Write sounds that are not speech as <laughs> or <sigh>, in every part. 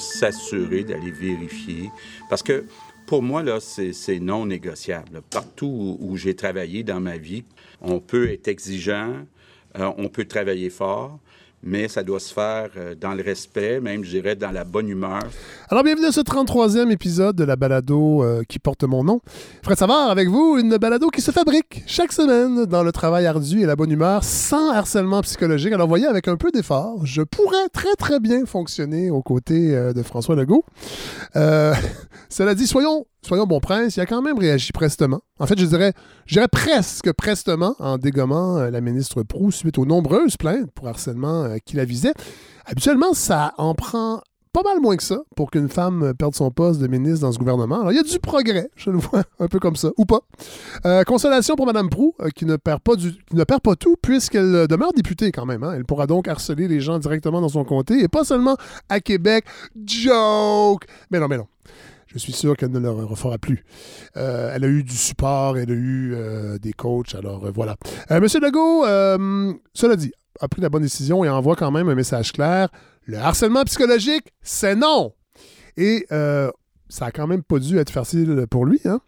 s'assurer d'aller vérifier. Parce que pour moi, là, c'est non négociable. Partout où, j'ai travaillé dans ma vie, on peut être exigeant, euh, on peut travailler fort, mais ça doit se faire euh, dans le respect, même, je dirais, dans la bonne humeur. Alors, bienvenue à ce 33e épisode de la balado euh, qui porte mon nom. Fred Savard, avec vous, une balado qui se fabrique chaque semaine dans le travail ardu et la bonne humeur, sans harcèlement psychologique. Alors, voyez, avec un peu d'effort, je pourrais très, très bien fonctionner aux côtés euh, de François Legault. <laughs> cela dit, soyons soyons bon prince, il a quand même réagi prestement. En fait, je dirais, je presque prestement en dégommant euh, la ministre Prou suite aux nombreuses plaintes pour harcèlement euh, qui la visait. Habituellement, ça en prend pas mal moins que ça pour qu'une femme perde son poste de ministre dans ce gouvernement. Alors, il y a du progrès, je le vois <laughs> un peu comme ça, ou pas. Euh, consolation pour Mme Prou, qui, ne perd pas du, ne perd pas tout, puisqu'elle demeure députée quand même. Hein. Elle pourra donc harceler les gens directement dans son comté, et pas seulement à Québec. Joke! Mais non, mais non. Je suis sûr qu'elle ne le refera plus. Euh, elle a eu du support, elle a eu euh, des coachs, alors euh, voilà. Monsieur Legault, cela dit, a pris la bonne décision et envoie quand même un message clair. Le harcèlement psychologique, c'est non. Et ça a quand même pas dû être facile pour lui, hein?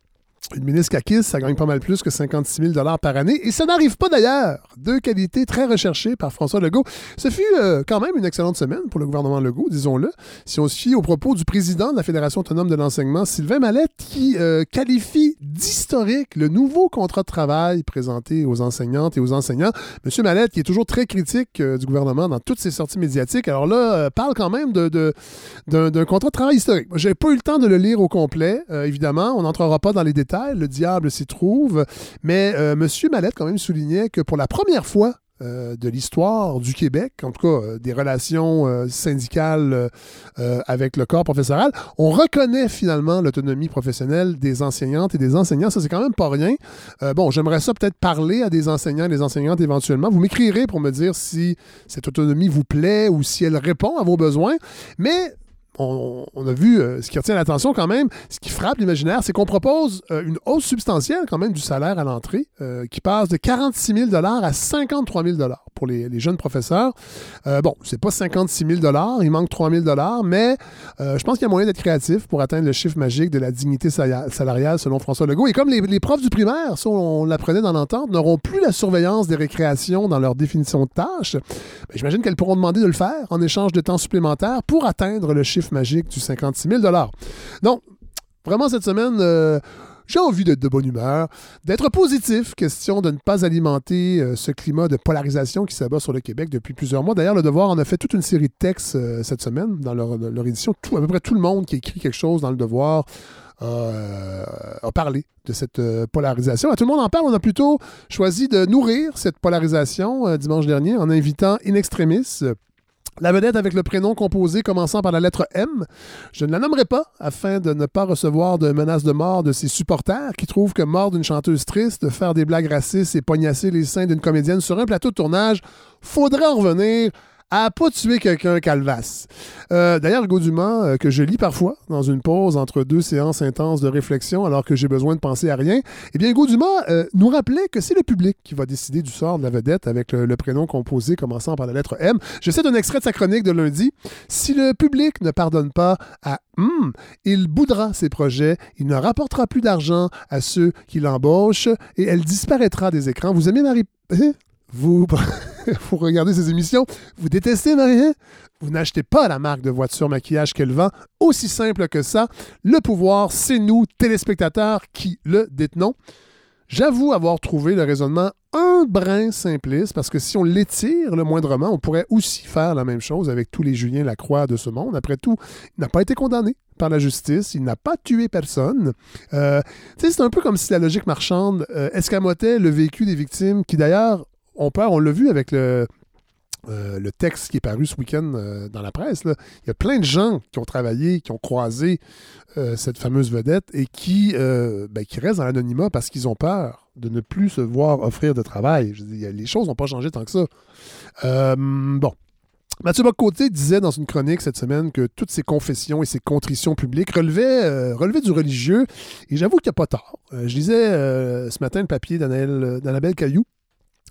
Une ministre Kakis, ça gagne pas mal plus que 56 000 par année. Et ça n'arrive pas d'ailleurs. Deux qualités très recherchées par François Legault. Ce fut euh, quand même une excellente semaine pour le gouvernement Legault, disons-le. Si on se fie aux propos du président de la Fédération autonome de l'enseignement, Sylvain Mallette, qui euh, qualifie d'historique le nouveau contrat de travail présenté aux enseignantes et aux enseignants. Monsieur Mallette, qui est toujours très critique euh, du gouvernement dans toutes ses sorties médiatiques, alors là, parle quand même d'un de, contrat de travail historique. J'ai pas eu le temps de le lire au complet, évidemment. On n'entrera pas dans les détails le diable s'y trouve. Mais euh, M. Mallette quand même soulignait que pour la première fois euh, de l'histoire du Québec, en tout cas euh, des relations syndicales avec le corps professoral, on reconnaît finalement l'autonomie professionnelle des enseignantes et des enseignants. Ça, c'est quand même pas rien. bon, j'aimerais ça peut-être parler à des enseignants et des enseignantes éventuellement. Vous m'écrirez pour me dire si cette autonomie vous plaît ou si elle répond à vos besoins. Mais on, a vu euh, ce qui retient l'attention quand même, ce qui frappe l'imaginaire, c'est qu'on propose euh, une hausse substantielle quand même du salaire à l'entrée, euh, qui passe de 46 000 à 53 000 les, jeunes professeurs. bon, c'est pas 56 000 il manque 3 000 mais je pense qu'il y a moyen d'être créatif pour atteindre le chiffre magique de la dignité salariale selon François Legault. Et comme les, profs du primaire, ça on, l'apprenait dans l'entente, n'auront plus la surveillance des récréations dans leur définition de tâches, ben, j'imagine qu'elles pourront demander de le faire en échange de temps supplémentaire pour atteindre le chiffre magique du 56 000 Donc, vraiment, cette semaine, euh, j'ai envie d'être de bonne humeur, d'être positif, question de ne pas alimenter euh, ce climat de polarisation qui s'abat sur le Québec depuis plusieurs mois. D'ailleurs, Le Devoir en a fait toute une série de textes euh, cette semaine dans leur, édition. À peu près tout le monde qui écrit quelque chose dans Le Devoir a parlé de cette polarisation. Tout le monde en parle. On a plutôt choisi de nourrir cette polarisation dimanche dernier en invitant In Extremis, la vedette avec le prénom composé commençant par la lettre M. Je ne la nommerai pas afin de ne pas recevoir de menaces de mort de ses supporters qui trouvent que mort d'une chanteuse triste, faire des blagues racistes et poignasser les seins d'une comédienne sur un plateau de tournage, faudrait en revenir à pas tuer quelqu'un calvasse. Euh, D'ailleurs, Gaudumont, euh, que je lis parfois dans une pause entre deux séances intenses de réflexion alors que j'ai besoin de penser à rien, eh bien, Gaudumont euh, nous rappelait que c'est le public qui va décider du sort de la vedette avec le, prénom composé commençant par la lettre M. Je cite un extrait de sa chronique de lundi. Si le public ne pardonne pas à M, il boudera ses projets, il ne rapportera plus d'argent à ceux qui l'embauchent et elle disparaîtra des écrans. Vous aimez Marie... Vous, <laughs> vous regardez ces émissions, vous détestez Marie, vous n'achetez pas la marque de voiture maquillage qu'elle vend. Aussi simple que ça. Le pouvoir, c'est nous, téléspectateurs, qui le détenons. J'avoue avoir trouvé le raisonnement un brin simpliste, parce que si on l'étire le moindrement, on pourrait aussi faire la même chose avec tous les Julien Lacroix de ce monde. Après tout, il n'a pas été condamné par la justice, il n'a pas tué personne. Euh, c'est un peu comme si la logique marchande euh, escamotait le vécu des victimes, qui d'ailleurs on on l'a vu avec le, euh, le texte qui est paru ce week-end euh, dans la presse. Il y a plein de gens qui ont travaillé, qui ont croisé euh, cette fameuse vedette et qui, ben, qui restent dans l'anonymat parce qu'ils ont peur de ne plus se voir offrir de travail. Les choses n'ont pas changé tant que ça. bon. Mathieu Bocoté disait dans une chronique cette semaine que toutes ces confessions et ces contritions publiques relevaient, relevaient du religieux. Et j'avoue qu'il n'y a pas tort. je lisais ce matin le papier d'Annabelle Caillou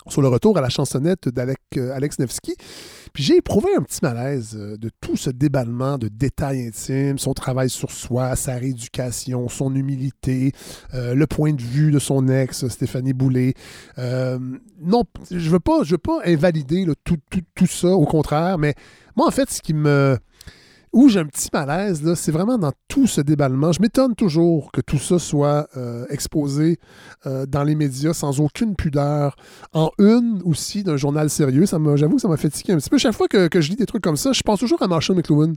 sur le retour à la chansonnette d'Alex Nevsky. Puis j'ai éprouvé un petit malaise euh, de tout ce déballement de détails intimes, son travail sur soi, sa rééducation, son humilité, euh, le point de vue de son ex, Stéphanie Boulay. Euh, non, je veux pas, je veux pas invalider tout, tout, tout ça, au contraire, mais moi, en fait, ce qui me où j'ai un petit malaise, c'est vraiment dans tout ce déballement. Je m'étonne toujours que tout ça soit euh, exposé euh, dans les médias sans aucune pudeur. En une aussi d'un journal sérieux, j'avoue, ça m'a fatigué un petit peu. Chaque fois que, je lis des trucs comme ça, je pense toujours à Marshall McLuhan,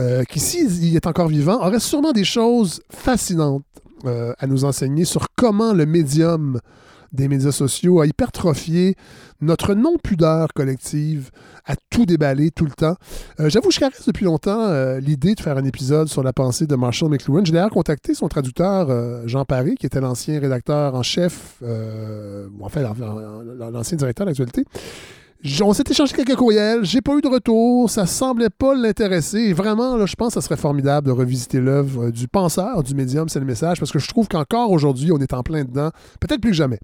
euh, qui, s'il est encore vivant, aurait sûrement des choses fascinantes à nous enseigner sur comment le médium des médias sociaux, à hypertrophier notre non-pudeur collective, à tout déballer tout le temps. Euh, j'avoue, je caresse depuis longtemps euh, l'idée de faire un épisode sur la pensée de Marshall McLuhan. J'ai d'ailleurs contacté son traducteur, euh, Jean Paré, qui était l'ancien rédacteur en chef, en fait, l'ancien directeur d'actualité. On s'est échangé quelques courriels, j'ai pas eu de retour, ça semblait pas l'intéresser. Vraiment, je pense que ça serait formidable de revisiter l'œuvre du penseur, du médium, c'est le message, parce que je trouve qu'encore aujourd'hui, on est en plein dedans, peut-être plus que jamais.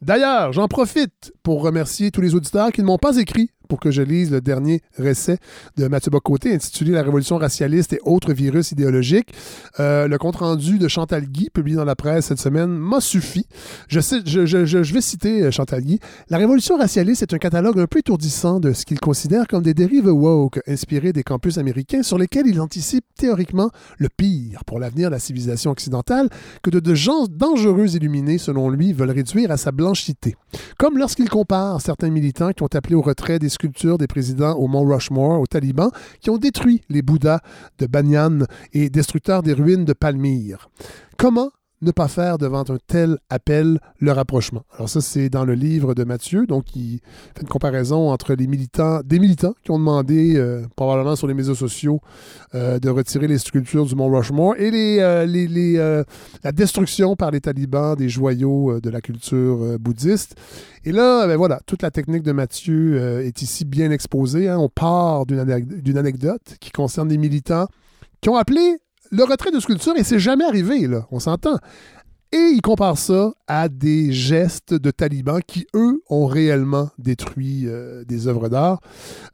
D'ailleurs, j'en profite pour remercier tous les auditeurs qui ne m'ont pas écrit pour que je lise le dernier récit de Mathieu Bocoté intitulé La révolution racialiste et autres virus idéologiques. Euh, le compte-rendu de Chantal Guy, publié dans la presse cette semaine, m'a suffi. Je, vais citer euh, Chantal Guy. La révolution racialiste est un catalogue un peu étourdissant de ce qu'il considère comme des dérives woke inspirées des campus américains sur lesquels il anticipe théoriquement le pire pour l'avenir de la civilisation occidentale que de, de gens dangereux illuminés, selon lui, veulent réduire à sa blanchité. Comme lorsqu'il compare certains militants qui ont appelé au retrait des des présidents au Mont Rushmore, aux talibans, qui ont détruit les Bouddhas de Banyan et destructeurs des ruines de Palmyre. Comment ne pas faire devant un tel appel le rapprochement. Alors ça, c'est dans le livre de Mathieu, donc il fait une comparaison entre les militants, des militants qui ont demandé, euh, probablement sur les médias sociaux, euh, de retirer les sculptures du Mont Rushmore et euh, la destruction par les talibans des joyaux de la culture bouddhiste. Et là, ben voilà, toute la technique de Mathieu est ici bien exposée. Hein. On part d'une anecdote qui concerne des militants qui ont appelé le retrait de sculpture, et c'est jamais arrivé, là, on s'entend. Et il compare ça à des gestes de talibans qui, eux, ont réellement détruit euh, des œuvres d'art.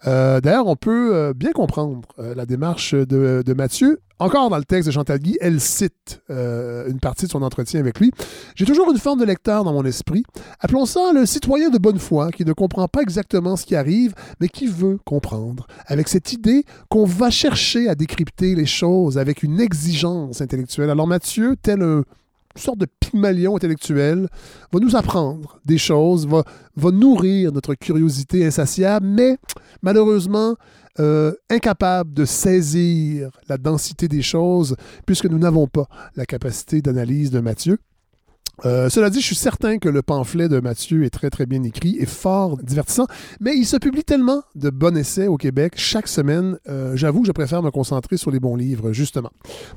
Euh, d'ailleurs, on peut euh, bien comprendre la démarche de, de, Mathieu. Encore dans le texte de Chantal Guy, elle cite une partie de son entretien avec lui. J'ai toujours une forme de lecteur dans mon esprit. Appelons ça le citoyen de bonne foi qui ne comprend pas exactement ce qui arrive, mais qui veut comprendre. Avec cette idée qu'on va chercher à décrypter les choses avec une exigence intellectuelle. Alors Mathieu, tel un une sorte de pygmalion intellectuel, va nous apprendre des choses, va, va nourrir notre curiosité insatiable, mais malheureusement euh, incapable de saisir la densité des choses, puisque nous n'avons pas la capacité d'analyse de Mathieu. Euh, cela dit, je suis certain que le pamphlet de Mathieu est très très bien écrit et fort divertissant, mais il se publie tellement de bons essais au Québec chaque semaine. Euh, j'avoue que je préfère me concentrer sur les bons livres, justement.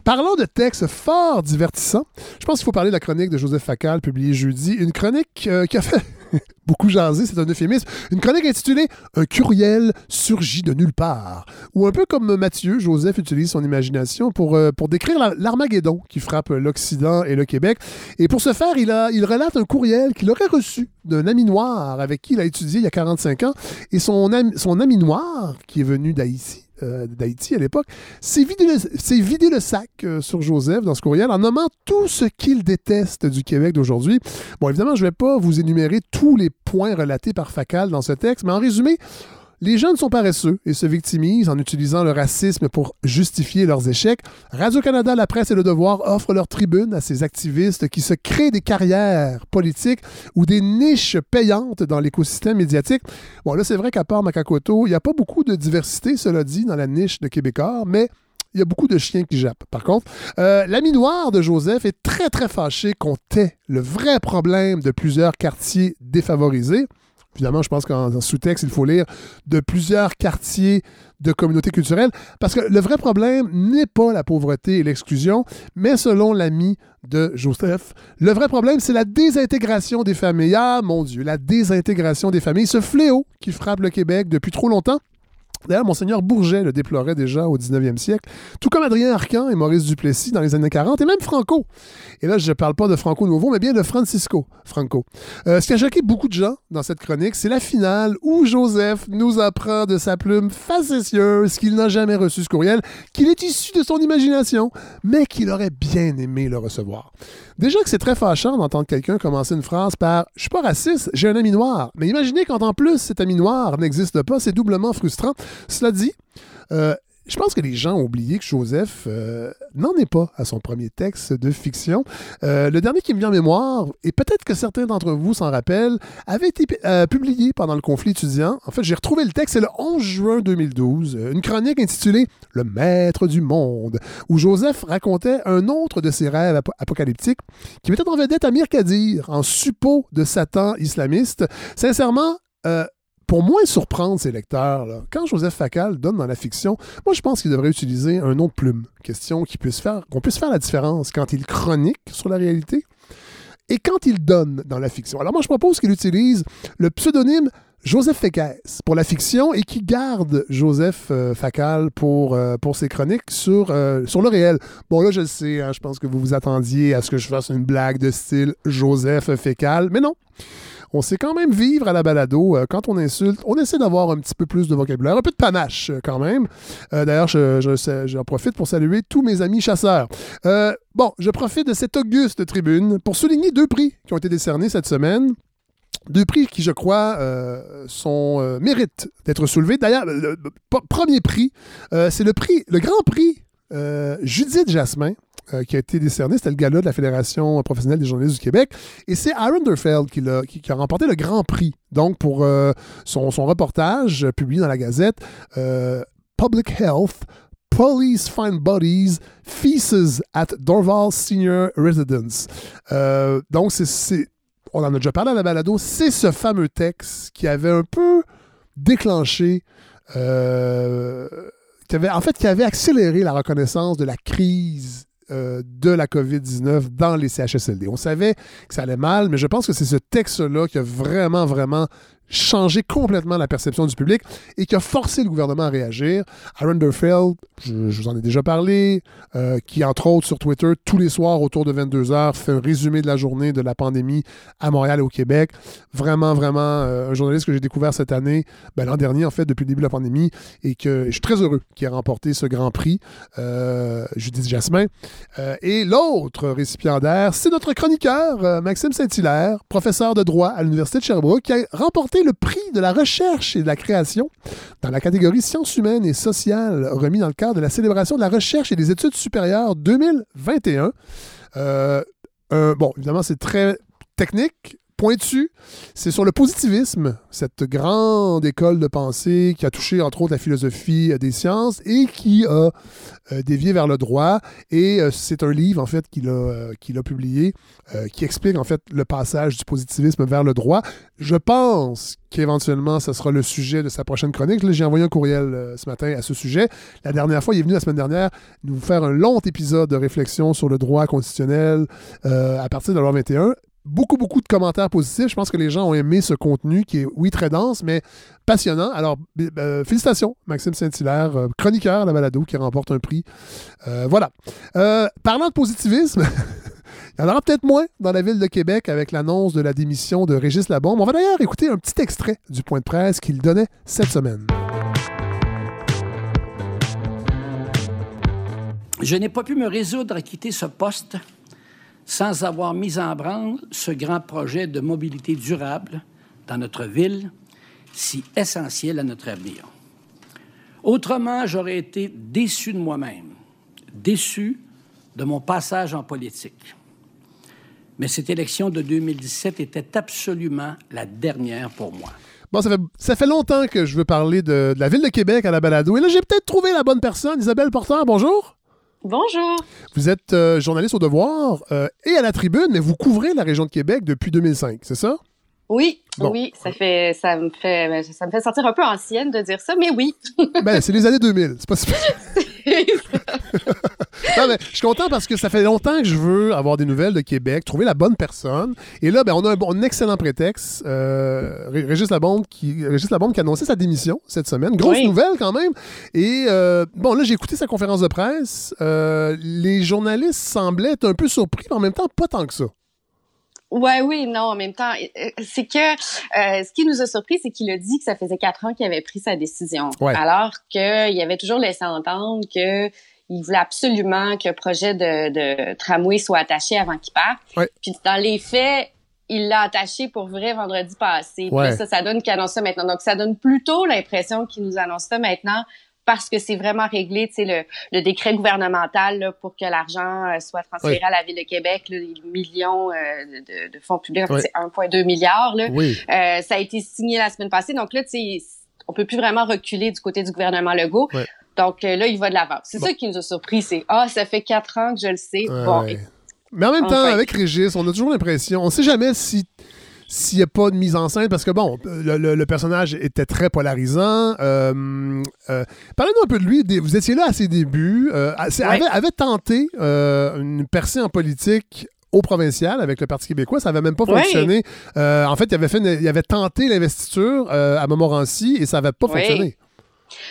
Parlons de textes fort divertissants. Je pense qu'il faut parler de la chronique de Joseph Facal, publiée jeudi. Une chronique euh, qui a fait <laughs> beaucoup jasé, c'est un euphémisme. Une chronique intitulée Un curiel surgit de nulle part. Ou un peu comme Mathieu, Joseph utilise son imagination pour, euh, pour décrire l'Armageddon qui frappe l'Occident et le Québec. Et pour ce faire, il, a, il relate un courriel qu'il aurait reçu d'un ami noir avec qui il a étudié il y a 45 ans. Et son, son ami noir, qui est venu d'Haïti, euh, d'Haïti à l'époque, s'est vidé, le sac euh, sur Joseph dans ce courriel en nommant tout ce qu'il déteste du Québec d'aujourd'hui. Bon, évidemment, je ne vais pas vous énumérer tous les points relatés par Facal dans ce texte, mais en résumé, les jeunes sont paresseux et se victimisent en utilisant le racisme pour justifier leurs échecs. Radio-Canada, la presse et le devoir offrent leur tribune à ces activistes qui se créent des carrières politiques ou des niches payantes dans l'écosystème médiatique. Bon, là, c'est vrai qu'à part Macacoto, il n'y a pas beaucoup de diversité, cela dit, dans la niche de Québécois, mais il y a beaucoup de chiens qui jappent. Par contre, euh, l'ami noir de Joseph est très, très fâché qu'on tait le vrai problème de plusieurs quartiers défavorisés. Évidemment, je pense qu'en sous-texte, il faut lire de plusieurs quartiers de communautés culturelles, parce que le vrai problème n'est pas la pauvreté et l'exclusion, mais selon l'ami de Joseph, le vrai problème, c'est la désintégration des familles. Ah, mon Dieu, la désintégration des familles, ce fléau qui frappe le Québec depuis trop longtemps D'ailleurs, Monseigneur Bourget le déplorait déjà au 19e siècle, tout comme Adrien Arcan et Maurice Duplessis dans les années 40, et même Franco. Et là, je ne parle pas de Franco Nouveau, mais bien de Francisco Franco. Euh, ce qui a choqué beaucoup de gens dans cette chronique, c'est la finale où Joseph nous apprend de sa plume facétieuse qu'il n'a jamais reçu ce courriel, qu'il est issu de son imagination, mais qu'il aurait bien aimé le recevoir. Déjà que c'est très fâchant d'entendre quelqu'un commencer une phrase par Je suis pas raciste, j'ai un ami noir. Mais imaginez quand en plus cet ami noir n'existe pas, c'est doublement frustrant. Cela dit, euh, je pense que les gens ont oublié que Joseph euh, n'en est pas à son premier texte de fiction. Euh, le dernier qui me vient en mémoire, et peut-être que certains d'entre vous s'en rappellent, avait été publié pendant le conflit étudiant. En fait, j'ai retrouvé le texte, c'est le 11 juin 2012, une chronique intitulée Le Maître du Monde, où Joseph racontait un autre de ses rêves apocalyptiques qui mettait en vedette Amir Kadir en suppôt de Satan islamiste. Sincèrement, pour moins surprendre ses lecteurs, quand Joseph Facal donne dans la fiction, moi je pense qu'il devrait utiliser un nom de plume. Question qu'on puisse, faire, la différence quand il chronique sur la réalité et quand il donne dans la fiction. Alors moi je propose qu'il utilise le pseudonyme Joseph Féquès pour la fiction et qui garde Joseph euh, Facal pour, euh, pour ses chroniques sur, euh, sur le réel. Bon, là, je le sais, hein, je pense que vous vous attendiez à ce que je fasse une blague de style Joseph Fécal, mais non on sait quand même vivre à la balado. Euh, quand on insulte, on essaie d'avoir un petit peu plus de vocabulaire, un peu de panache euh, quand même. Euh, d'ailleurs, j'en profite pour saluer tous mes amis chasseurs. bon, je profite de cette auguste tribune pour souligner deux prix qui ont été décernés cette semaine. Deux prix qui, je crois, sont méritent d'être soulevés. D'ailleurs, le, premier prix, c'est le prix, le grand prix Judith Jasmin, euh, qui a été décerné. C'était le gala de la Fédération professionnelle des journalistes du Québec. Et c'est Aaron Derfeld qui, a, remporté le Grand Prix. Donc, pour euh, son, reportage publié dans la Gazette, euh, Public Health, Police Find Bodies, Feces at Dorval Senior Residence. donc, on en a déjà parlé à la balado, c'est ce fameux texte qui avait un peu déclenché qui avait, en fait, qui avait accéléré la reconnaissance de la crise euh, de la COVID-19 dans les CHSLD. On savait que ça allait mal, mais je pense que c'est ce texte-là qui a vraiment, vraiment changé complètement la perception du public et qui a forcé le gouvernement à réagir. Aaron Derfeld, je, vous en ai déjà parlé, euh, qui entre autres sur Twitter, tous les soirs autour de 22 heures, fait un résumé de la journée de la pandémie à Montréal et au Québec. Vraiment, vraiment euh, un journaliste que j'ai découvert cette année, ben, l'an dernier en fait, depuis le début de la pandémie, et que je suis très heureux qu'il ait remporté ce grand prix, euh, Judith Jasmin. et l'autre récipiendaire, c'est notre chroniqueur, Maxime Saint-Hilaire, professeur de droit à l'Université de Sherbrooke, qui a remporté le prix de la recherche et de la création dans la catégorie sciences humaines et sociales remis dans le cadre de la célébration de la recherche et des études supérieures 2021. Euh, bon, évidemment, c'est très technique, pointu. C'est sur le positivisme, cette grande école de pensée qui a touché entre autres la philosophie des sciences et qui a euh, dévié vers le droit. Et euh, c'est un livre en fait qu'il a, euh, a publié qui explique en fait le passage du positivisme vers le droit. Je pense qu'éventuellement, ce sera le sujet de sa prochaine chronique. J'ai envoyé un courriel ce matin à ce sujet. La dernière fois, il est venu la semaine dernière nous faire un long épisode de réflexion sur le droit constitutionnel à partir de la loi 21 beaucoup, beaucoup de commentaires positifs. Je pense que les gens ont aimé ce contenu qui est, oui, très dense, mais passionnant. Alors, euh, félicitations, Maxime Saint-Hilaire, euh, chroniqueur à la balado, qui remporte un prix. Euh, voilà. parlant de positivisme, <laughs> il y en aura peut-être moins dans la ville de Québec avec l'annonce de la démission de Régis Labombe. On va d'ailleurs écouter un petit extrait du point de presse qu'il donnait cette semaine. Je n'ai pas pu me résoudre à quitter ce poste sans avoir mis en branle ce grand projet de mobilité durable dans notre ville, si essentiel à notre avenir. Autrement, j'aurais été déçu de moi-même, déçu de mon passage en politique. Mais cette élection de 2017 était absolument la dernière pour moi. Bon, ça fait, longtemps que je veux parler de, de, la ville de Québec à la balado. Et là, j'ai peut-être trouvé la bonne personne. Isabelle Porter, bonjour. Bonjour. Vous êtes euh, journaliste au Devoir euh, et à la Tribune, mais vous couvrez la région de Québec depuis 2005, c'est ça? Oui, oui, ça fait, ça me fait, ça me fait sentir un peu ancienne de dire ça, mais oui. ben, c'est les années 2000, c'est pas super. <laughs> <laughs> non, mais je suis content parce que ça fait longtemps que je veux avoir des nouvelles de Québec, trouver la bonne personne. Et là, ben, on a un, bon, excellent prétexte. Euh, Régis Labonde qui, Régis Labonde qui a annoncé sa démission cette semaine. Grosse nouvelle quand même. Et euh, bon, là, j'ai écouté sa conférence de presse. Euh, les journalistes semblaient être un peu surpris, mais en même temps, pas tant que ça. Ouais, oui, non, en même temps, euh, c'est que euh, ce qui nous a surpris, c'est qu'il a dit que ça faisait quatre ans qu'il avait pris sa décision, alors qu'il avait toujours laissé entendre que il voulait absolument que le projet de, de tramway soit attaché avant qu'il parte. Puis dans les faits, il l'a attaché pour vrai vendredi passé. Puis ça, ça donne qu'il annonce ça maintenant. Donc ça donne plutôt l'impression qu'il nous annonce ça maintenant parce que c'est vraiment réglé, tu sais, le, le, décret gouvernemental pour que l'argent euh, soit transféré à la Ville de Québec, là, les millions euh, de, de, fonds publics, c'est 1,2 milliard. Là. Euh, ça a été signé la semaine passée. Donc là, tu sais, on peut plus vraiment reculer du côté du gouvernement Legault. Donc là, il va de l'avant. C'est ça qui nous a surpris, c'est « Ah, ça fait quatre ans que je le sais. bon, mais en même temps, avec Régis, on a toujours l'impression, on sait jamais si s'il n'y a pas de mise en scène, parce que bon, le, personnage était très polarisant. Euh, euh, Parlez-nous un peu de lui. Vous étiez là à ses débuts. Euh, avait, tenté euh, une percée en politique au provincial avec le Parti québécois. Ça n'avait même pas fonctionné. en fait, il avait, fait il avait tenté l'investiture à Montmorency et ça n'avait pas fonctionné.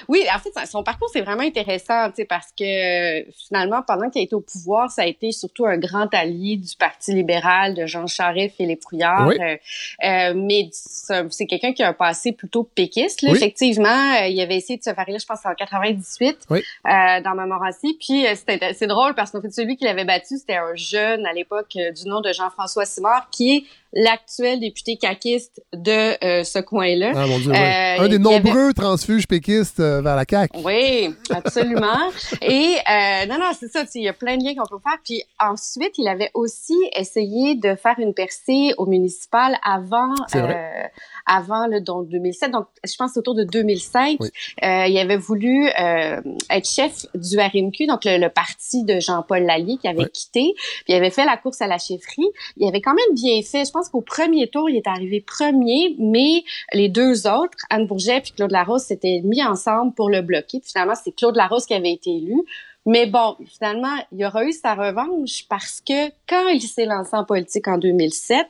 Oui, en fait, son parcours, c'est vraiment intéressant, tu sais, parce que finalement, pendant qu'il a été au pouvoir, ça a été surtout un grand allié du Parti libéral de Jean Charest, Philippe Couillard. Euh, euh, mais c'est quelqu'un qui a un passé plutôt péquiste, là, effectivement. Euh, il avait essayé de se faire là, je pense, en 98, euh, dans Montmorency. Puis c'est drôle parce qu'en fait, celui qui l'avait battu, c'était un jeune à l'époque du nom de Jean-François Simard, qui est l'actuel député caquiste de euh, ce coin-là. Ah, mon Dieu, euh, Un des nombreux transfuges péquistes euh, vers la CAQ. Oui, absolument. <laughs> Et non, non, c'est ça, il y a plein de liens qu'on peut faire. Puis ensuite, il avait aussi essayé de faire une percée au municipal avant, avant le donc 2007. Donc, je pense autour de 2005. il avait voulu être chef du RMQ, donc le, parti de Jean-Paul Lallier qui avait quitté. Puis il avait fait la course à la chefferie. Il avait quand même bien fait. Je pense qu'au premier tour, il est arrivé premier, mais les deux autres, Anne Bourget et Claude Larose, s'étaient mis ensemble pour le bloquer. finalement, c'est Claude Larose qui avait été élu. Mais bon, finalement, il aura eu sa revanche parce que quand il s'est lancé en politique en 2007,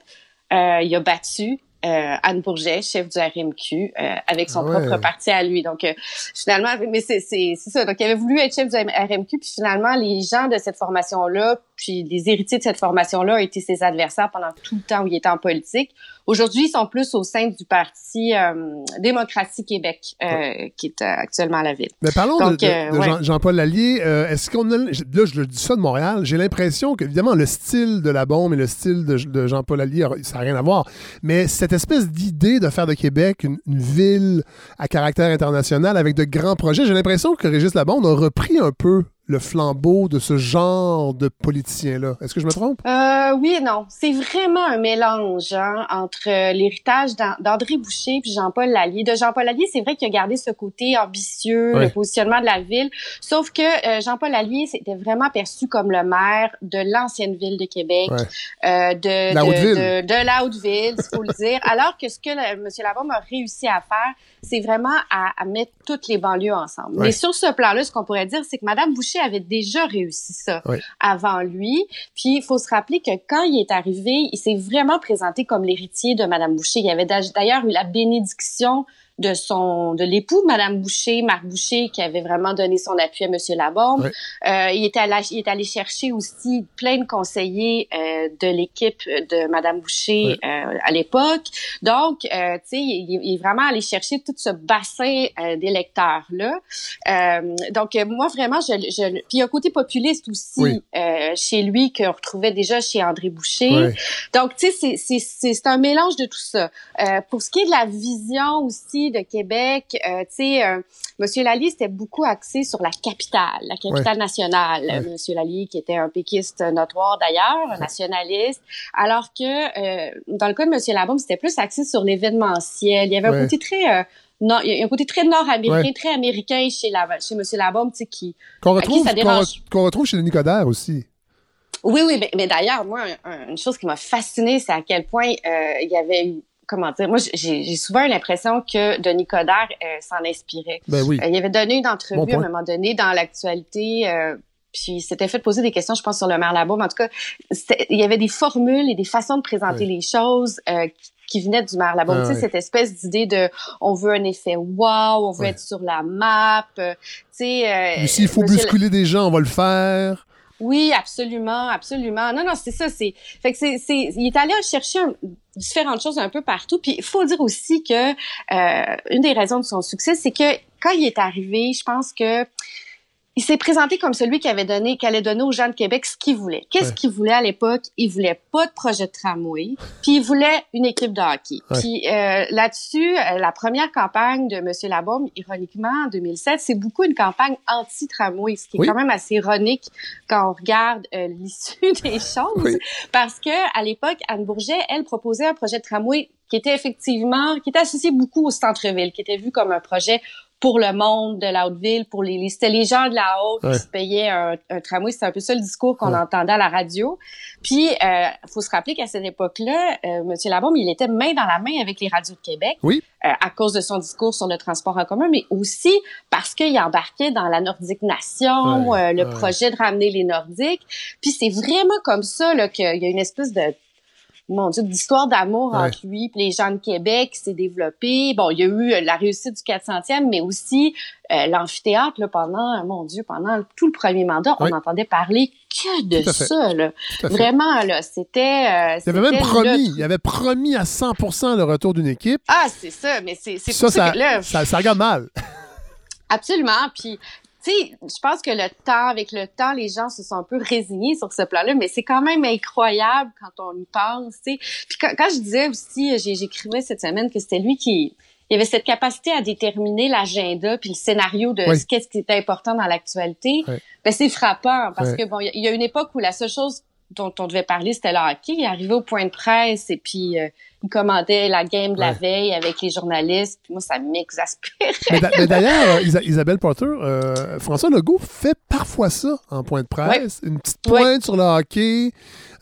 euh, il a battu euh, Anne Bourget, chef du RMQ, euh, avec son propre parti à lui. Donc, euh, finalement, mais c'est ça. Donc, il avait voulu être chef du RMQ, puis finalement, les gens de cette formation-là, puis les héritiers de cette formation-là ont été ses adversaires pendant tout le temps où il était en politique. Aujourd'hui, ils sont plus au sein du parti euh, Démocratie Québec, euh, qui est euh, actuellement à la ville. Mais parlons de, Jean-Paul Lallier. est-ce qu'on a... Là, je le dis ça de Montréal. J'ai l'impression que, évidemment, le style de la bombe et le style de, Jean-Paul Lallier, ça n'a rien à voir. Mais cette espèce d'idée de faire de Québec une, ville à caractère international avec de grands projets, j'ai l'impression que Régis Labonde a repris un peu le flambeau de ce genre de politicien-là. Est-ce que je me trompe? Euh, oui et non. C'est vraiment un mélange hein, entre euh, l'héritage d'André Boucher puis Jean-Paul Lallier. De Jean-Paul Lallier, c'est vrai qu'il a gardé ce côté ambitieux, le positionnement de la ville. Sauf que euh, Jean-Paul Lallier, c'était vraiment perçu comme le maire de l'ancienne ville de Québec, euh, de, la de, de, la Haute-Ville, il faut le dire. Alors que ce que M. Labombe a réussi à faire, c'est vraiment à, à, mettre toutes les banlieues ensemble. Mais sur ce plan-là, ce qu'on pourrait dire, c'est que Mme Boucher avait déjà réussi ça avant lui. Puis il faut se rappeler que quand il est arrivé, il s'est vraiment présenté comme l'héritier de Mme Boucher. Il avait d'ailleurs eu la bénédiction de son de l'époux Madame Boucher, Marc Boucher, qui avait vraiment donné son appui à Monsieur Labombe. Euh, il, est allé, il est allé chercher aussi plein de conseillers euh, de l'équipe de Madame Boucher euh, à l'époque. Donc, euh, tu sais, il, il, est vraiment allé chercher tout ce bassin euh, d'électeurs là. donc, moi vraiment, je, je puis il y a un côté populiste aussi chez lui qu'on retrouvait déjà chez André Boucher. Donc, tu sais, c'est c'est un mélange de tout ça. pour ce qui est de la vision aussi de Québec, euh, tu sais, euh, Monsieur Lally, c'était beaucoup axé sur la capitale, la capitale nationale. Monsieur Lally, qui était un péquiste notoire d'ailleurs, un nationaliste, alors que euh, dans le cas de Monsieur Labaume, c'était plus axé sur l'événementiel. Il y avait un côté très non, il y a un côté très nord-américain, très américain chez, la, chez M. Labaume, tu sais, qui... Qu'on retrouve, qu'on retrouve chez Denis Coderre aussi. Oui, oui, mais, d'ailleurs, moi, une chose qui m'a fascinée, c'est à quel point il y avait eu comment dire, moi, j'ai souvent l'impression que Denis Coderre euh, s'en inspirait. Ben oui. Euh, il avait donné une entrevue à un moment donné dans l'actualité. Euh, puis s'était fait poser des questions, je pense, sur le Marlabaume. En tout cas, il y avait des formules et des façons de présenter les choses euh, qui, venaient du Marlabaume. Ah, tu sais, cette espèce d'idée de on veut un effet wow, on veut être sur la map. Euh, tu sais. Euh, s'il faut bousculer des gens, on va le faire. Oui, absolument, absolument. Non, non, c'est ça. C'est, fait que c'est, c'est, il est allé chercher différentes choses un peu partout. Puis il faut dire aussi que euh, une des raisons de son succès, c'est que quand il est arrivé, je pense que il s'est présenté comme celui qui avait donné, qui allait donner aux gens de Québec ce qu'ils voulaient. Qu'est-ce qu'il voulait à l'époque? Il voulait pas de projet de tramway, <laughs> puis il voulait une équipe de hockey. Puis euh, là-dessus, euh, la première campagne de M. Labaume, ironiquement, en 2007, c'est beaucoup une campagne anti-tramway, ce qui est quand même assez ironique quand on regarde euh, <laughs> l'issue des <laughs> choses. Parce que à l'époque, Anne Bourget, elle proposait un projet de tramway qui était effectivement, qui était associé beaucoup au centre-ville, qui était vu comme un projet pour le monde de la Haute-Ville, pour les, c'était les gens de la Haute qui se payaient un, tramway. C'était un peu ça le discours qu'on entendait à la radio. Puis, euh, faut se rappeler qu'à cette époque-là, euh, M. Labaume, il était main dans la main avec les radios de Québec. Oui. Euh, à cause de son discours sur le transport en commun, mais aussi parce qu'il embarquait dans la Nordique Nation, euh, le projet de ramener les Nordiques. Puis c'est vraiment comme ça là, qu'il y a une espèce de mon Dieu, d'histoire d'amour entre lui et les gens de Québec s'est développée. Bon, il y a eu euh, la réussite du 400e, mais aussi euh, l'amphithéâtre pendant, mon Dieu, pendant tout le premier mandat, on entendait parler que de ça. Là. Vraiment, là, c'était... Euh, il avait même promis, il avait promis à 100% le retour d'une équipe. Ah, c'est ça, mais c'est ça, ça, ça, que là, ça, ça regarde mal. Absolument. Puis tu sais, je pense que le temps, avec le temps, les gens se sont un peu résignés sur ce plan-là, mais c'est quand même incroyable quand on y pense, tu sais. Puis quand, je disais aussi, j'écrivais cette semaine que c'était lui qui il avait cette capacité à déterminer l'agenda puis le scénario de ce qu'est-ce qui était important dans l'actualité. Ben c'est frappant parce que bon, il y, a une époque où la seule chose dont on devait parler, c'était le hockey. Il arrivait au point de presse et puis euh, il commandait la game de la veille avec les journalistes. Puis moi, ça m'exaspérait. Mais <laughs> d'ailleurs, euh, Isabelle Potter, euh, François Legault fait parfois ça en point de presse. Une petite pointe sur le hockey.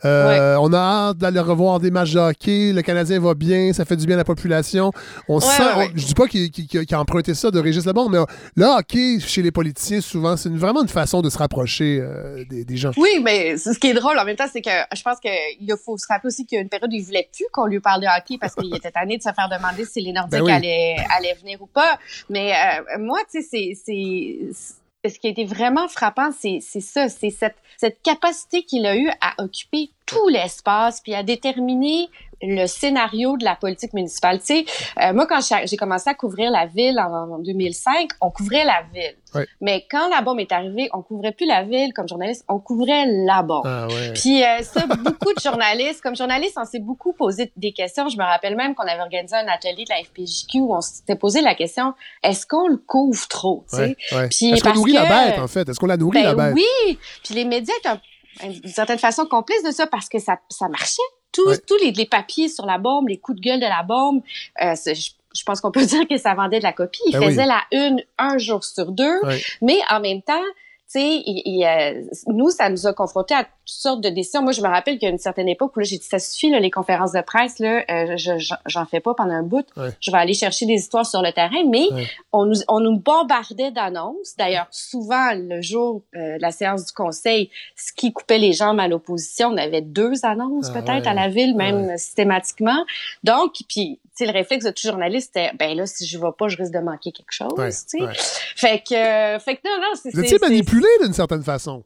Euh, on a hâte d'aller revoir des matchs de hockey. Le Canadien va bien, ça fait du bien à la population. On sent, je dis pas qu'il a emprunté ça de Régis Lebon, mais le hockey chez les politiciens, souvent, c'est vraiment une façon de se rapprocher euh, des, gens. Oui, mais ce qui est drôle en même temps, c'est que je pense qu'il faut se rappeler aussi qu'il y a une période où il voulait plus qu'on lui parle de hockey parce qu'il était tanné de se faire demander si les Nordiques ben allaient, venir ou pas. Mais euh, moi, tu sais, c'est ce qui a été vraiment frappant, c'est ça, c'est cette, cette capacité qu'il a eue à occuper tout l'espace, puis à déterminer le scénario de la politique municipale. Tu sais, euh, moi, quand j'ai commencé à couvrir la ville en, 2005, on couvrait la ville. Mais quand la bombe est arrivée, on couvrait plus la ville comme journaliste, on couvrait la bombe. Ah, Puis euh, ça, beaucoup de journalistes, comme journaliste, on s'est beaucoup posé des questions. Je me rappelle même qu'on avait organisé un atelier de la FPJQ où on s'était posé la question est-ce qu'on le couvre trop ouais, Est-ce qu'on nourrit la bête, en fait? Est-ce qu'on la nourrit la ben bête? Oui. Puis les médias étaient un d'une certaine façon complice de ça parce que ça, ça marchait. Tous, tous les, les, papiers sur la bombe, les coups de gueule de la bombe, euh, je, pense qu'on peut <laughs> dire que ça vendait de la copie. Il ben faisait la une un jour sur deux, mais en même temps, tu sais, euh, nous, ça nous a confrontés à toutes sortes de décisions. Moi, je me rappelle qu'à une certaine époque où là, j'ai dit, ça suffit, là, les conférences de presse, là, euh, je, j'en fais pas pendant un bout. Je vais aller chercher des histoires sur le terrain, mais on, nous, on nous bombardait d'annonces. D'ailleurs, souvent, le jour euh, de la séance du conseil, ce qui coupait les jambes à l'opposition, on avait deux annonces ah peut-être à la ville, même systématiquement. Donc, puis le réflexe de tout journaliste, c'était, ben là, si je ne vais pas, je risque de manquer quelque chose, tu sais. Fait que, fait que non, non, c'est... Vous étiez manipulé d'une certaine façon?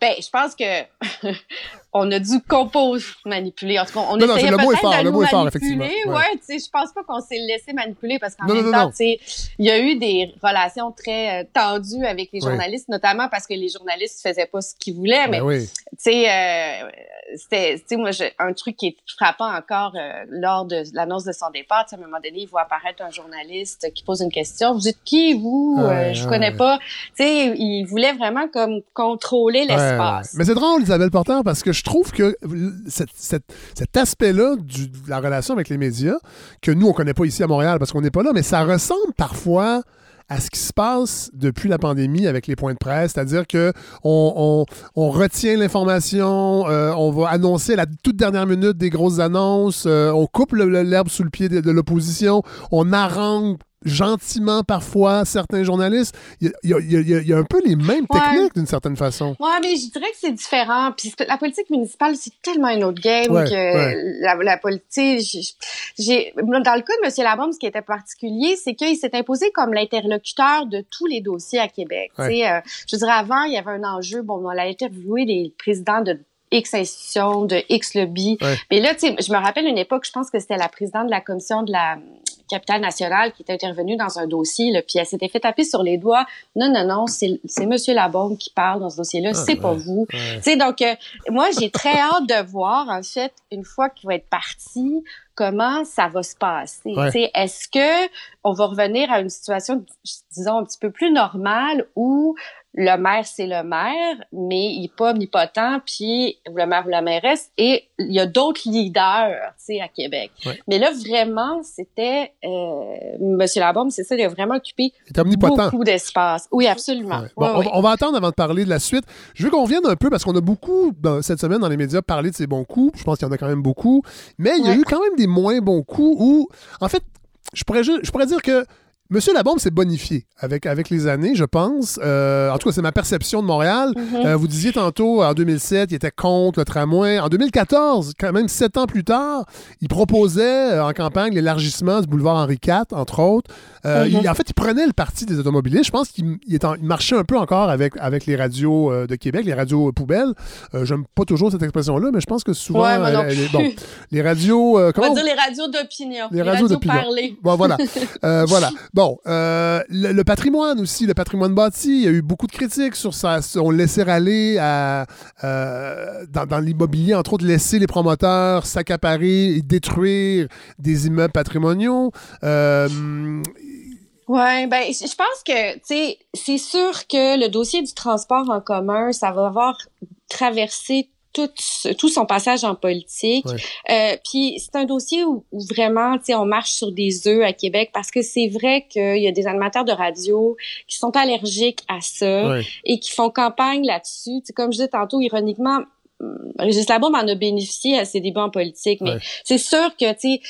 Ben, je pense que on a dû composer, manipuler. En tout cas, on non, essayait peut-être fort, de nous manipuler. Ouais, tu sais, je pense pas qu'on s'est laissé manipuler parce qu'en même temps, tu sais, il y a eu des relations très euh, tendues avec les journalistes, notamment parce que les journalistes faisaient pas ce qu'ils voulaient. Ben mais, tu sais, euh, c'était, tu sais, moi, un truc qui est frappant encore euh, lors de l'annonce de son départ. À un moment donné, il voit apparaître un journaliste qui pose une question. Vous êtes qui, vous? Euh, je connais pas. Tu sais, il voulait vraiment comme contrôler l'espace. Mais c'est drôle, Isabelle Porter, parce que je trouve que cet aspect-là de la relation avec les médias, que nous, on connaît pas ici à Montréal parce qu'on n'est pas là, mais ça ressemble parfois à ce qui se passe depuis la pandémie avec les points de presse, c'est-à-dire que on, retient l'information, euh, on va annoncer la toute dernière minute des grosses annonces, euh, on coupe l'herbe sous le pied de, l'opposition, on arrange gentiment parfois certains journalistes. Il y a, y a, un peu les mêmes techniques d'une certaine façon. Oui, mais je dirais que c'est différent. Puis la politique municipale, c'est tellement une autre game que La, la, politique. J'ai, dans le cas de M. Labombe, ce qui était particulier, c'est qu'il s'est imposé comme l'interlocuteur de tous les dossiers à Québec. Euh, je dirais, avant, il y avait un enjeu. Bon, on a interviewé les présidents de X institutions, de X lobby. Mais là, tu sais, je me rappelle une époque, je pense que c'était la présidente de la commission de la capitale nationale qui était intervenue dans un dossier, là, puis elle s'était fait taper sur les doigts. Non, non, non, c'est Monsieur Labombe qui parle dans ce dossier-là, ah, c'est pas vous. Tu sais, donc euh, moi j'ai très hâte de voir en fait une fois qu'il va être parti comment ça va se passer. sais, Est-ce que on va revenir à une situation, disons, un petit peu plus normale où le maire, c'est le maire, mais il n'est pas omnipotent, puis le maire ou la mairesse, et il y a d'autres leaders, tu sais, à Québec. Mais là, vraiment, c'était... Euh, Monsieur Labombe, c'est ça, il a vraiment occupé beaucoup d'espace. Oui, absolument. on, va attendre avant de parler de la suite. Je veux qu'on vienne un peu, parce qu'on a beaucoup, dans, cette semaine, dans les médias, parlé de ses bons coups. Je pense qu'il y en a quand même beaucoup. Mais il y a eu quand même des moins bons coups où, en fait, je pourrais, je pourrais dire que Monsieur Labombe s'est bonifié avec, avec les années, je pense. Euh, en tout cas, c'est ma perception de Montréal. Mhm. Euh, vous disiez tantôt, en 2007, il était contre le tramway. En 2014, quand même sept ans plus tard, il proposait euh, en campagne l'élargissement du boulevard Henri IV, entre autres. Mhm. en fait, il prenait le parti des automobilistes. Je pense qu'il marchait un peu encore avec, avec les radios de Québec, les radios poubelles. J'aime pas toujours cette expression-là, mais je pense que souvent, bon, les radios... On va dire les radios d'opinion. Les, radios, radios parlées. Bon, voilà. <laughs> voilà. Bon, euh, le, patrimoine aussi, le patrimoine bâti, il y a eu beaucoup de critiques sur ça. On laissait aller à, euh, dans, l'immobilier, entre autres, laisser les promoteurs s'accaparer et détruire des immeubles patrimoniaux. Euh, Ouais, ben je pense que tu c'est sûr que le dossier du transport en commun, ça va avoir traversé tout, son passage en politique. Euh, puis c'est un dossier où, vraiment, tu sais, on marche sur des œufs à Québec parce que c'est vrai qu'il y a des animateurs de radio qui sont allergiques à ça et qui font campagne là-dessus. Comme je disais tantôt, ironiquement, Régis Labombe en a bénéficié à ses débuts en politique, mais c'est sûr que, tu sais,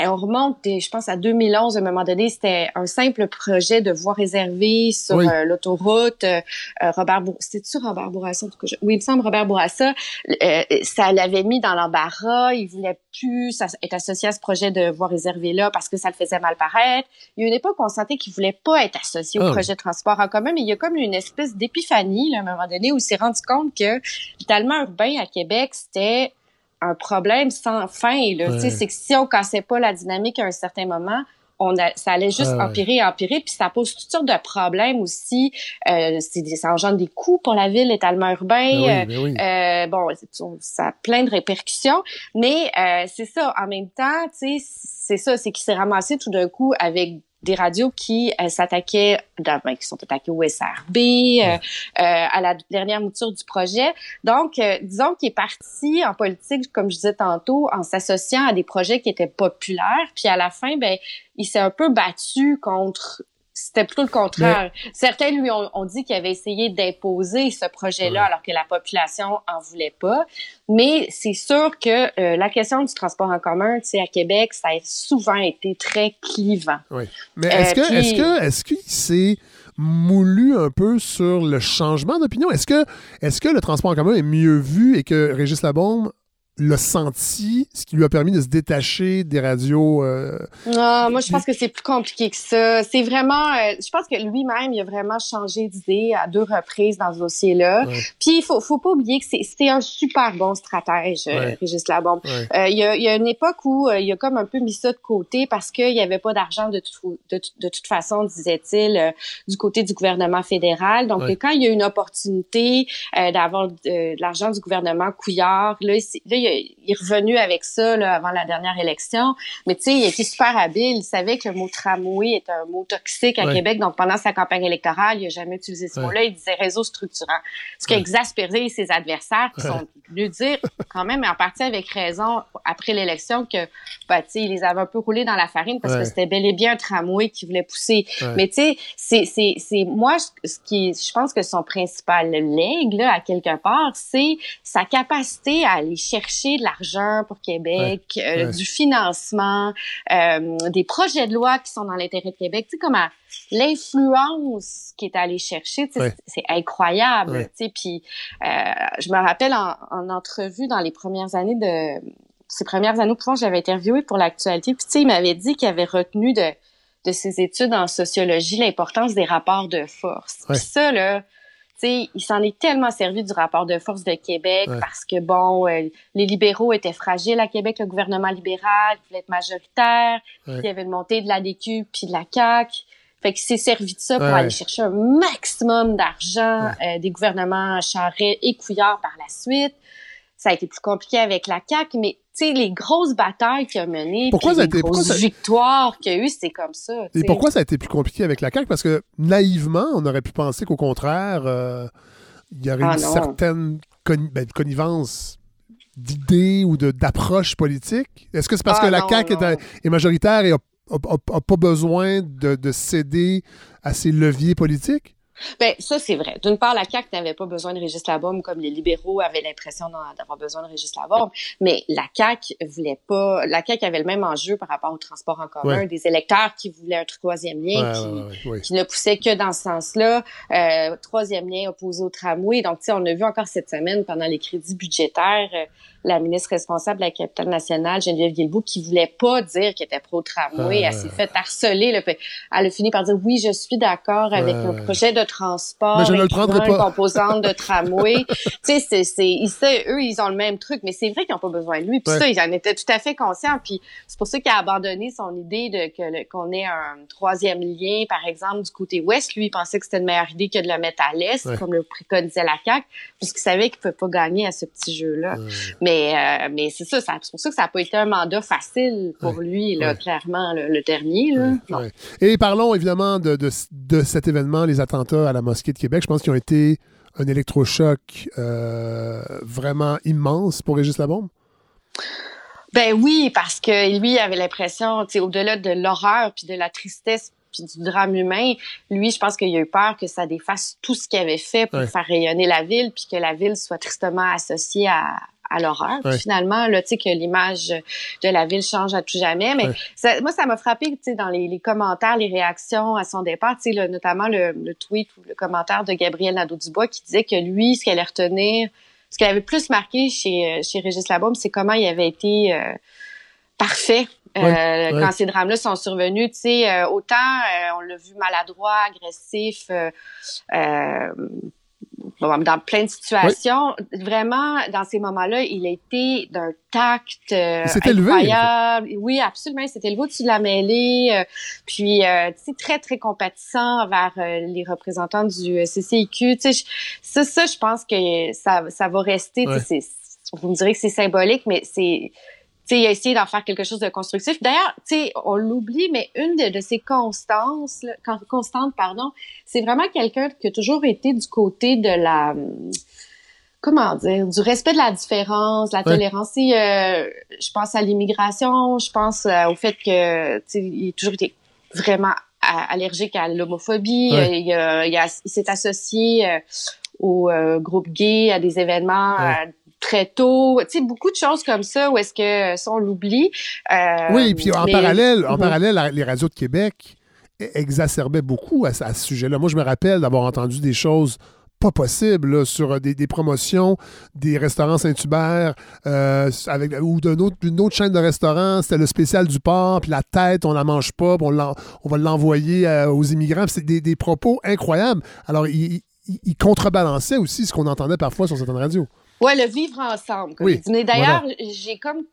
on remonte, je pense, à 2011, à un moment donné, c'était un simple projet de voie réservée sur euh, l'autoroute. Euh, Robert c'était-tu Robert Bourassa? Oui, il me semble Robert Bourassa. Euh, ça l'avait mis dans l'embarras. Il voulait plus être associé à ce projet de voie réservée-là parce que ça le faisait mal paraître. Il y a une époque où on sentait qu'il voulait pas être associé au ah projet de transport en commun, mais il y a comme une espèce d'épiphanie, à un moment donné, où il s'est rendu compte que l'étalement urbain à Québec, c'était un problème sans fin. Là. C'est que si on cassait pas la dynamique à un certain moment, on a, ça allait juste ah empirer et empirer, puis ça pose toutes sortes de problèmes aussi. Euh, ça engendre des coûts pour la ville, l'étalement urbain. Ben ben euh, bon, ça a plein de répercussions, mais euh, c'est ça. En même temps, tu sais, c'est ça, c'est qu'il s'est ramassé tout d'un coup avec des radios qui euh, s'attaquaient, ben, qui sont attaquées au SRB, euh, euh, à la dernière mouture du projet. Donc, disons qu'il est parti en politique, comme je disais tantôt, en s'associant à des projets qui étaient populaires. Puis à la fin, ben, il s'est un peu battu contre c'était plutôt le contraire. Certains lui ont, dit qu'il avait essayé d'imposer ce projet-là alors que la population en voulait pas. Mais c'est sûr que euh, la question du transport en commun, tu sais, à Québec, ça a souvent été très clivant. Oui. Mais est-ce que, est-ce que, est-ce qu'il s'est moulu un peu sur le changement d'opinion? Est-ce que, est-ce que le transport en commun est mieux vu et que Régis Labombe l'a senti, ce qui lui a permis de se détacher des radios. Euh, ah, moi, je pense que c'est plus compliqué que ça. C'est vraiment, euh, je pense que lui-même, il a vraiment changé d'idée à deux reprises dans ce dossier-là. Puis il faut, faut pas oublier que c'est un super bon stratège, euh, ouais. Régis Labombe. Euh, il, y a, il y a une époque où il a comme un peu mis ça de côté parce qu'il y avait pas d'argent de, de, de, toute façon, disait-il, du côté du gouvernement fédéral. Donc quand il y a une opportunité d'avoir de, l'argent du gouvernement Couillard, là, là il est revenu avec ça là, avant la dernière élection. Mais tu sais, il était super habile. Il savait que le mot tramway est un mot toxique à Québec. Donc, pendant sa campagne électorale, il n'a jamais utilisé ce mot-là. Il disait réseau structurant. Ce qui a exaspéré ses adversaires qui sont venus dire, quand même, en partie avec raison, après l'élection, que bah, tu sais, il les avait un peu roulés dans la farine parce que c'était bel et bien un tramway qui voulait pousser. Mais tu sais, c'est moi, ce qui, je pense que son principal leg, là, à quelque part, c'est sa capacité à aller chercher chercher de l'argent pour Québec, euh, du financement, euh, des projets de loi qui sont dans l'intérêt de Québec. Tu sais, comme l'influence qui est allée chercher, c'est incroyable. Tu sais, puis euh, je me rappelle en, en, entrevue dans les premières années de ses premières années au pouvoir, j'avais interviewé pour l'actualité. Puis tu sais, il m'avait dit qu'il avait retenu de de ses études en sociologie l'importance des rapports de force. Puis ça là sais, il s'en est tellement servi du rapport de force de Québec parce que, bon, euh, les libéraux étaient fragiles à Québec, le gouvernement libéral voulait être majoritaire, il y avait une montée de la DQ puis de la CAQ. Fait qu'il s'est servi de ça pour aller chercher un maximum d'argent euh, des gouvernements Charest et Couillard par la suite. Ça a été plus compliqué avec la CAQ, mais sais, les grosses batailles qu'il a menées, pourquoi les grosses victoires qu'il y a eues, c'est comme ça. Et pourquoi ça a été plus compliqué avec la CAQ? Parce que naïvement, on aurait pu penser qu'au contraire, euh, il y aurait ah, une certaine ben, connivence d'idées ou d'approches politiques. Est-ce que c'est parce ah, que la CAQ est, majoritaire et n'a pas besoin de, de céder à ses leviers politiques? Ben ça c'est vrai. D'une part, la CAQ n'avait pas besoin de Régis Labaume comme les libéraux avaient l'impression d'avoir besoin de Régis Labaume, mais la CAQ voulait pas. La CAQ avait le même enjeu par rapport au transport en commun, des électeurs qui voulaient un troisième lien, qui, ne poussait que dans ce sens-là. Euh, troisième lien opposé au tramway. Donc tu sais, on a vu encore cette semaine pendant les crédits budgétaires. Euh, la ministre responsable de la capitale nationale, Geneviève Guilbeault, qui voulait pas dire qu'elle était pro-tramway. elle s'est fait harceler. Là. Elle a fini par dire oui, je suis d'accord avec un projet de transport mais je ne le prendrai pas. composante de tramway. <laughs> tu sais, c'est, c'est, eux, ils ont le même truc, mais c'est vrai qu'ils n'ont pas besoin de lui. Puis ça, ils en étaient tout à fait conscients. Puis c'est pour ça qu'il a abandonné son idée de que qu'on ait un troisième lien, par exemple, du côté ouest. Lui, il pensait que c'était une meilleure idée que de le mettre à l'est, comme le préconisait la CAQ, puisqu'il savait qu'il ne pouvait pas gagner à ce petit jeu-là. Mais mais, euh, mais c'est ça, c'est pour ça que ça n'a pas été un mandat facile pour lui, là, clairement, le, dernier. Là. Et parlons évidemment de, de, cet événement, les attentats à la mosquée de Québec. Je pense qu'ils ont été un électrochoc euh, vraiment immense pour Régis Labombe. Ben oui, parce que lui avait l'impression, au-delà de l'horreur puis de la tristesse puis du drame humain, lui, je pense qu'il a eu peur que ça défasse tout ce qu'il avait fait pour faire rayonner la ville, puis que la ville soit tristement associée à, à l'horreur. Finalement, là, tu sais, que l'image de la ville change à tout jamais. Mais moi, ça m'a frappé, tu sais, dans les, commentaires, les réactions à son départ, tu sais, notamment le, tweet ou le commentaire de Gabriel Nadeau-Dubois qui disait que lui, ce qu'elle allait retenir, ce qui avait plus marqué chez, chez Régis Labaume, c'est comment il avait été euh, parfait euh, quand ces drames-là sont survenus. Tu sais, euh, autant on l'a vu maladroit, agressif, dans plein de situations. Vraiment, dans ces moments-là, il a été d'un tact euh, incroyable. Oui, absolument. Il s'était élevé au-dessus de la mêlée. Euh, puis, euh, tu sais, très, très compatissant envers euh, les représentants du CCIQ. Tu sais, ça, ça, je pense que ça, ça va rester. Vous me direz que c'est symbolique, mais c'est sais, il a essayé d'en faire quelque chose de constructif. D'ailleurs, tu sais, on l'oublie, mais une de, de ses constances, là, constantes, pardon, c'est vraiment quelqu'un qui a toujours été du côté de la, comment dire, du respect de la différence, de la tolérance. Euh, je pense à l'immigration, je pense euh, au fait que, il a toujours été vraiment allergique à l'homophobie. Il, il, s'est associé euh, au euh, groupe gay, à des événements très tôt. Tu sais, beaucoup de choses comme ça où est-ce que ça, on l'oublie. Euh, oui, puis en parallèle, en mhm. parallèle, les radios de Québec exacerbaient beaucoup à, ce sujet-là. Moi, je me rappelle d'avoir entendu des choses pas possibles sur des, promotions des restaurants Saint-Hubert euh, avec ou d'une autre, autre, chaîne de restaurants. C'était le spécial du porc, puis la tête, on la mange pas, on, on va l'envoyer euh, aux immigrants. C'est des, des, propos incroyables. Alors, il, il contrebalançait aussi ce qu'on entendait parfois sur certaines radios. Ouais, le vivre ensemble. Comme oui, Mais d'ailleurs, j'ai comme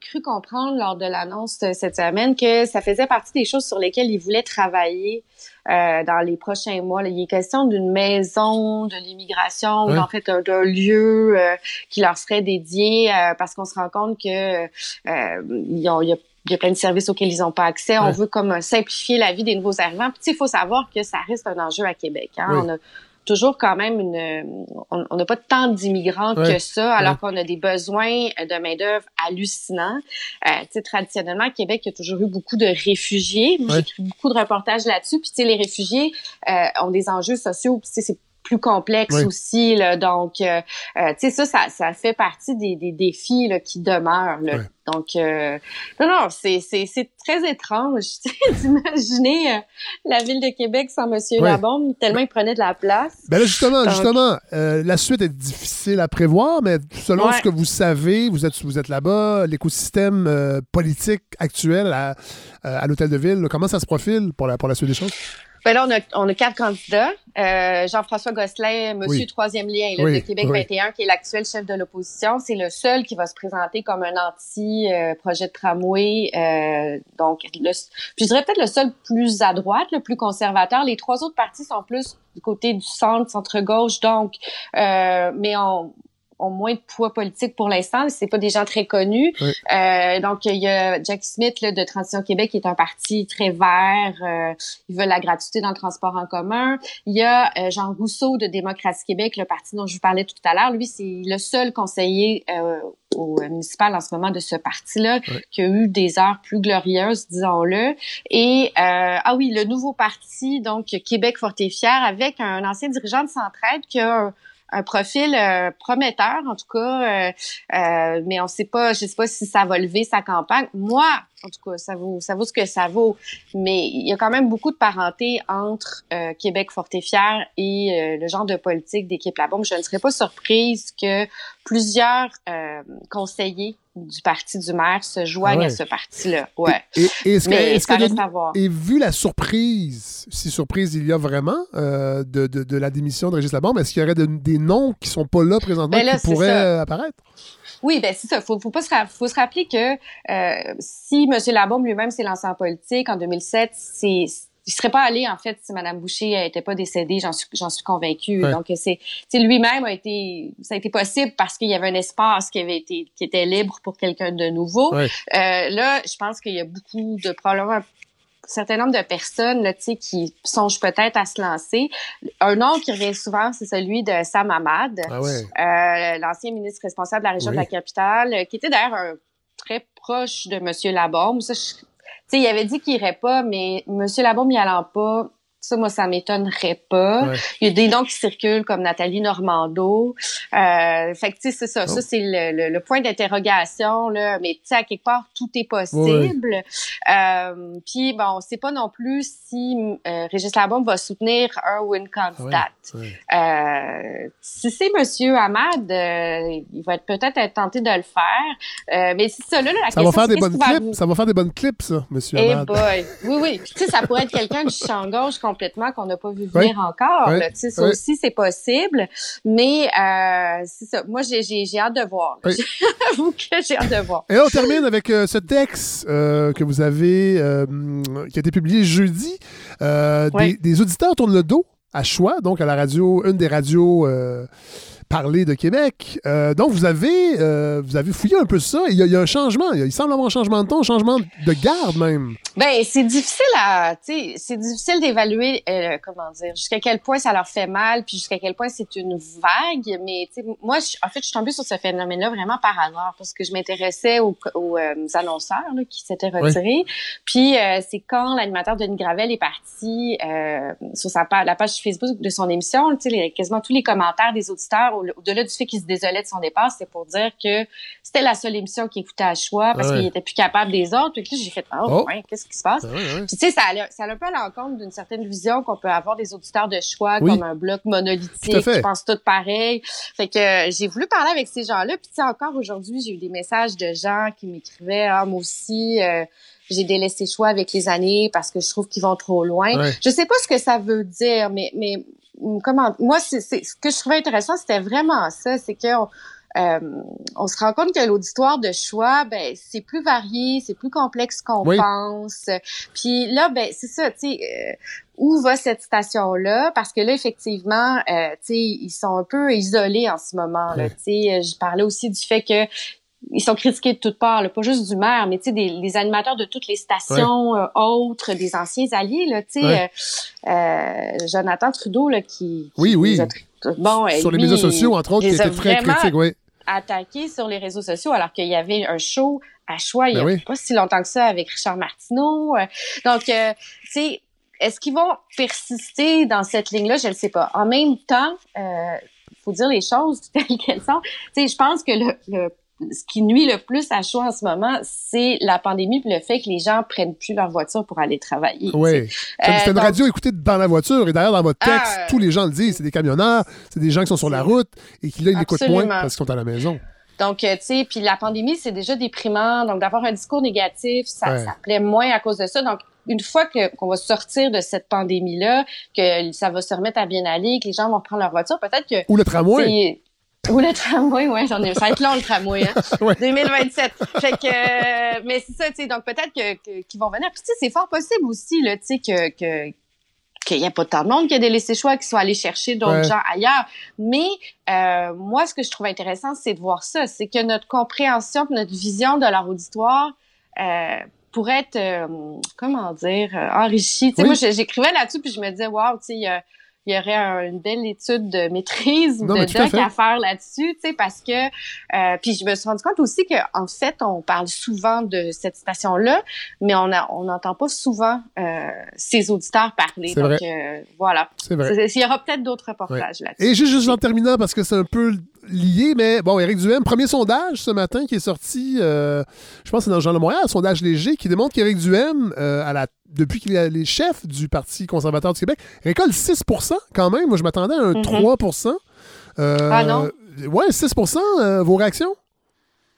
cru comprendre lors de l'annonce cette semaine que ça faisait partie des choses sur lesquelles ils voulaient travailler euh, dans les prochains mois. il est question d'une maison de l'immigration ou en fait d'un lieu euh, qui leur serait dédié euh, parce qu'on se rend compte que il y a plein de services auxquels ils n'ont pas accès. On veut comme simplifier la vie des nouveaux arrivants. Puis il faut savoir que ça reste un enjeu à Québec. Hein? On a toujours quand même une on n'a pas tant d'immigrants que ça alors qu'on a des besoins de main d'œuvre hallucinants. Euh, tu sais traditionnellement au Québec il y a toujours eu beaucoup de réfugiés. J'ai écrit beaucoup de reportages là-dessus. Puis tu sais les réfugiés euh, ont des enjeux sociaux. C'est plus complexe aussi. Là, donc, euh, euh, tu sais, ça, ça, ça fait partie des, des défis là, qui demeurent. Là. Donc, euh, non, non, c'est, c'est, c'est très étrange <laughs> d'imaginer euh, la ville de Québec sans Monsieur Labombe, tellement il prenait de la place. Ben là, justement, justement, la suite est difficile à prévoir, mais selon ce que vous savez, vous êtes, vous êtes là-bas, l'écosystème politique actuel à, à l'hôtel de ville, comment ça se profile pour la, pour la suite des choses? Ben là, on a, on a quatre candidats. Euh, Jean-François Gosselin, monsieur troisième lien là, de Québec 21, qui est l'actuel chef de l'opposition. C'est le seul qui va se présenter comme un anti-projet de tramway. Euh, donc, le, je dirais peut-être le seul plus à droite, le plus conservateur. Les trois autres partis sont plus du côté du centre, centre-gauche. Donc, euh, mais on ont moins de poids politique pour l'instant. C'est pas des gens très connus. Euh, donc il y a Jack Smith là, de Transition Québec qui est un parti très vert. Euh, ils veulent la gratuité dans le transport en commun. Il y a euh, Jean Rousseau de Démocratie Québec, le parti dont je vous parlais tout à l'heure. Lui, c'est le seul conseiller euh, au municipal en ce moment de ce parti-là qui a eu des heures plus glorieuses, disons-le. Et ah oui, le nouveau parti, donc Québec Fort et Fier, avec un ancien dirigeant de Centraide qui a un profil euh, prometteur en tout cas, euh, euh, mais on sait pas, je sais pas si ça va lever sa campagne. Moi, en tout cas, ça vaut, ça vaut ce que ça vaut. Mais il y a quand même beaucoup de parenté entre euh, Québec Fortifière et euh, le genre de politique d'équipe la bombe. Je ne serais pas surprise que plusieurs euh, conseillers du parti du maire se joignent ah à ce parti-là. Ouais. Et, est-ce que, et vu la surprise, si surprise il y a vraiment de, de, de, la démission de Régis Labombe, est-ce qu'il y aurait des noms qui sont pas là présentement ben qui pourraient apparaître? Oui, ben c'est ça. Faut, faut pas se, faut se rappeler que euh, si M. Labaume lui-même s'est lancé en politique en 2007, c'est il serait pas allé en fait si Mme Boucher était pas décédée, j'en suis j'en suis convaincue. Donc c'est lui-même a été ça a été possible parce qu'il y avait un espace qui avait été qui était libre pour quelqu'un de nouveau. Euh, là, je pense qu'il y a beaucoup de probablement certain nombre de personnes là, qui songent peut-être à se lancer. Un nom qui revient souvent, c'est celui de Sam Ahmad, ah euh, l'ancien ministre responsable de la région de la capitale, euh, qui était d'ailleurs très proche de M. Labombe. Ça, il avait dit qu'il irait pas, mais M. Labombe n'y allant pas, ça, moi, ça m'étonnerait pas. Il y a des noms qui circulent comme Nathalie Normando. Euh, fait que, tu sais, c'est ça. Ça, oh. c'est le, le, point d'interrogation, là. Mais, tu sais, à quelque part, tout est possible. Euh, puis, bon, on sait pas non plus si euh, Régis Labombe va soutenir un ou une candidate. Euh, si c'est Monsieur Ahmad, euh, il va peut-être être tenté de le faire. mais c'est ça, là, la ça va faire des bonnes clips. Ça va faire des bonnes clips, ça, Monsieur hey eh Boy. Oui, oui. Tu sais, ça pourrait être quelqu'un du champ gauche complètement qu'on n'a pas vu venir encore. Ça aussi, c'est possible. Mais euh, c'est ça. Moi, j'ai hâte de voir. <laughs> J'avoue que j'ai hâte de voir. Et on termine avec euh, ce texte euh, que vous avez, qui a été publié jeudi. Des, des, auditeurs tournent le dos à choix, donc à la radio, une des radios parler de Québec. Euh, donc, vous avez, euh, vous avez fouillé un peu ça. Il y, y, a, un changement. Il semble avoir un changement de ton, un changement de garde même. Ben, c'est difficile à, c'est difficile d'évaluer, euh, comment dire, jusqu'à quel point ça leur fait mal, puis jusqu'à quel point c'est une vague. Mais, moi, en fait, je suis tombée sur ce phénomène-là vraiment par hasard parce que je m'intéressais aux, aux annonceurs là, qui s'étaient retirés. Puis, c'est quand l'animateur Denis Gravel est parti sur sa page, la page Facebook de son émission, tu sais, quasiment tous les commentaires des auditeurs au-delà du fait qu'il se désolait de son départ, c'est pour dire que c'était la seule émission qu'il écoutait à choix parce qu'il était plus capable des autres. Puis là, j'ai fait, oh, oh. Ouais, qu'est-ce qui se passe? Puis tu sais, ça a, ça a un peu à l'encontre d'une certaine vision qu'on peut avoir des auditeurs de choix comme un bloc monolithique qui pense tout pareil. Fait que euh, j'ai voulu parler avec ces gens-là. Puis tu sais, encore aujourd'hui, j'ai eu des messages de gens qui m'écrivaient, ah, moi aussi, euh, j'ai délaissé choix avec les années parce que je trouve qu'ils vont trop loin. Je sais pas ce que ça veut dire, mais, mais comment moi c'est ce que je trouvais intéressant c'était vraiment ça c'est que euh, on se rend compte que l'auditoire de choix ben c'est plus varié c'est plus complexe qu'on pense. Puis là ben c'est ça tu sais euh, où va cette station là parce que là effectivement euh, tu sais ils sont un peu isolés en ce moment là tu sais je parlais aussi du fait que ils sont critiqués de toutes parts, pas juste du maire, mais tu sais, des, les animateurs de toutes les stations euh, autres, des anciens alliés, là, tu sais, euh, euh, Jonathan Trudeau, là, qui... Oui, oui. bon, sur les réseaux sociaux, entre autres, qui était très critique, oui. attaqué sur les réseaux sociaux, alors qu'il y avait un show à choix il y ben a pas si longtemps que ça avec Richard Martineau. donc, tu sais, est-ce qu'ils vont persister dans cette ligne-là? Je ne sais pas. En même temps, il euh, faut dire les choses telles qu'elles sont. Tu sais, je pense que le, ce qui nuit le plus à choix en ce moment, c'est la pandémie et le fait que les gens prennent plus leur voiture pour aller travailler. Oui. C'est une radio écoutée dans la voiture et d'ailleurs dans votre texte, ah, tous les gens le disent. C'est des camionneurs, c'est des gens qui sont sur la route et qui là, ils écoutent moins parce qu'ils sont à la maison. Donc, euh, tu sais, puis la pandémie, c'est déjà déprimant. Donc, d'avoir un discours négatif, ça, ça plaît moins à cause de ça. Donc, une fois que qu'on va sortir de cette pandémie-là, que ça va se remettre à bien aller, que les gens vont prendre leur voiture, peut-être que... Ou le tramway. Ou le tramway, ouais, j'en ai. Ça va être long le tramway, hein. <laughs> 2027. Fait que, euh, mais c'est ça, tu sais. Donc peut-être que qu'ils vont venir. Puis tu sais, c'est fort possible aussi, là, tu sais, que, que qu'il n'y a pas tant de monde qui a des laissés choix qui sont allés chercher d'autres gens ailleurs. Mais euh, moi, ce que je trouve intéressant, c'est de voir ça, c'est que notre compréhension, notre vision de leur auditoire euh, pourrait être, euh, comment dire, euh, enrichie. Moi, j'écrivais là-dessus, puis je me disais, wow, tu sais, il y aurait une belle étude de maîtrise ou de doc à, faire là-dessus, tu sais, parce que euh, puis je me suis rendu compte aussi que en fait, on parle souvent de cette station-là, mais on on n'entend pas souvent euh, ses auditeurs parler. Donc euh, voilà. C'est vrai. Il y aura peut-être d'autres reportages là-dessus. Et juste, juste en terminant parce que c'est un peu lié, mais bon, Éric Duhem, premier sondage ce matin qui est sorti, euh, je pense que c'est dans le Journal de Montréal, un sondage léger qui démontre qu'Éric Duhem, euh, à la, depuis qu'il est les chefs du Parti conservateur du Québec, récolte 6% quand même. Moi, je m'attendais à un 3 mm-hmm. euh, Ah non? Ouais, 6% vos réactions?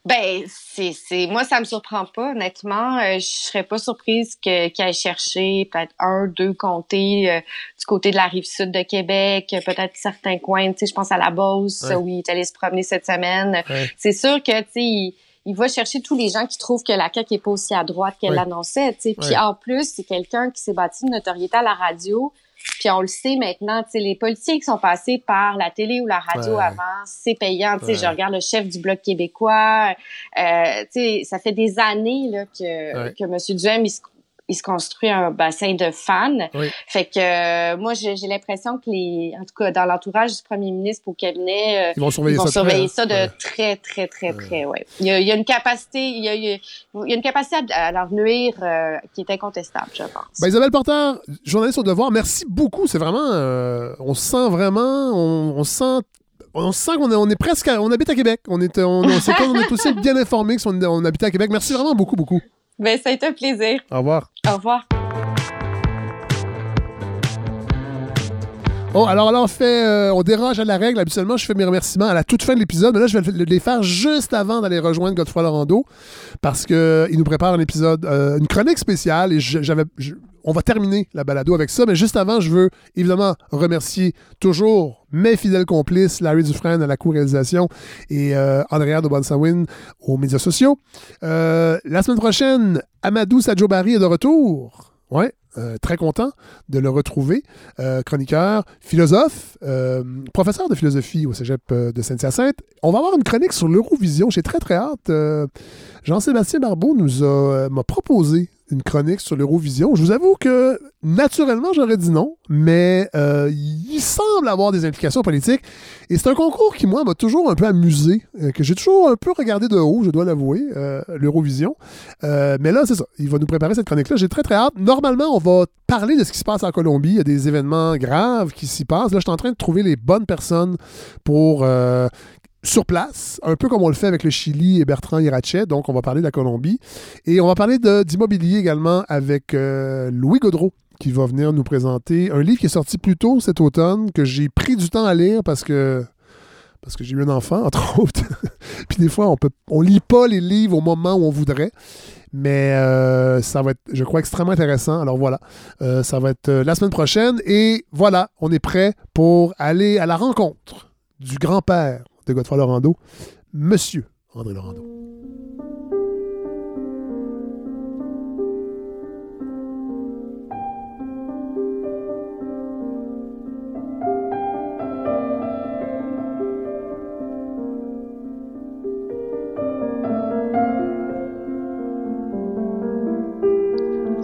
Ben, c'est, c'est, moi, ça me surprend pas, honnêtement. Euh, je serais pas surprise que, qu'il aille chercher peut-être un, deux comtés euh, du côté de la rive sud de Québec, peut-être certains coins, tu sais, je pense à la Beauce, où il est allé se promener cette semaine. C'est sûr que, tu sais, il, va chercher tous les gens qui trouvent que la CAQ est pas aussi à droite qu'elle l'annonçait, tu sais. Puis en plus, c'est quelqu'un qui s'est bâti une notoriété à la radio, puis on le sait maintenant, tu sais, les politiques qui sont passés par la télé ou la radio avant, c'est payant. Tu sais, je regarde le chef du Bloc québécois. Euh, tu sais, ça fait des années là, que, que M. Duhem, il se il se construit un bassin de fans. Fait que euh, moi, j'ai l'impression que les, en tout cas, dans l'entourage du premier ministre au cabinet, euh, ils vont surveiller, ça, de très, très, très près. Ouais. Il, y a, il y a une capacité, il y a, il y a une capacité à, leur nuire euh, qui est incontestable, je pense. Ben, Isabelle Porter, journaliste au devoir, merci beaucoup. C'est vraiment, on sent vraiment, on, on sent on sent qu'on est, on est presque, on habite à Québec. On est, on, on, on est aussi <laughs> bien informé que si on, on habite à Québec. Merci vraiment beaucoup, beaucoup. Ben, ça a été un plaisir. Au revoir. Au revoir. Oh, alors là, on fait, euh, on dérange à la règle. Habituellement, je fais mes remerciements à la toute fin de l'épisode, mais là, je vais les faire juste avant d'aller rejoindre Godefroy Lorando parce qu'il nous prépare un épisode, euh, une chronique spéciale et j'avais, on va terminer la balado avec ça, mais juste avant, je veux évidemment remercier toujours mes fidèles complices, Larry Dufresne à la co-réalisation et euh, Andrea de Bonsawin aux médias sociaux. la semaine prochaine, Amadou Sadjobari est de retour. Ouais, euh, très content de le retrouver. Euh, chroniqueur, philosophe, euh, professeur de philosophie au cégep de Saint-Hyacinthe. On va avoir une chronique sur l'Eurovision. J'ai très, très hâte. Jean-Sébastien Barbeau nous a, m'a proposé une chronique sur l'Eurovision. Je vous avoue que naturellement, j'aurais dit non, mais euh, il semble avoir des implications politiques. Et c'est un concours qui, moi, m'a toujours un peu amusé, euh, que j'ai toujours un peu regardé de haut, je dois l'avouer, euh, l'Eurovision. mais là, c'est ça. Il va nous préparer cette chronique-là. J'ai très, très hâte. Normalement, on va parler de ce qui se passe en Colombie. Il y a des événements graves qui s'y passent. Là, je suis en train de trouver les bonnes personnes pour sur place, un peu comme on le fait avec le Chili et Bertrand Hirachet. Donc, on va parler de la Colombie. Et on va parler d'immobilier également avec euh, Louis Gaudreau, qui va venir nous présenter un livre qui est sorti plus tôt cet automne, que j'ai pris du temps à lire parce que parce que j'ai eu un enfant, <laughs> entre autres. Puis des fois, on peut on lit pas les livres au moment où on voudrait. Mais euh, ça va être, je crois, extrêmement intéressant. Alors voilà, euh, ça va être la semaine prochaine. Et voilà, on est prêt pour aller à la rencontre du grand-père de Godefroy Lorando, Monsieur André Lorando.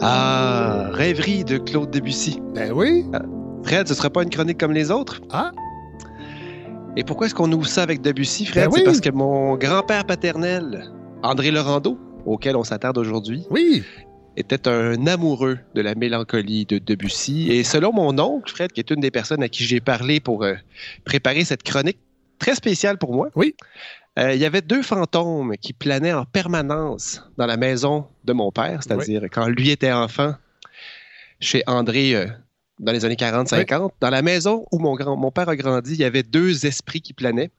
Ah, rêverie de Claude Debussy. Ben oui. Euh, Fred, ce ne sera pas une chronique comme les autres? Ah, et pourquoi est-ce qu'on ouvre ça avec Debussy, Fred? Ben C'est parce que mon grand-père paternel, André Laurando, auquel on s'attarde aujourd'hui, oui. était un amoureux de la mélancolie de Debussy. Et selon mon oncle, Fred, qui est une des personnes à qui j'ai parlé pour euh, préparer cette chronique très spéciale pour moi, Oui. euh, il y avait deux fantômes qui planaient en permanence dans la maison de mon père, c'est-à-dire quand lui était enfant chez André euh, dans les années 40-50. Dans la maison où mon, grand, mon père a grandi, il y avait deux esprits qui planaient.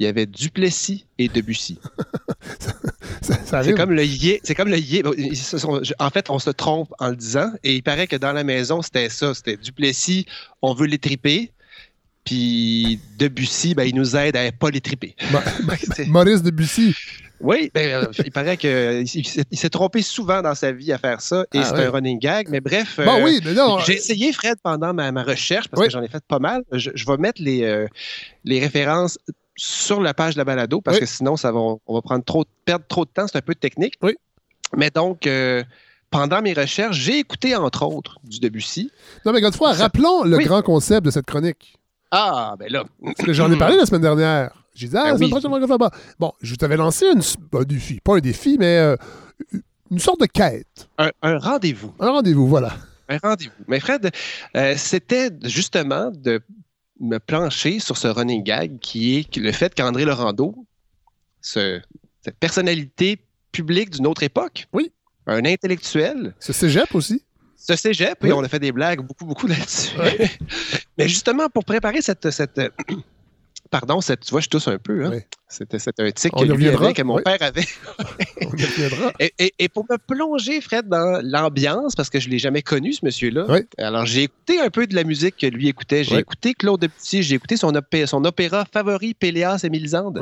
Il y avait Duplessis et Debussy. <laughs> C'est comme le yé. C'est comme le yé. En fait, on se trompe en le disant. Et il paraît que dans la maison, c'était ça. C'était Duplessis, on veut les triper. Puis Debussy, ben, il nous aide à pas les triper. Ma- <laughs> Maurice Debussy. Oui, ben, euh, il paraît qu'il s'est il s'est trompé souvent dans sa vie à faire ça. Et Ah, c'est un running gag. Mais bref. Bon, euh, oui. J'ai essayé, Fred, pendant ma, ma recherche, parce Oui. que j'en ai fait pas mal. Je, je vais mettre les, euh, les références sur la page de la balado, parce Oui. que sinon, ça va, on va prendre trop, perdre trop de temps. C'est un peu technique. Oui. Mais donc, euh, pendant mes recherches, j'ai écouté, entre autres, du Debussy. Non, mais Godefroy, Ça- rappelons le Oui. grand concept de cette chronique. Ah, ben là. Parce que j'en ai parlé la semaine dernière. J'ai dit, ah, la semaine oui. prochaine. Bon, je t'avais lancé une, un défi. Pas un défi, mais euh, une sorte de quête. Un, un rendez-vous. Un rendez-vous, voilà. Un rendez-vous. Mais Fred, euh, c'était justement de me plancher sur ce running gag qui est le fait qu'André Laurando, ce- cette personnalité publique d'une autre époque, Oui. un intellectuel, Ce cégep aussi. ce cégep, Oui. et on a fait des blagues beaucoup, beaucoup là-dessus. <laughs> Mais justement, pour préparer cette. cette Pardon, tu vois, je tousse un peu. Hein? Oui. C'était un tic On que lui avait, que mon oui. père avait. <laughs> On. Et, et- et pour me plonger, Fred, dans l'ambiance, parce que je ne l'ai jamais connu, ce monsieur-là, Oui. alors j'ai écouté un peu de la musique que lui écoutait. J'ai écouté Claude Debussy, j'ai écouté son, opé- son opéra favori, Péléas et Mélisande.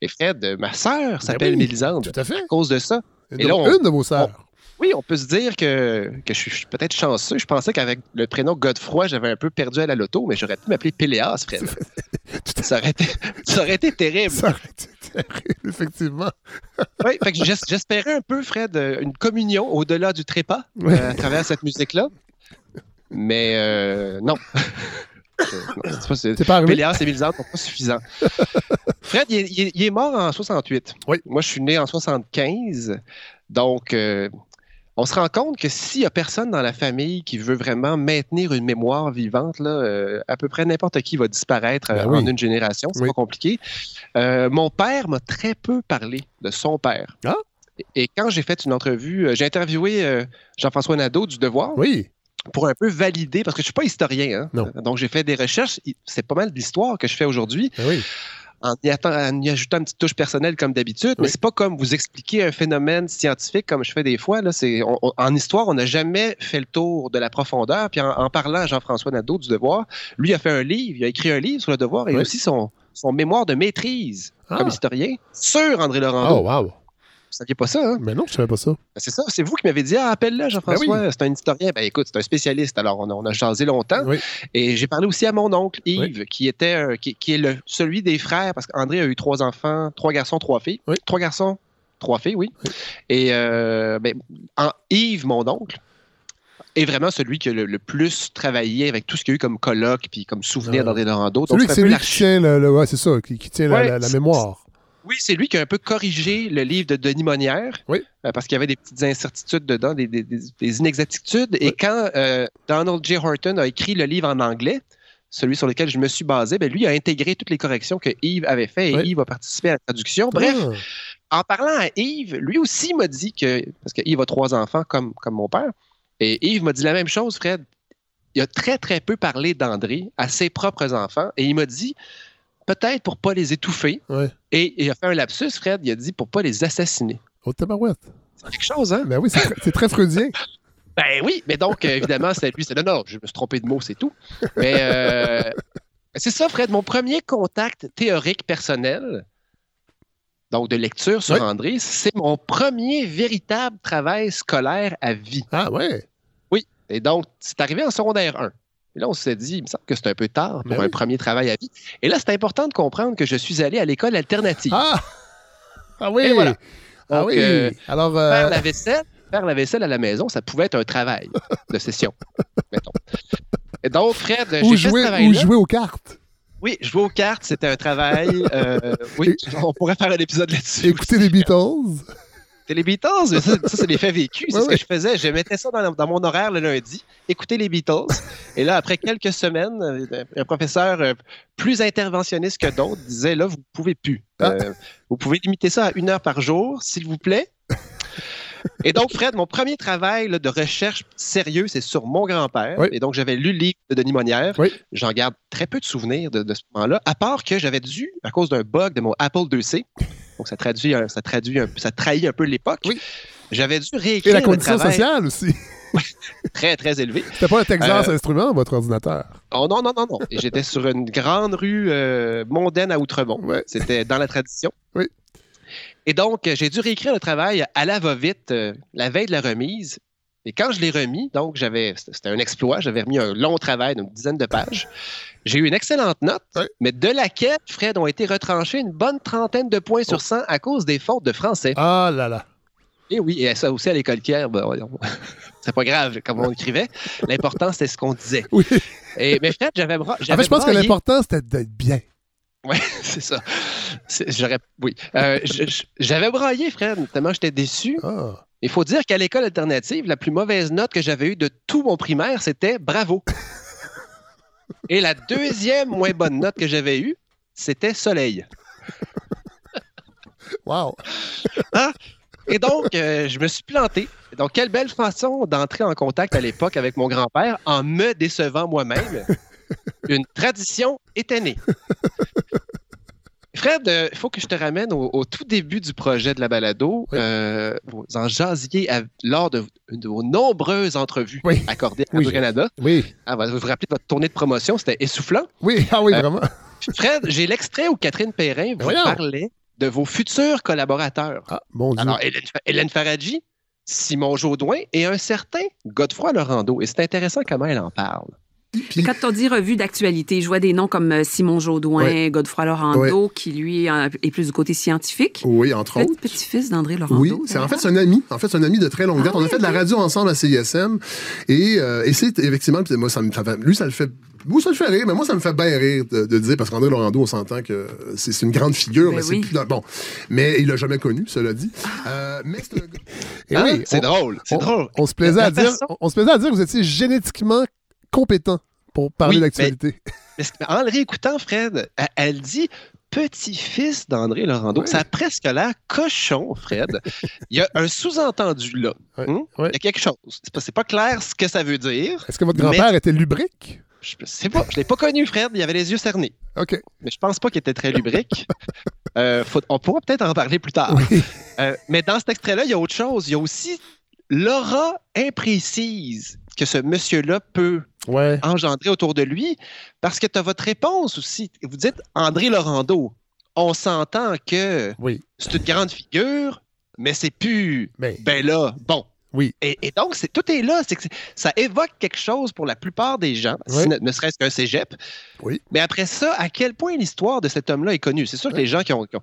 Et Fred, ma sœur s'appelle oui, Mélisande Tout à fait. à cause de ça. Une, Et là, on- une de vos sœurs. Oui, on peut se dire que, que je suis peut-être chanceux. Je pensais qu'avec le prénom Godefroy, j'avais un peu perdu à la loto, mais j'aurais pu m'appeler Péléas, Fred. <laughs> ça, aurait été, ça aurait été terrible. Ça aurait été terrible, effectivement. <laughs> Oui, fait que j'es- j'espérais un peu, Fred, euh, une communion au-delà du trépas euh, à travers cette musique-là. Mais euh, non. <laughs> C'est pas-. Péléas et Mélisande sont pas suffisants. Fred, il est, il est- il est mort en 68. Oui. Moi, je suis né en 75. Donc, euh, on se rend compte que s'il y a personne dans la famille qui veut vraiment maintenir une mémoire vivante, là, euh, à peu près n'importe qui va disparaître euh, Ben oui. en une génération. C'est Oui. pas compliqué. Euh, mon père m'a très peu parlé de son père. Ah. Et quand j'ai fait une entrevue, j'ai interviewé Jean-François Nadeau du Devoir Oui. pour un peu valider, parce que je suis pas historien. hein. Non. Donc, j'ai fait des recherches. C'est pas mal d'histoires que je fais aujourd'hui Ben oui. En y, atta- en y ajoutant une petite touche personnelle comme d'habitude, mais Oui. c'est pas comme vous expliquer un phénomène scientifique comme je fais des fois. Là, c'est, on- on- en histoire, on n'a jamais fait le tour de la profondeur. Puis en, en parlant à Jean-François Nadeau du Devoir, lui a fait un livre, il a écrit un livre sur le Devoir et Oui. aussi son, son mémoire de maîtrise Ah. comme historien sur André Laurent. Oh, wow. Vous saviez pas ça, hein? Mais non, je savais pas ça. Ben, C'est ça, c'est vous qui m'avez dit, ah, appelle-le Jean-François, Ben c'est un historien. Ben écoute, c'est un spécialiste, alors on a, on a jasé longtemps. Oui. Et j'ai parlé aussi à mon oncle Yves, qui était qui, qui est le, celui des frères, parce qu'André a eu trois enfants, trois garçons, trois filles. Oui. Trois garçons, trois filles, oui. Et euh, ben, en- Yves, mon oncle, est vraiment celui qui a le, le plus travaillé avec tout ce qu'il y a eu comme colloque puis comme souvenir Ah. d'André Laurando. C'est lui, un c'est lui qui tient le, le- ouais, c'est ça, qui, qui tient la- Ouais, la, la c'est- mémoire. Oui, c'est lui qui a un peu corrigé le livre de Denis Monnière. Oui. euh, parce qu'il y avait des petites incertitudes dedans, des, des- des- des inexactitudes. Et quand euh, Donald J. Horton a écrit le livre en anglais, celui sur lequel je me suis basé, ben, lui a intégré toutes les corrections que Yves avait fait et Oui. Yves a participé à la traduction. Bref, Ah. en parlant à Yves, lui aussi m'a dit que, parce que Yves a trois enfants comme, comme mon père, et Yves m'a dit la même chose, Fred. Il a très, très peu parlé d'André à ses propres enfants, et il m'a dit, peut-être pour pas les étouffer, Ouais. et il a fait un lapsus, Fred, il a dit pour pas les assassiner. Oh, tabarouette. C'est quelque chose, hein? Ben oui, c'est très, freudien. Ben oui, mais donc, euh, évidemment, c'est lui, c'est non, non, je me suis trompé de mot, c'est tout. Mais euh, c'est ça, Fred, mon premier contact théorique personnel, donc de lecture sur Oui. André, c'est mon premier véritable travail scolaire à vie. Ah ouais. Et donc, c'est arrivé en secondaire 1. Et là, on s'est dit, il me semble que c'est un peu tard pour Ben un premier travail à vie. Et là, c'est important de comprendre que je suis allé à l'école alternative. Ah! Ah oui! Et voilà. Ah Donc, oui! euh, Alors, euh, Faire la vaisselle, faire la vaisselle à la maison, ça pouvait être un travail de session, <laughs> mettons. Et donc, Fred, j'ai ou, fait ce jouer, ou jouer aux cartes. Oui, jouer aux cartes, c'était un travail. euh, oui, <laughs> on pourrait faire un épisode là-dessus. Écouter les Beatles. Écouter les Beatles? Ça, ça c'est des faits vécus. C'est ce que je faisais. Je mettais ça dans, mon horaire le lundi, écouter les Beatles. Et là, après quelques semaines, euh, un professeur euh, plus interventionniste que d'autres disait là, vous ne pouvez plus. Ah. Euh, vous pouvez limiter ça à une heure par jour, s'il vous plaît. Et donc, Fred, mon premier travail de recherche sérieux, c'est sur mon grand-père. Et donc, j'avais lu le livre de Denis Monnière. J'en garde très peu de souvenirs de, ce moment-là, à part que j'avais dû, à cause d'un bug de mon Apple IIc, donc ça traduit, ça traduit, ça trahit un peu l'époque. J'avais dû réécrire. Et la condition sociale aussi. <laughs> très, très élevée. C'était pas un Texas euh, Instrument, votre ordinateur? Oh non, non, non, non. J'étais sur une grande rue euh, mondaine à Outremont. C'était dans la tradition. Oui. Et donc, j'ai dû réécrire le travail à la va-vite euh, la veille de la remise. Et quand je l'ai remis, donc j'avais, c'était un exploit, j'avais remis un long travail d'une dizaine de pages. J'ai eu une excellente note, mais de laquelle, Fred, ont été retranchés une bonne trentaine de points sur 100 à cause des fautes de français. Ah là là. Et oui, et ça aussi à l'école Kier, ben, <laughs> c'est pas grave comme on écrivait. L'important, c'était ce qu'on disait. Oui. Et, mais Fred, j'avais. En fait, je pense que l'important, c'était d'être bien. Oui, <laughs> c'est ça. J'aurais, oui. Euh, j'avais braillé, Fred, tellement j'étais déçu. Ah. Il faut dire qu'à l'école alternative, la plus mauvaise note que j'avais eue de tout mon primaire, c'était bravo. Et la deuxième moins bonne note que j'avais eue, c'était soleil. Wow! Hein? Et donc, euh, je me suis planté. Donc, quelle belle façon d'entrer en contact à l'époque avec mon grand-père en me décevant moi-même. Une tradition était née. Fred, il euh, faut que je te ramène au, tout début du projet de la balado. Euh, vous en jasiez lors de, vos nombreuses entrevues accordées à Radio-Canada. Oui. Ah, vous vous rappelez de votre tournée de promotion, c'était essoufflant. Oui, ah oui, euh, vraiment. Fred, j'ai l'extrait où Catherine Perrin vous parlait de vos futurs collaborateurs. Ah, mon Dieu. Alors, Hélène, Faradji, Simon Jaudoin et un certain Godefroy Laurando. Et c'est intéressant comment elle en parle. Puis... Quand on dit revue d'actualité, je vois des noms comme euh, Simon Jaudoin, Godefroy Laurando, qui lui est plus du côté scientifique. Oui, entre autres. Petit-fils d'André Laurando. Oui, c'est en fait c'est un ami. En fait, c'est un ami de très longue date. on a fait de la ah, radio ensemble à CISM. Et, euh, et c'est effectivement, moi, ça me, lui, ça le fait vous, ça le fait rire, mais moi, ça me fait bien rire de, dire, parce qu'André Laurando, on s'entend que c'est une grande figure, ben mais c'est plus. Bon, mais il l'a jamais connu, cela dit. Euh, mais c'est un gars. oui, c'est drôle, c'est drôle. On se plaisait à dire, on se plaisait à dire que vous étiez génétiquement compétent pour parler d'actualité. <laughs> en le réécoutant, Fred, elle dit petit-fils d'André Laurando. Ça a presque l'air cochon, Fred. Il y a un sous-entendu là. Hein? Il y a quelque chose. C'est pas, pas, clair ce que ça veut dire. Est-ce que votre grand-père était lubrique? Je sais pas. Je l'ai pas connu, Fred. Il avait les yeux cernés. OK. Mais je pense pas qu'il était très lubrique. <laughs> Euh, on pourra peut-être en parler plus tard. Euh, mais dans cet extrait-là, il y a autre chose. Il y a aussi l'aura imprécise que ce monsieur-là peut engendrer autour de lui, parce que tu as votre réponse aussi. Vous dites André Laurando. On s'entend que c'est une grande figure, mais c'est plus. Ben là, bon. Oui. Et, donc, tout est là. C'est que ça évoque quelque chose pour la plupart des gens, ne, serait-ce qu'un cégep. Oui. Mais après ça, à quel point l'histoire de cet homme-là est connue? C'est sûr que les gens qui ont, qui ont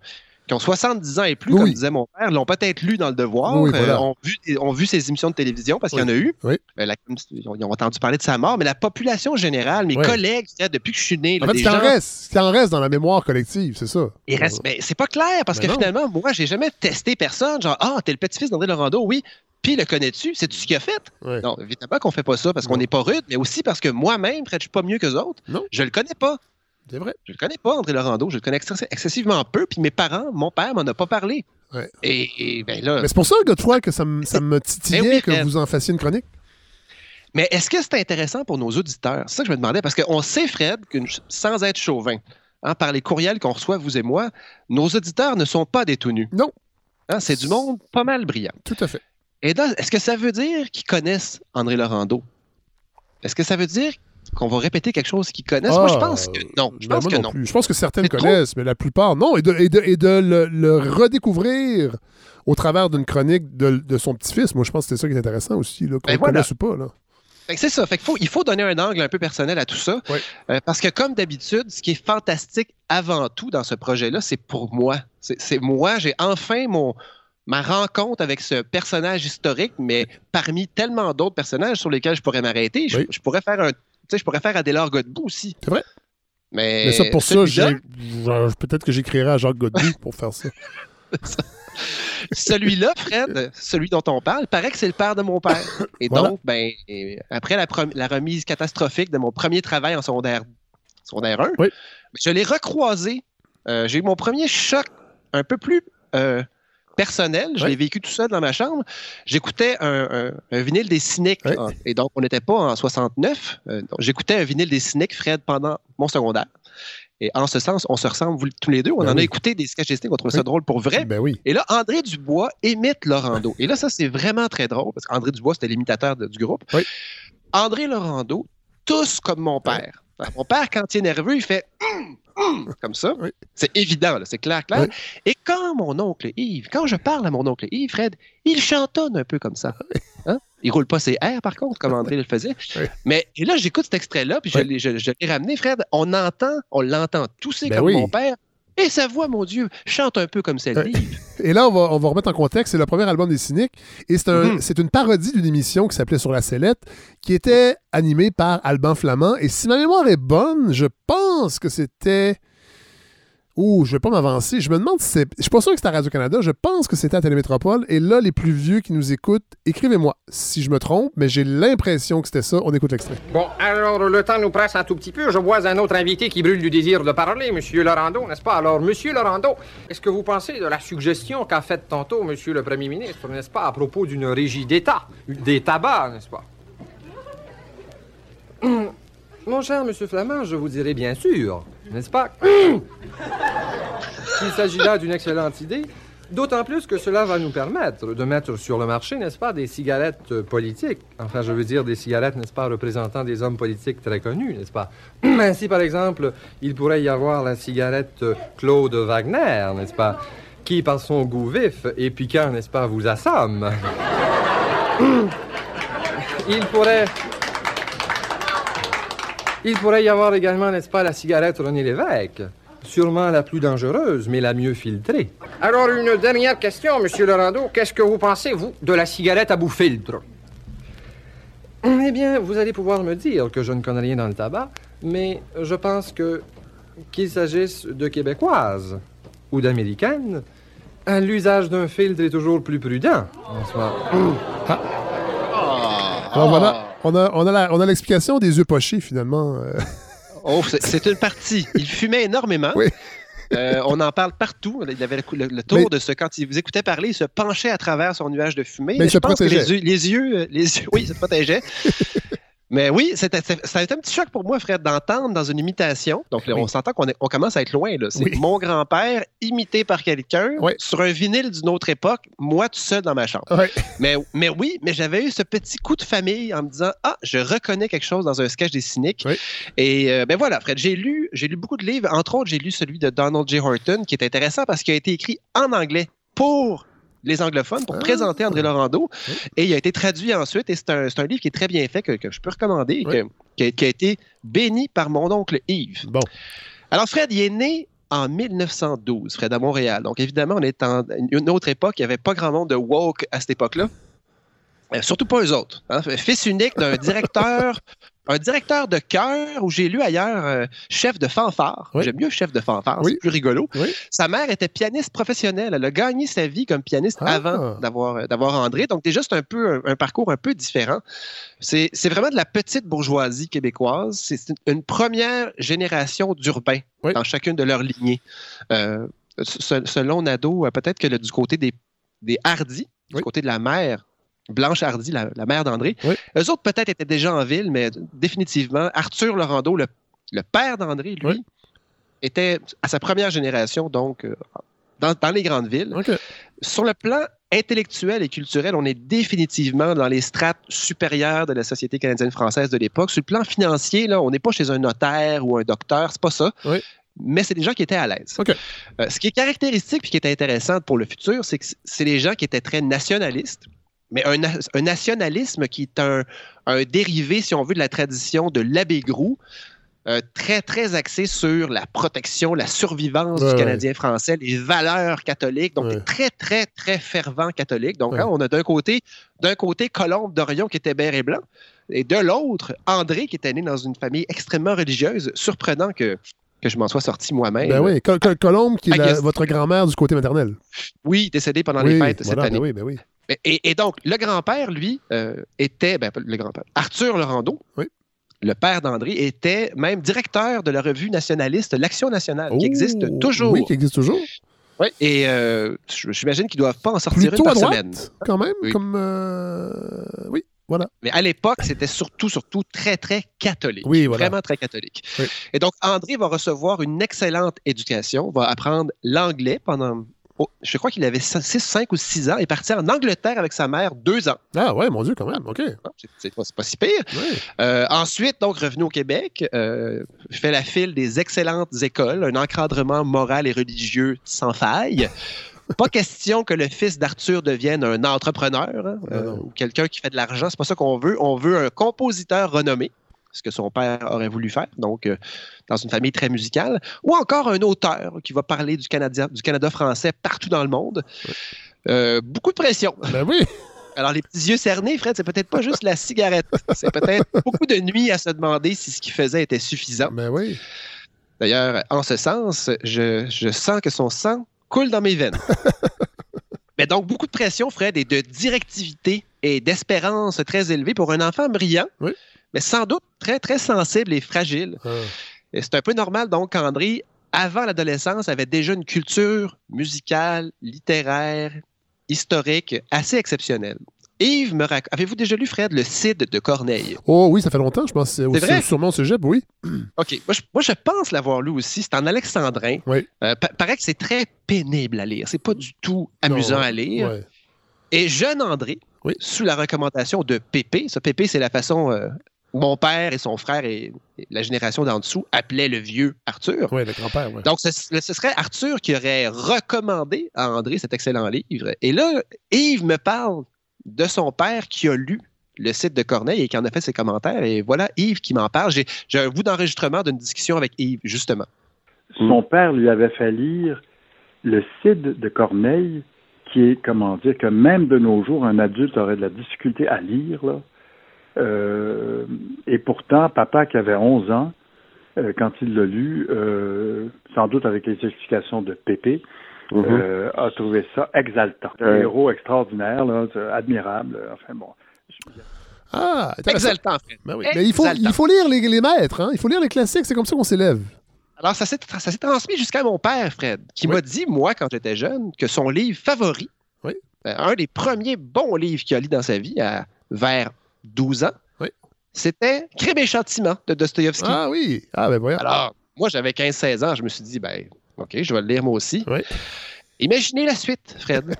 70 ans et plus, comme disait mon père, l'ont peut-être lu dans le devoir, euh, ont, vu, ont, vu, ses émissions de télévision parce qu'il y en a eu. Oui. Euh, ils ont entendu parler de sa mort, mais la population générale, mes collègues, depuis que je suis né. en fait, en, reste, en reste dans la mémoire collective, c'est ça. Il reste, mais c'est pas clair parce que finalement, moi, j'ai jamais testé personne. Genre, ah, t'es le petit-fils d'André Laurando, oui. Puis le connais-tu? C'est-tu ce qu'il a fait? Non, évidemment qu'on fait pas ça parce qu'on n'est pas rude, mais aussi parce que moi-même, je suis pas mieux que les autres. Non. Je le connais pas. C'est vrai. Je le connais pas, André Laurando. Je le connais excessivement peu. Puis mes parents, mon père m'en a pas parlé. Et, ben là. Mais c'est pour ça, Godefroy, que ça, ça me titillait ben que vous en fassiez une chronique. Mais est-ce que c'est intéressant pour nos auditeurs? C'est ça que je me demandais, parce qu'on sait, Fred, que sans être chauvin, hein, par les courriels qu'on reçoit, vous et moi, nos auditeurs ne sont pas des tout nus. Non. Hein, c'est du monde pas mal brillant. Tout à fait. Et est-ce que ça veut dire qu'ils connaissent André Laurando? Est-ce que ça veut dire qu'on va répéter quelque chose qu'ils connaissent? moi, je ah, pense que non. Je pense que non. Je pense que certaines connaissent, mais la plupart non. Et de, le, redécouvrir au travers d'une chronique de, son petit-fils, moi, je pense que c'est ça qui est intéressant aussi, qu'on ben connaisse ou pas. Là. C'est ça. Fait faut, il faut donner un angle un peu personnel à tout ça. Euh, parce que, comme d'habitude, ce qui est fantastique avant tout dans ce projet-là, c'est pour moi. C'est moi, j'ai enfin mon, ma rencontre avec ce personnage historique, mais parmi tellement d'autres personnages sur lesquels je pourrais m'arrêter, je, pourrais faire un sais, je pourrais faire Adélard Godbout aussi. C'est vrai? Mais, Mais ça, pour ça, peut-être que j'écrirai à Jacques Godbout pour faire ça. <laughs> Celui-là, Fred, celui dont on parle, paraît que c'est le père de mon père. Et donc, ben, après la, la, remise catastrophique de mon premier travail en secondaire, secondaire 1, je l'ai recroisé. Euh, j'ai eu mon premier choc un peu plus euh, personnel. Je l'ai vécu tout seul dans ma chambre. J'écoutais un, vinyle des cyniques. Et donc, on n'était pas en 69. Euh, j'écoutais un vinyle des cyniques, Fred, pendant mon secondaire. Et en ce sens, on se ressemble tous les deux. On ben en a écouté des sketchs on trouvait ça drôle pour vrai. Ben oui. Et là, André Dubois imite Laurando. Et là, ça, c'est vraiment très drôle parce qu'André Dubois, c'était l'imitateur du groupe. André Laurando, tous comme mon père. Mon père, quand il est nerveux, il fait hum, hum, comme ça. C'est évident, c'est clair, clair. Et quand mon oncle Yves, quand je parle à mon oncle Yves, Fred, il chantonne un peu comme ça. Hein? Il roule pas ses airs, par contre, comme André le faisait. Mais et là, j'écoute cet extrait-là, puis je l'ai ramené, Fred. On entend, on l'entend tousser ben comme mon père. Et sa voix, mon Dieu, chante un peu comme celle d'Yves. Et là, on va, on va remettre en contexte, c'est le premier album des Cyniques. Et c'est un, mhm. une parodie d'une émission qui s'appelait Sur la sellette, qui était animée par Alban Flamand. Et si ma mémoire est bonne, je pense que c'était Ouh, je vais pas m'avancer. Je me demande si c'est. Je suis pas sûr que c'était à Radio-Canada. Je pense que c'était à Télémétropole. Et là, les plus vieux qui nous écoutent, écrivez-moi si je me trompe, mais j'ai l'impression que c'était ça. On écoute l'extrait. Bon, alors le temps nous presse un tout petit peu. Je vois un autre invité qui brûle du désir de parler, Monsieur Lorando, n'est-ce pas? Alors, Monsieur Lorando, est-ce que vous pensez de la suggestion qu'a faite tantôt Monsieur le Premier ministre, n'est-ce pas, à propos d'une régie d'État, des tabacs, n'est-ce pas? Mon cher Monsieur Flamand, je vous dirai bien sûr, n'est-ce pas, qu'il s'agit là d'une excellente idée, d'autant plus que cela va nous permettre de mettre sur le marché, n'est-ce pas, des cigarettes politiques. Enfin, je veux dire des cigarettes, n'est-ce pas, représentant des hommes politiques très connus, n'est-ce pas. <clears throat> Ainsi, par exemple, il pourrait y avoir la cigarette Claude Wagner, n'est-ce pas, qui, par son goût vif et piquant, n'est-ce pas, vous assomme. <clears throat> il pourrait... Il pourrait y avoir également, n'est-ce pas, la cigarette René Lévesque. Sûrement la plus dangereuse, mais la mieux filtrée. Alors, une dernière question, Monsieur Lorando. Qu'est-ce que vous pensez, vous, de la cigarette à bout filtre? Eh bien, vous allez pouvoir me dire que je ne connais rien dans le tabac, mais je pense que, qu'il s'agisse de québécoises ou d'américaines, l'usage d'un filtre est toujours plus prudent, ah. Alors voilà, on a, on a l'explication des œufs pochés, finalement. Euh. Oh, c'est une partie. Il fumait énormément. Oui. Euh, on en parle partout. Il avait le, tour de ce. Quand il vous écoutait parler, il se penchait à travers son nuage de fumée. Mais, il se protégeait. les, les, yeux, les yeux, oui, il se protégeait. <laughs> Mais oui, ça a été un petit choc pour moi, Fred, d'entendre dans une imitation. Donc, on s'entend qu'on on commence à être loin. C'est mon grand-père imité par quelqu'un sur un vinyle d'une autre époque, moi tout seul dans ma chambre. Mais, mais oui, mais j'avais eu ce petit coup de famille en me disant Ah, je reconnais quelque chose dans un sketch des cyniques. Et euh, ben voilà, Fred, j'ai lu, j'ai lu beaucoup de livres. Entre autres, j'ai lu celui de Donald J. Horton, qui est intéressant parce qu'il a été écrit en anglais pour les anglophones pour ah. présenter André Laurando. Et il a été traduit ensuite. Et c'est un, un, livre qui est très bien fait, que, que je peux recommander, qui, a, qui, a, été béni par mon oncle Yves. Bon. Alors, Fred, il est né en 1912, Fred, à Montréal. Donc, évidemment, on est en une autre époque. Il n'y avait pas grand monde de woke à cette époque-là. Euh, surtout pas eux autres. Hein. Fils unique d'un directeur un directeur de chœur où j'ai lu ailleurs euh, chef de fanfare. J'aime mieux chef de fanfare, c'est plus rigolo. Sa mère était pianiste professionnelle. Elle a gagné sa vie comme pianiste ah. avant d'avoir, euh, d'avoir André. Donc, déjà, c'est un peu un, parcours un peu différent. C'est, vraiment de la petite bourgeoisie québécoise. C'est une première génération d'urbains dans chacune de leurs lignées. Euh, selon Nadeau, peut-être que du côté des, des hardis, du côté de la mère, Blanche Hardy, la, mère d'André. Eux autres, peut-être, étaient déjà en ville, mais définitivement, Arthur Laurando, le, père d'André, lui, était à sa première génération, donc euh, dans, les grandes villes. Sur le plan intellectuel et culturel, on est définitivement dans les strates supérieures de la société canadienne-française de l'époque. Sur le plan financier, là, on n'est pas chez un notaire ou un docteur, c'est pas ça. mais c'est des gens qui étaient à l'aise. Euh, ce qui est caractéristique et qui est intéressant pour le futur, c'est que c'est les gens qui étaient très nationalistes, mais un, nationalisme qui est un, dérivé, si on veut, de la tradition de l'abbé Groux, euh, très, très axé sur la protection, la survivance du Canadien français, les valeurs catholiques, donc très, très, très fervent catholique. Donc, hein, on a d'un côté, d'un côté Colombe d'Orion qui était vert et blanc, et de l'autre, André qui était né dans une famille extrêmement religieuse. Surprenant que, que je m'en sois sorti moi-même. Ben oui, Colombe, qui est votre grand-mère du côté maternel. Oui, décédée pendant les fêtes cette année. Ben oui, ben oui. Et, donc, le grand-père, lui, euh, était, ben, le grand-père, Arthur Laurando, le père d'André, était même directeur de la revue nationaliste L'Action nationale, qui existe oh, toujours. Oui, qui existe toujours. Oui, et euh, j'imagine qu'ils ne doivent pas en sortir une par semaine. quand même, comme... Euh, oui, voilà. Mais à l'époque, c'était surtout, surtout très, très catholique. Oui, voilà. Vraiment très catholique. Et donc, André va recevoir une excellente éducation, va apprendre l'anglais pendant je crois qu'il avait 6, 5 ou 6 ans, et parti en Angleterre avec sa mère deux ans. Ah ouais, mon Dieu, quand même, OK. Ah, c'est pas, si pire. Euh, ensuite, donc, revenu au Québec, euh, fait la file des excellentes écoles, un encadrement moral et religieux sans faille. pas question que le fils d'Arthur devienne un entrepreneur hein, euh, ou quelqu'un qui fait de l'argent. C'est pas ça qu'on veut. On veut un compositeur renommé ce que son père aurait voulu faire, donc euh, dans une famille très musicale, ou encore un auteur qui va parler du Canada, du Canada français partout dans le monde. Euh, beaucoup de pression. Ben oui. Alors, les petits yeux cernés, Fred, c'est peut-être pas juste la cigarette. C'est peut-être beaucoup de nuits à se demander si ce qu'il faisait était suffisant. Ben oui. D'ailleurs, en ce sens, je, je sens que son sang coule dans mes veines. <laughs> Mais donc, beaucoup de pression, Fred, et de directivité et d'espérance très élevée pour un enfant brillant. Oui mais sans doute très, très sensible et fragile. Ah. Et c'est un peu normal, donc, qu'André, avant l'adolescence, avait déjà une culture musicale, littéraire, historique assez exceptionnelle. Yves me raconte. Avez-vous déjà lu, Fred, le Cid de Corneille? Oh oui, ça fait longtemps, je pense. C'est vrai? sûrement ce cégep, oui. <clears throat> OK. Moi je, pense l'avoir lu aussi. C'est en alexandrin. Oui. Euh, paraît que c'est très pénible à lire. C'est pas du tout amusant à lire. Et jeune André, sous la recommandation de Pépé, ce Pépé, c'est la façon euh, mon père et son frère et la génération d'en dessous appelaient le vieux Arthur. Oui, le grand-père. Donc, ce, serait Arthur qui aurait recommandé à André cet excellent livre. Et là, Yves me parle de son père qui a lu le site de Corneille et qui en a fait ses commentaires. Et voilà Yves qui m'en parle. J'ai un bout d'enregistrement d'une discussion avec Yves, justement. Son père lui avait fait lire le Cid de Corneille, qui est, comment dire, que même de nos jours, un adulte aurait de la difficulté à lire. Là. Euh, et pourtant, papa qui avait 11 ans, euh, quand il l'a lu, euh, sans doute avec les explications de Pépé, mhm. a trouvé ça exaltant. Un héros extraordinaire, admirable. Enfin bon. Ah, exaltant. Ben Mais il faut, il faut lire les, les maîtres, hein? il faut lire les classiques, c'est comme ça qu'on s'élève. Alors, ça s'est transmis jusqu'à mon père, Fred, qui m'a dit, moi, quand j'étais jeune, que son livre favori, un des premiers bons livres qu'il a lu dans sa vie, à, vers 12 ans. Oui. C'était Crime et châtiment de Dostoïevski. Ah oui. Ah ben voilà. Alors, moi, j'avais 15-16 ans. Je me suis dit, ben, OK, je vais le lire moi aussi. Oui. Imaginez la suite, Fred.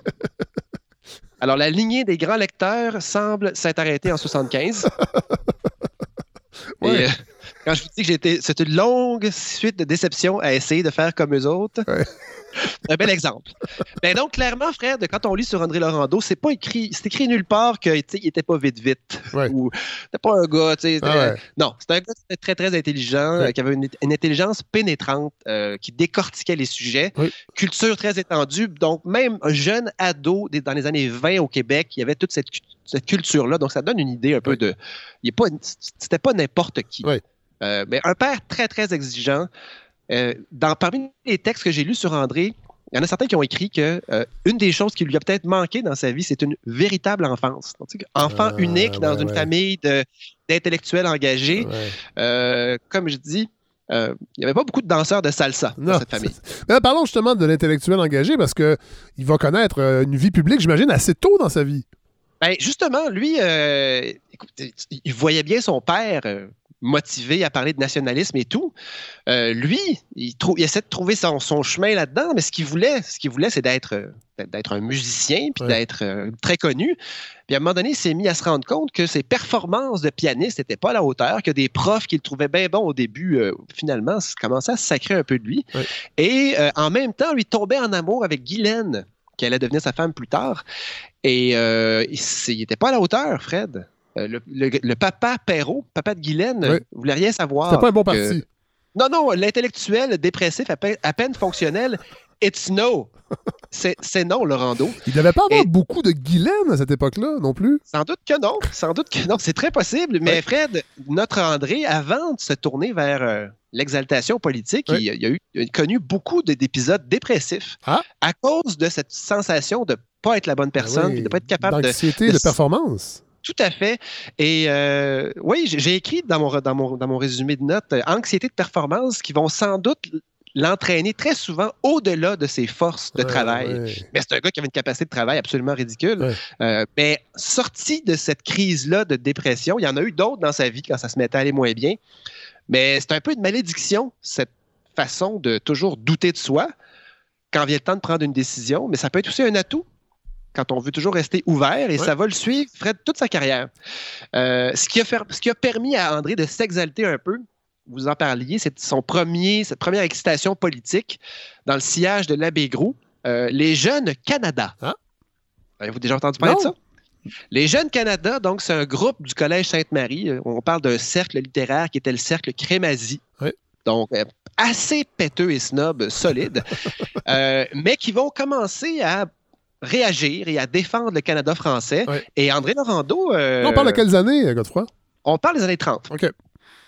<laughs> Alors, la lignée des grands lecteurs semble s'être arrêtée en 75. <laughs> Et, euh, quand je vous dis que j'étais, c'est une longue suite de déceptions à essayer de faire comme eux autres. un bel exemple. Ben donc, clairement, Fred, quand on lit sur André Laurando, c'est pas écrit, c'est écrit nulle part qu'il était pas vite vite. Ou c'était pas un gars, tu sais. Ah non, c'était un gars très, très intelligent, qui avait une, intelligence pénétrante, euh, qui décortiquait les sujets. Culture très étendue. Donc, même un jeune ado dans les années 20 au Québec, il y avait toute cette, cette culture-là. Donc, ça donne une idée un peu de. C'était pas n'importe qui. Euh, mais un père très, très exigeant. Euh, dans, parmi les textes que j'ai lus sur André, il y en a certains qui ont écrit que euh, une des choses qui lui a peut-être manqué dans sa vie, c'est une véritable enfance. enfant ah, unique dans une famille d'intellectuels engagés. comme je dis, il n'y avait pas beaucoup de danseurs de salsa dans cette famille. Mais parlons justement de l'intellectuel engagé parce qu'il va connaître une vie publique, j'imagine, assez tôt dans sa vie. Ben, justement, lui, il voyait bien son père motivé à parler de nationalisme et tout. Euh, lui, il, essaie de trouver son, chemin là-dedans, mais ce qu'il voulait, ce qu'il voulait, c'est d'être d'être un musicien puis d'être euh, très connu. Puis à un moment donné, il s'est mis à se rendre compte que ses performances de pianiste n'étaient pas à la hauteur, que des profs qu'il trouvait bien bons au début, euh, finalement, commençaient à se sacrer un peu de lui. Et en même temps, lui tombait en amour avec Guylaine, qui allait devenir sa femme plus tard. Et il n'était pas à la hauteur, Fred. Euh, le, papa Perrault, papa de Guylaine, ne voulait rien savoir. C'était pas un bon parti. Non, non, l'intellectuel dépressif, à peine, fonctionnel, it's no. C'est non, le rando. Il n'avait pas avoir beaucoup de Guylaine à cette époque-là, non plus? Sans doute que non. Sans doute que non. C'est très possible. Mais Fred, notre André, avant de se tourner vers, euh, l'exaltation politique, il, il, a eu il a connu beaucoup d'épisodes dépressifs ah? à cause de cette sensation de ne pas être la bonne personne, oui. de ne pas être capable de. D'anxiété, de, performance. Tout à fait. Et euh, oui, j'ai écrit dans mon, dans, mon, dans mon résumé de notes euh, anxiété de performance qui vont sans doute l'entraîner très souvent au-delà de ses forces de Ouais, travail. ouais. Mais c'est un gars qui avait une capacité de travail absolument ridicule. Ouais. Euh, mais sorti de cette crise-là de dépression, il y en a eu d'autres dans sa vie quand ça se mettait à aller moins bien. Mais c'est un peu une malédiction, cette façon de toujours douter de soi quand vient le temps de prendre une décision. Mais ça peut être aussi un atout quand on veut toujours rester ouvert et Ouais. ça va le suivre Fred toute sa carrière. Euh, ce, qui a fait- ce qui a permis à André de s'exalter un peu, vous en parliez, c'est son premier, cette première excitation politique dans le sillage de l'abbé Groux, euh, les Jeunes Canada. Ah. Avez-vous déjà entendu parler Non. de ça? Les Jeunes Canada, donc, c'est un groupe du Collège Sainte-Marie. Euh, On parle d'un cercle littéraire qui était le cercle Crémazie. Oui. Donc, euh, assez péteux et snob, solide, <laughs> euh, mais qui vont commencer à réagir et à défendre le Canada français. Et André Laurando... euh, On parle de quelles années, Godefroy? on parle des années 30. OK.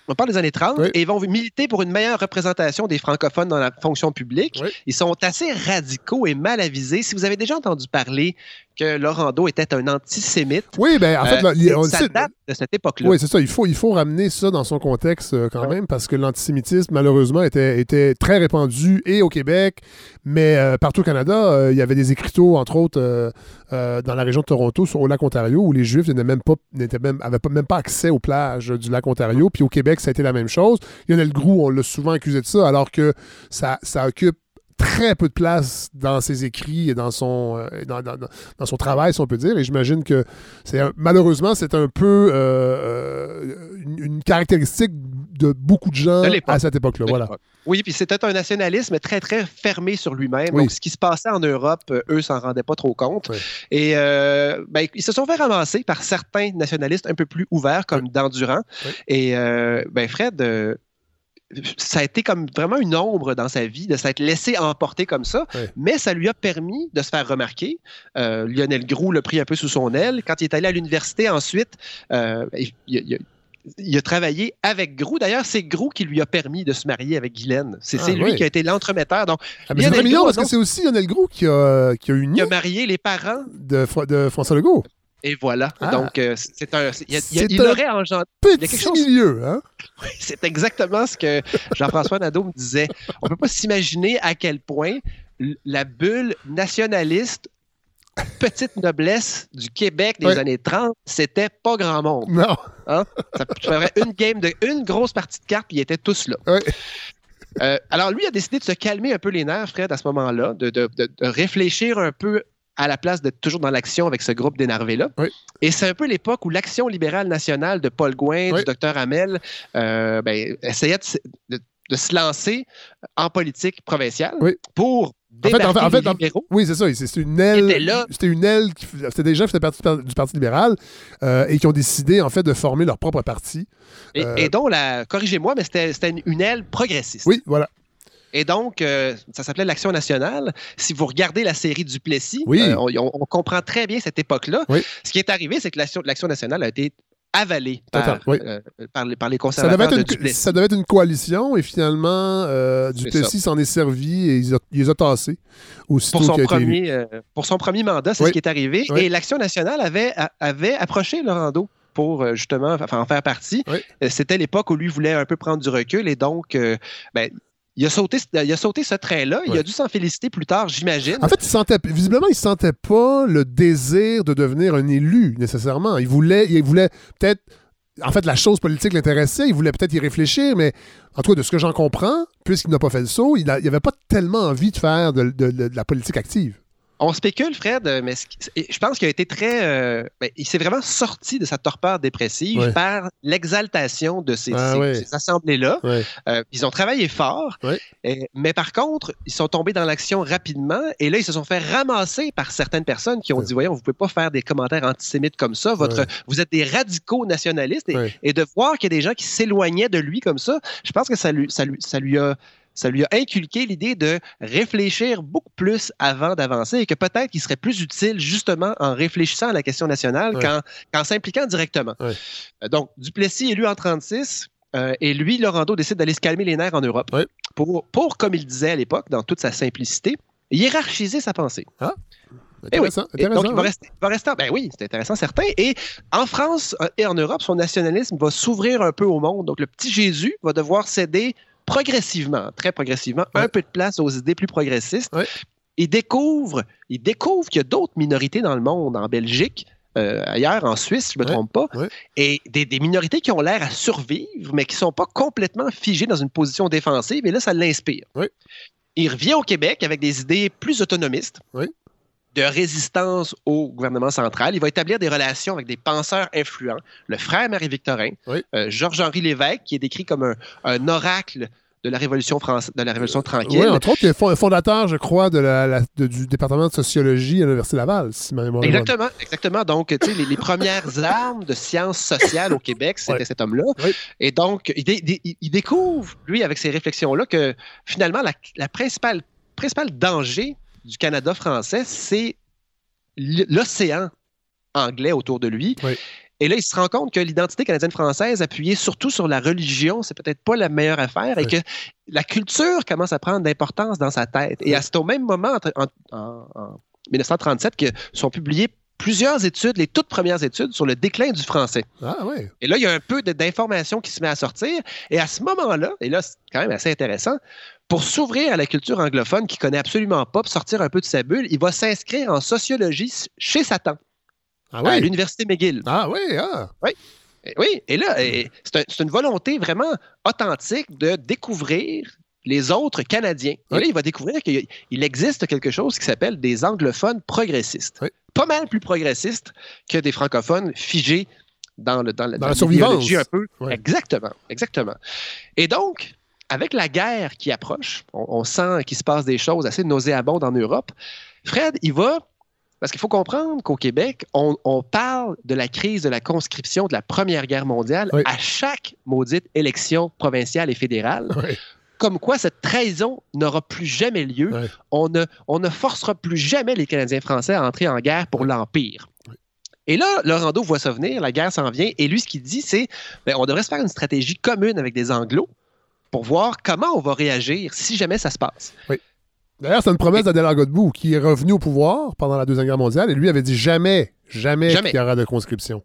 On parle des années 30 Oui. et ils vont militer pour une meilleure représentation des francophones dans la fonction publique. Oui. Ils sont assez radicaux et mal avisés. Si vous avez déjà entendu parler que Laurando était un antisémite, Oui, ben en fait, euh, ça date de cette époque-là. Oui, c'est ça. Il faut, il faut ramener ça dans son contexte euh, quand Ouais. même, parce que l'antisémitisme, malheureusement, était, était très répandu et au Québec, mais euh, partout au Canada. il y avait des écriteaux, entre autres, dans la région de Toronto, sur, au lac Ontario, où les Juifs n'avaient même pas, même, avaient même pas accès aux plages du lac Ontario. Puis au Québec, ça a été la même chose. Lionel Groux, on l'a souvent accusé de ça, alors que ça, ça occupe très peu de place dans ses écrits et dans son, euh, dans, dans- dans son travail, si on peut dire. Et j'imagine que c'est malheureusement, c'est un peu euh, euh, une, une caractéristique de beaucoup de gens De à cette époque-là. Voilà. Oui, puis c'était un nationalisme très, très fermé sur lui-même. Oui. Donc, ce qui se passait en Europe, eux s'en rendaient pas trop compte. Oui. Et euh, ben, ils se sont fait ramasser par certains nationalistes un peu plus ouverts, comme Dandurand. Oui. Et euh, ben, Fred, ça a été comme vraiment une ombre dans sa vie de s'être laissé emporter comme ça, Oui. mais ça lui a permis de se faire remarquer. Euh, Lionel Groux l'a pris un peu sous son aile. Quand il est allé à l'université ensuite, euh, il, il- il- il a travaillé avec Groux. D'ailleurs, c'est Groux qui lui a permis de se marier avec Guylaine. C'est Ah, lui oui. qui a été l'entremetteur. Donc, Ah, mais Lionel Groux, parce que c'est aussi Lionel Groux qui a, qui a uni il a marié les parents de François Legault. Et voilà. Ah. Donc, euh, c'est un. il aurait engendré. Il y a quelque chose- milieu, hein? <laughs> C'est exactement ce que Jean-François Nadeau me disait. On peut pas s'imaginer à quel point la bulle nationaliste, petite noblesse du Québec des années 30, c'était pas grand monde. Non. Ça ferait une game de une grosse partie de cartes, puis ils étaient tous là. Euh, alors, lui a décidé de se calmer un peu les nerfs, Fred, à ce moment-là, de- de- de réfléchir un peu à la place d'être toujours dans l'action avec ce groupe d'énervés-là. Oui. Et c'est un peu l'époque où l'action libérale nationale de Paul Gouin, Oui. du docteur Hamel, euh, ben, essayait de, se- de- de se lancer en politique provinciale Oui. pour En fait, en fait- en fait, en-. Oui, c'est ça. C'est c'est une aile. C'était une aile. C'était des gens qui faisaient partie du par- du Parti libéral euh, et qui ont décidé, en fait, de former leur propre parti. Et, Euh, et dont, la, corrigez-moi, mais c'était c'était une aile progressiste. Oui, voilà. Et donc, euh, ça s'appelait l'Action nationale. Si vous regardez la série du Plessis, Oui. euh, on, comprend très bien cette époque-là. Oui. Ce qui est arrivé, c'est que l'Action nationale a été avalée par, oui. euh, par, les, par les Ça conservateurs devait, de être une, Duplessis. ça devait être une coalition et finalement, Duplessis s'en est servi et il les a, tassés aussitôt Pour son, a premier, pour son premier mandat, c'est ce qui est arrivé. Et l'Action nationale avait, approché Laurando pour justement en faire partie. C'était l'époque où lui voulait un peu prendre du recul et donc, ben, il, a sauté, il a sauté ce train-là. Il a dû s'en féliciter plus tard, j'imagine. En fait, il sentait, visiblement, il sentait pas le désir de devenir un élu, nécessairement. Il voulait, il voulait peut-être. En fait, la chose politique l'intéressait, il voulait peut-être y réfléchir, mais en tout cas, de ce que j'en comprends, puisqu'il n'a pas fait le saut, il n'avait pas tellement envie de faire de, de- de- de la politique active. On spécule, Fred, euh, mais je pense qu'il a été très. euh, ben, il s'est vraiment sorti de sa torpeur dépressive Ouais. par l'exaltation de ces, Ah ces- ouais. ces assemblées-là. Ouais. Euh, ils ont travaillé fort, et- mais par contre, ils sont tombés dans l'action rapidement et là, ils se sont fait ramasser par certaines personnes qui ont dit Voyons, vous ne pouvez pas faire des commentaires antisémites comme ça. Votre. Vous êtes des radicaux nationalistes et, de voir qu'il y a des gens qui s'éloignaient de lui comme ça, je pense que ça lui, ça lui, ça lui a. Ça lui a inculqué l'idée de réfléchir beaucoup plus avant d'avancer et que peut-être qu'il serait plus utile justement en réfléchissant à la question nationale Ouais. qu'en qu'en s'impliquant directement. Ouais. Euh, Donc, Duplessis élu en 36, Euh, et lui, Laurando, décide d'aller se calmer les nerfs en Europe pour, pour, comme il disait à l'époque, dans toute sa simplicité, hiérarchiser sa pensée. Ah. Intéressant, oui. donc, il va rester, va rester, ben oui, c'est intéressant, certain. Et en France euh, et en Europe, son nationalisme va s'ouvrir un peu au monde. Donc, le petit Jésus va devoir céder progressivement, très progressivement, un peu de place aux idées plus progressistes. Il découvre, il découvre qu'il y a d'autres minorités dans le monde, en Belgique, euh, ailleurs, en Suisse, je ne me trompe pas, et des, des, minorités qui ont l'air à survivre, mais qui ne sont pas complètement figées dans une position défensive, et là, ça l'inspire. Il revient au Québec avec des idées plus autonomistes. De résistance au gouvernement central. Il va établir des relations avec des penseurs influents. Le frère Marie-Victorin, euh, Georges-Henri Lévesque, qui est décrit comme un, un oracle de la Révolution française, de la Révolution tranquille. Oui, entre autres, il est fondateur, je crois, de la, du département de sociologie à l'Université Laval, si ma mémoire Exactement, exactement. Donc, tu sais, les, premières <laughs> armes de sciences sociales au Québec, c'était cet homme-là. Et donc, il, découvre, lui, avec ces réflexions-là, que finalement, la, la principale, principal danger du Canada français, c'est l'océan anglais autour de lui. Oui. Et là, il se rend compte que l'identité canadienne-française, appuyée surtout sur la religion, c'est peut-être pas la meilleure affaire et que la culture commence à prendre d'importance dans sa tête. Et c'est au même moment, en, 1937, que sont publiées plusieurs études, les toutes premières études sur le déclin du français. Ah oui. Et là, il y a un peu d'informations qui se met à sortir. Et à ce moment-là, et là, c'est quand même assez intéressant, pour s'ouvrir à la culture anglophone qui connaît absolument pas, pour sortir un peu de sa bulle, il va s'inscrire en sociologie chez Satan. Ah à l'Université McGill. Ah oui, ah. Oui. Oui, et là, c'est une volonté vraiment authentique de découvrir les autres Canadiens. Et là, il va découvrir qu'il existe quelque chose qui s'appelle des anglophones progressistes. Pas mal plus progressistes que des francophones figés dans, le, dans, dans la survivance. un peu. Exactement, exactement. Et donc, avec la guerre qui approche, on, on sent qu'il se passe des choses assez nauséabondes en Europe. Fred, il va parce qu'il faut comprendre qu'au Québec, on, parle de la crise de la conscription de la Première Guerre mondiale à chaque maudite élection provinciale et fédérale. Comme quoi, cette trahison n'aura plus jamais lieu. On, ne, on ne forcera plus jamais les Canadiens français à entrer en guerre pour l'Empire. Et là, Laurando voit ça venir, la guerre s'en vient, et lui, ce qu'il dit, c'est ben, on devrait se faire une stratégie commune avec des Anglos pour voir comment on va réagir si jamais ça se passe. Oui. D'ailleurs, c'est une promesse d'Adélard Godbout qui est revenu au pouvoir pendant la Deuxième Guerre mondiale et lui avait dit jamais, jamais, qu'il y aura de conscription.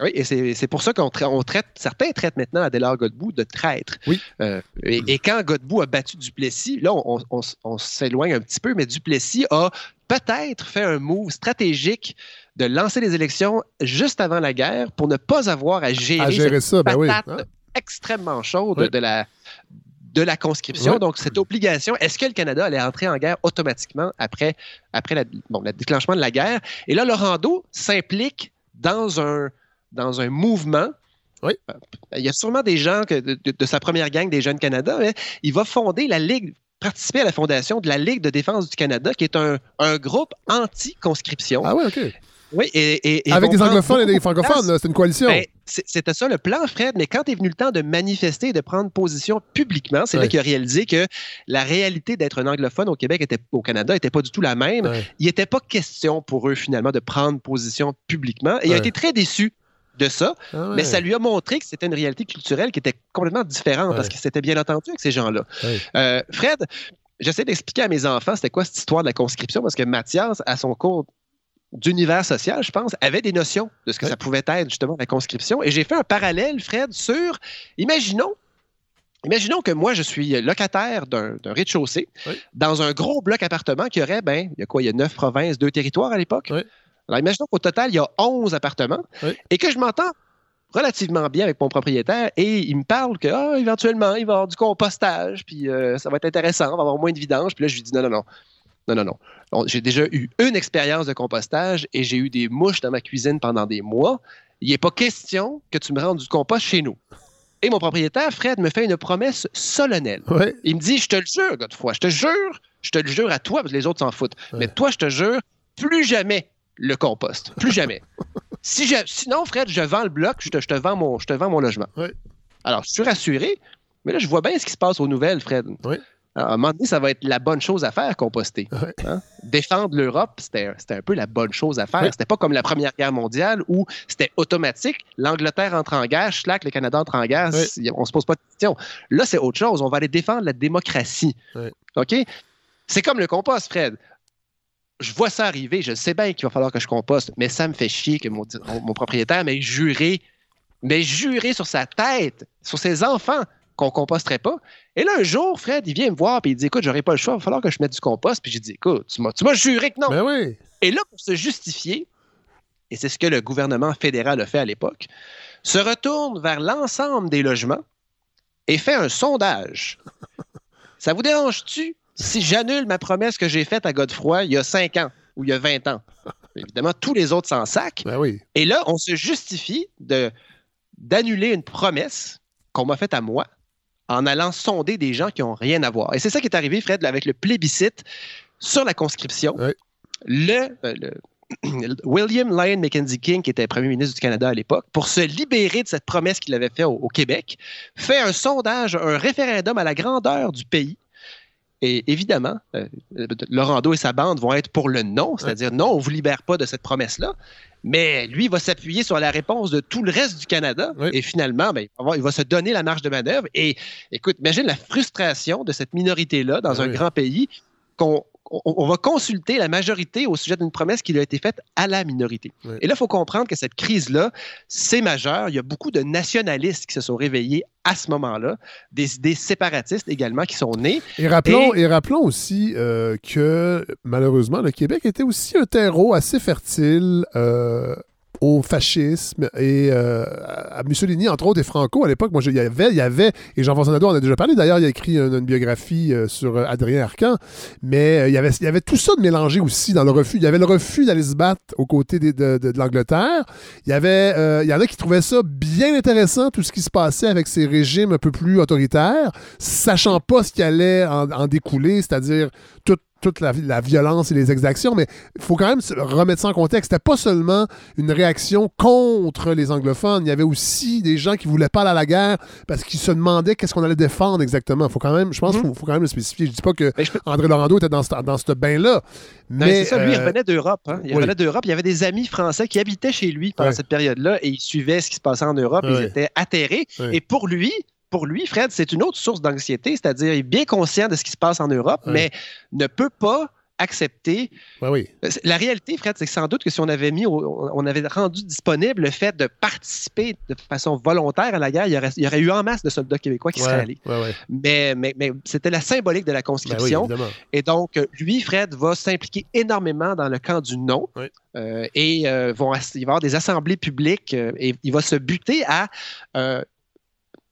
Oui, et c'est pour ça qu'on traite, certains traitent maintenant Adélard Godbout de traître. Oui. Euh, et, quand Godbout a battu Duplessis, là, on, s'éloigne un petit peu, mais Duplessis a peut-être fait un move stratégique de lancer les élections juste avant la guerre pour ne pas avoir à gérer, à gérer ça, ben oui. Hein? Extrêmement chaude de la de la conscription. Donc, cette obligation, est-ce que le Canada allait entrer en guerre automatiquement après, après la, le déclenchement de la guerre? Et là, Laurando s'implique dans un, dans un mouvement. Oui. Euh, il y a sûrement des gens que, de, sa première gang des Jeunes Canada. Hein. il va fonder la Ligue, participer à la fondation de la Ligue de défense du Canada, qui est un, un groupe anti-conscription. Ah oui, OK. Oui, et, Avec des anglophones et des francophones, c'est une coalition. Ben, c'était ça le plan, Fred, mais quand est venu le temps de manifester et de prendre position publiquement, c'est là qu'il a réalisé que la réalité d'être un anglophone au Québec, était, au Canada, n'était pas du tout la même. Il n'était pas question pour eux, finalement, de prendre position publiquement. Et il a été très déçu de ça, ah mais ça lui a montré que c'était une réalité culturelle qui était complètement différente parce qu'il s'était bien entendu avec ces gens-là. Euh, Fred, j'essaie d'expliquer à mes enfants c'était quoi cette histoire de la conscription parce que Mathias, à son cours d'univers social, je pense, avait des notions de ce que ça pouvait être, justement, la conscription. Et j'ai fait un parallèle, Fred, sur, imaginons, imaginons que moi, je suis locataire d'un rez-de-chaussée dans un gros bloc appartement qui aurait, ben, il y a quoi, il y a neuf provinces, deux territoires à l'époque. Alors, imaginons qu'au total, il y a onze appartements et que je m'entends relativement bien avec mon propriétaire et il me parle que, ah, éventuellement, il va y avoir du compostage, puis euh, ça va être intéressant, on va avoir moins de vidange. Puis là, je lui dis, non, non, non. Non, non, non. J'ai déjà eu une expérience de compostage et j'ai eu des mouches dans ma cuisine pendant des mois. Il n'est pas question que tu me rendes du compost chez nous. Et mon propriétaire, Fred, me fait une promesse solennelle. Il me dit Je te le jure, Godefroy, je te jure, je te le jure à toi, parce que les autres s'en foutent. Mais toi, je te jure, plus jamais le compost. Plus jamais. <laughs> si sinon, Fred, je vends le bloc, je te, vends, mon, je te vends mon logement. Alors, je suis rassuré, mais là, je vois bien ce qui se passe aux nouvelles, Fred. À un moment donné, ça va être la bonne chose à faire, composter. Hein? Défendre l'Europe, c'était un peu la bonne chose à faire. C'était pas comme la Première Guerre mondiale où c'était automatique. L'Angleterre entre en guerre, Schlack, le Canada entre en guerre, on se pose pas de questions. Là, c'est autre chose. On va aller défendre la démocratie. OK? C'est comme le compost, Fred. Je vois ça arriver, je sais bien qu'il va falloir que je composte, mais ça me fait chier que mon, mon propriétaire m'ait juré, mais juré sur sa tête, sur ses enfants, qu'on composterait pas. Et là, un jour, Fred, il vient me voir et il dit Écoute, j'aurais pas le choix, il va falloir que je mette du compost. Puis j'ai dit Écoute, tu m'as juré que non. Ben oui. Et là, pour se justifier, et c'est ce que le gouvernement fédéral a fait à l'époque, se retourne vers l'ensemble des logements et fait un sondage. <laughs> Ça vous dérange-tu si j'annule ma promesse que j'ai faite à Godefroy il y a 5 ans ou il y a 20 ans? Évidemment, tous les autres s'en sac. Ben oui. Et là, on se justifie d'annuler une promesse qu'on m'a faite à moi en allant sonder des gens qui n'ont rien à voir. Et c'est ça qui est arrivé, Fred, avec le plébiscite sur la conscription. Euh, le, <clears throat> William Lyon Mackenzie King, qui était premier ministre du Canada à l'époque, pour se libérer de cette promesse qu'il avait faite au, Québec, fait un sondage, un référendum à la grandeur du pays. Et évidemment, euh, Laurando et sa bande vont être pour le non, c'est-à-dire non, on ne vous libère pas de cette promesse-là. Mais lui, va s'appuyer sur la réponse de tout le reste du Canada. Et finalement, ben, il va se donner la marge de manœuvre. Et écoute, imagine la frustration de cette minorité-là dans un grand pays qu'on on, va consulter la majorité au sujet d'une promesse qui a été faite à la minorité. Et là, il faut comprendre que cette crise-là, c'est majeur. Il y a beaucoup de nationalistes qui se sont réveillés à ce moment-là, des idées séparatistes également qui sont nées. Et rappelons, et... rappelons aussi euh, que malheureusement, le Québec était aussi un terreau assez fertile euh, au fascisme et euh, à Mussolini, entre autres, et Franco à l'époque. Moi, il y avait, il y avait, et Jean-François Nadeau en a déjà parlé, d'ailleurs, il a écrit une, biographie euh, sur euh, Adrien Arcan, mais il, y avait, il y avait tout ça de mélangé aussi dans le refus. Il y avait le refus d'aller se battre aux côtés de, l'Angleterre. Il y avait, il y en a qui trouvaient ça bien intéressant, tout ce qui se passait avec ces régimes un peu plus autoritaires, sachant pas ce qui allait en, en découler, c'est-à-dire toute toute la, violence et les exactions, mais il faut quand même remettre ça en contexte. C'était pas seulement une réaction contre les anglophones, il y avait aussi des gens qui voulaient pas aller à la guerre parce qu'ils se demandaient qu'est-ce qu'on allait défendre exactement. Faut quand même, je pense qu'il mhm. faut, quand même le spécifier. Je dis pas que André Laurando était dans ce, dans ce bain-là. Mais c'est ça, lui, il euh, revenait d'Europe. Hein. Il revenait d'Europe. Il y avait des amis français qui habitaient chez lui pendant cette période-là et ils suivaient ce qui se passait en Europe. Ils étaient atterrés. Et pour lui, pour lui, Fred, c'est une autre source d'anxiété, c'est-à-dire il est bien conscient de ce qui se passe en Europe, mais ne peut pas accepter. oui. Euh, la réalité, Fred, c'est que sans doute que si on avait mis, on avait rendu disponible le fait de participer de façon volontaire à la guerre, il y aurait, eu en masse de soldats québécois qui seraient allés. mais, mais, mais c'était la symbolique de la conscription. Ben et donc, lui, Fred, va s'impliquer énormément dans le camp du non. Euh, et euh, vont, il va y avoir des assemblées publiques et il va se buter à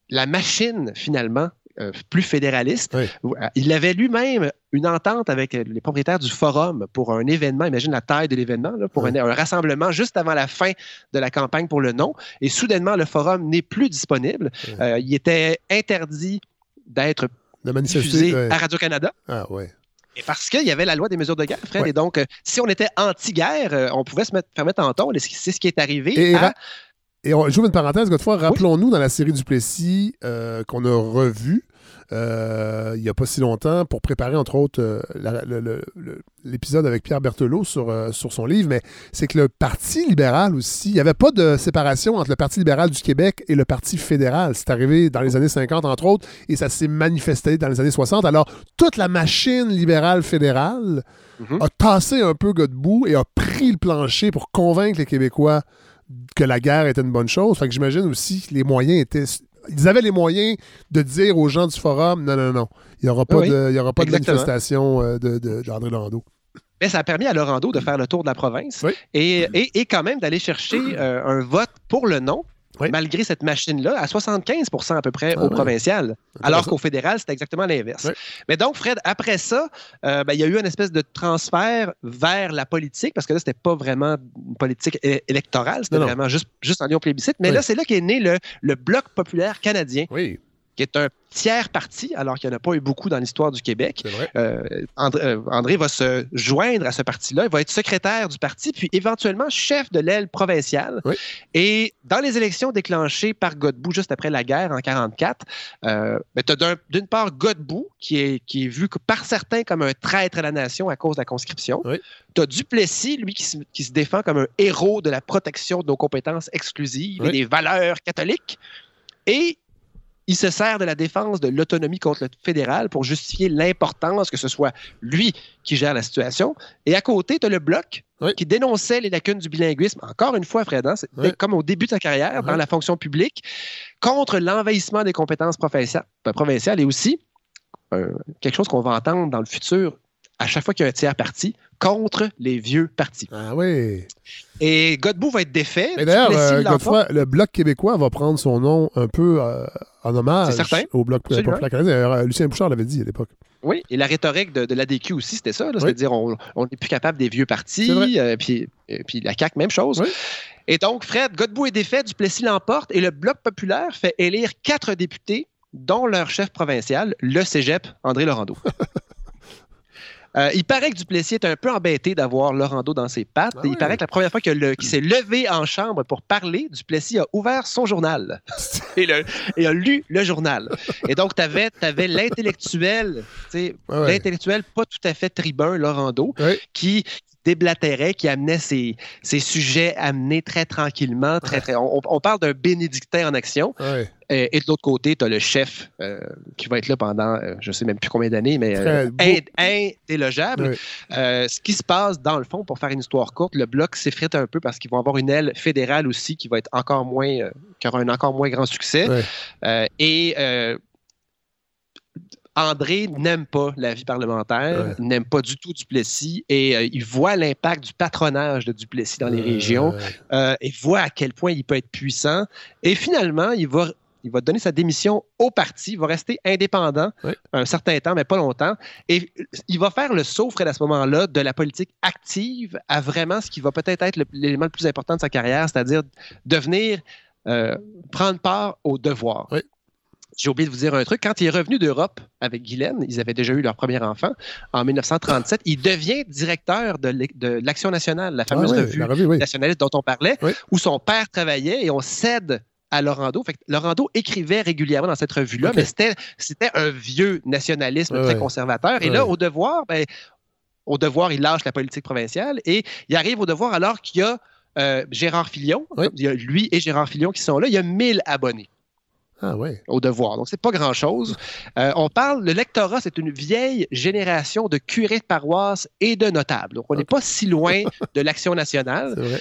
la machine, finalement, euh, plus fédéraliste. Euh, il avait lui-même une entente avec les propriétaires du forum pour un événement, imagine la taille de l'événement, pour un, rassemblement juste avant la fin de la campagne pour le non. Et soudainement, le forum n'est plus disponible. Euh, il était interdit d'être diffusé à Radio-Canada. Ah ouais. Et parce qu'il y avait la loi des mesures de guerre, Fred. Et donc, si on était anti-guerre, on pouvait se mettre, faire mettre en ton. C'est ce qui est arrivé à et on, j'ouvre une parenthèse, Godefroy, rappelons-nous dans la série du Plessis euh, qu'on a revu euh, il n'y a pas si longtemps pour préparer, entre autres, euh, l'épisode avec Pierre Berthelot sur, sur son livre, mais c'est que le Parti libéral aussi, il n'y avait pas de séparation entre le Parti libéral du Québec et le Parti fédéral. C'est arrivé dans les années 50, entre autres, et ça s'est manifesté dans les années 60. Alors, toute la machine libérale fédérale mm-hmm. a tassé un peu Godbout et a pris le plancher pour convaincre les Québécois que la guerre était une bonne chose. Fait que j'imagine aussi que les moyens étaient. Ils avaient les moyens de dire aux gens du forum non, non, non, il n'y aura pas, de, y aura pas de manifestation euh, de, de, d'André Lando. Mais ça a permis à Laurando de faire le tour de la province et, et, et, quand même d'aller chercher euh, un vote pour le non malgré cette machine-là, à 75 à peu près ah au provincial, alors qu'au fédéral, c'est exactement l'inverse. Mais donc, Fred, après ça, euh, ben, il y a eu une espèce de transfert vers la politique, parce que là, c'était pas vraiment une politique électorale, c'était vraiment juste, juste en lion plébiscite. Mais là, c'est là qu'est né le, le Bloc populaire canadien. Oui qui est un tiers parti, alors qu'il n'y en a pas eu beaucoup dans l'histoire du Québec. Euh, euh, André, va se joindre à ce parti-là. Il va être secrétaire du parti, puis éventuellement chef de l'aile provinciale. Et dans les élections déclenchées par Godbout juste après la guerre en 1944, euh, ben, tu as d'une part Godbout, qui est, qui est vu par certains comme un traître à la nation à cause de la conscription. Tu as Duplessis, lui, qui se, qui se, défend comme un héros de la protection de nos compétences exclusives et des valeurs catholiques. Et il se sert de la défense de l'autonomie contre le fédéral pour justifier l'importance que ce soit lui qui gère la situation. Et à côté, tu as le bloc qui dénonçait les lacunes du bilinguisme, encore une fois, Fred, hein, comme au début de sa carrière dans la fonction publique, contre l'envahissement des compétences provinciales, et aussi euh, quelque chose qu'on va entendre dans le futur à chaque fois qu'il y a un tiers parti, contre les vieux partis. Ah oui. Et Godbout va être défait. Et d'ailleurs, euh, le Bloc québécois va prendre son nom un peu euh, en hommage au Bloc populaire canadien. Lucien Bouchard l'avait dit à l'époque. Oui, et la rhétorique de, de l'ADQ aussi, c'était ça. C'est-à-dire, on n'est plus capable des vieux partis. Euh, puis, puis la CAQ, même chose. Et donc, Fred, Godbout est défait, Duplessis l'emporte, et le Bloc populaire fait élire quatre députés, dont leur chef provincial, le cégep, André Laurando. <laughs> Euh, il paraît que Duplessis est un peu embêté d'avoir Laurando dans ses pattes. Ah il paraît que la première fois qu'il s'est levé en chambre pour parler, Duplessis a ouvert son journal <laughs> et, a lu le journal. Et donc, tu avais, l'intellectuel, l'intellectuel pas tout à fait tribun, Laurando, qui déblatérait, qui amenait ses, sujets amenés très tranquillement. Très, très, on, parle d'un bénédictin en action. Et, de l'autre côté, tu as le chef euh, qui va être là pendant, euh, je ne sais même plus combien d'années, mais euh, indélogeable. ce qui se passe, dans le fond, pour faire une histoire courte, le bloc s'effrite un peu parce qu'ils vont avoir une aile fédérale aussi qui va être encore moins, qui aura un encore moins grand succès. et André n'aime pas la vie parlementaire, n'aime pas du tout Duplessis et euh, il voit l'impact du patronage de Duplessis dans les régions euh, et voit à quel point il peut être puissant. Et finalement, il va il va donner sa démission au parti, il va rester indépendant un certain temps, mais pas longtemps. Et il va faire le saut, Fred, à ce moment-là, de la politique active à vraiment ce qui va peut-être être, l'élément le, plus important de sa carrière, c'est-à-dire devenir, euh, prendre part au devoir j'ai oublié de vous dire un truc. Quand il est revenu d'Europe avec Guylaine, ils avaient déjà eu leur premier enfant en 1937. Il devient directeur de l'Action nationale, la fameuse ah revue, nationaliste dont on parlait, où son père travaillait et on cède à Laurando. Fait Laurando écrivait régulièrement dans cette revue-là, mais c'était un vieux nationalisme très conservateur. Et là, au devoir, ben, au devoir, il lâche la politique provinciale et il arrive au devoir alors qu'il y a euh, Gérard Filion. Il y a lui et Gérard Filion qui sont là. Il y a 1000 abonnés. Ah ouais. Au devoir. Donc, c'est pas grand-chose. <laughs> Euh, on parle, le lectorat, c'est une vieille génération de curés de paroisse et de notables. Donc, on n'est pas si loin <laughs> de l'action nationale.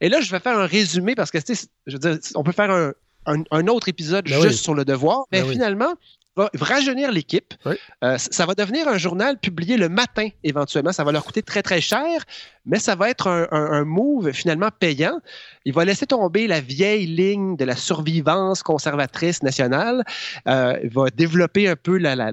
Et là, je vais faire un résumé parce que, je veux dire, on peut faire un, autre épisode ben juste sur le devoir, mais ben finalement, va rajeunir l'équipe. Euh, ça va devenir un journal publié le matin éventuellement. Ça va leur coûter très, très cher, mais ça va être un, move finalement payant. Il va laisser tomber la vieille ligne de la survivance conservatrice nationale. Euh, il va développer un peu la, la,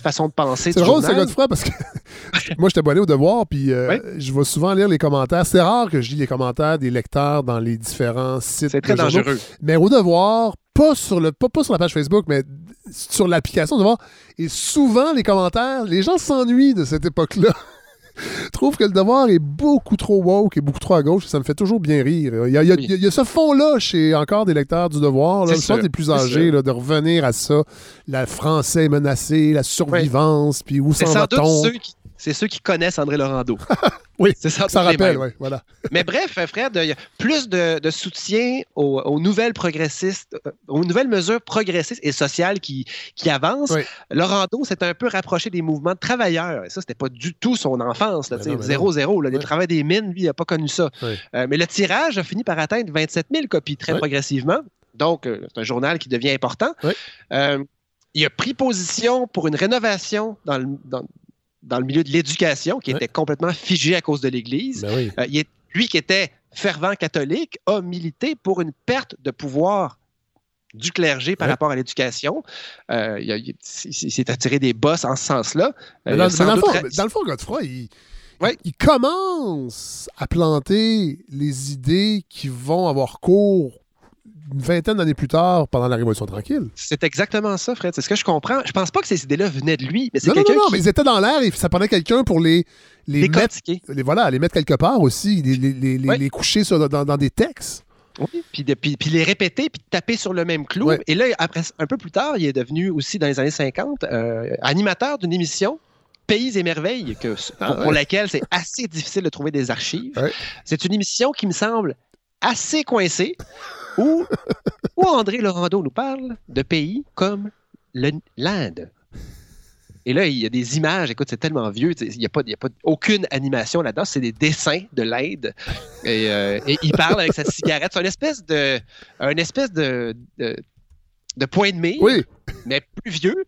façon de penser C'est drôle, c'est Godefroy, parce que <laughs> moi, j'étais abonné au Devoir, puis euh, je vais souvent lire les commentaires. C'est rare que je lis les commentaires des lecteurs dans les différents sites. C'est très dangereux. Mais au Devoir, pas sur, le, pas, sur la page Facebook, mais sur l'application Devoir. Et souvent, les commentaires, les gens s'ennuient de cette époque-là. <laughs> trouve que le devoir est beaucoup trop woke et beaucoup trop à gauche. Ça me fait toujours bien rire. Il y a, ce fond-là chez encore des lecteurs du devoir, là, le des plus âgés, de revenir à ça. La français menacée, la survivance, puis où s'en va-t-on? c'est ceux qui connaissent André Laurando. <laughs> oui, c'est ça. Ça rappelle, oui, voilà. Mais bref, Fred, il y a plus de, soutien aux, nouvelles progressistes, euh, aux nouvelles mesures progressistes et sociales qui, qui avancent. Laurando s'est un peu rapproché des mouvements de travailleurs. Et ça, c'était pas du tout son enfance. zéro, zéro. Les travaux des mines, lui, il n'a pas connu ça. Euh, mais le tirage a fini par atteindre 27 000 copies très progressivement. Donc, euh, c'est un journal qui devient important. il a pris position pour une rénovation dans le, dans, dans le milieu de l'éducation, qui était complètement figé à cause de l'Église. Ben euh, il est, lui qui était fervent catholique, a milité pour une perte de pouvoir du clergé par rapport à l'éducation. Euh, il, s'est attiré des bosses en ce sens-là. Euh, dans, le fond, Godefroy, il, il commence à planter les idées qui vont avoir cours une vingtaine d'années plus tard, pendant la Révolution tranquille. C'est exactement ça, Fred. C'est ce que je comprends. Je pense pas que ces idées-là venaient de lui, mais c'est quelqu'un non, non, qui... mais ils étaient dans l'air et ça prenait quelqu'un pour les, les mettre, les, voilà, les mettre quelque part aussi, les, les, les, Ouais. coucher sur- dans, dans des textes. Oui, puis, de- puis, puis les répéter, puis taper sur le même clou. Ouais. Et là, après, un peu plus tard, il est devenu aussi, dans les années 50, euh, animateur d'une émission, Pays et Merveilles, que, Ah, pour, laquelle c'est assez difficile de trouver des archives. Ouais. C'est une émission qui me semble assez coincée, où, <laughs> où André Laurando nous parle de pays comme l'Inde? Et là, il y a des images, écoute, c'est tellement vieux, il n'y a, pas, il y a pas aucune animation là-dedans, c'est des dessins de l'Inde. Et, euh, et il parle avec sa cigarette. C'est une espèce de, une espèce de, de, de point de mire, Oui, mais plus vieux,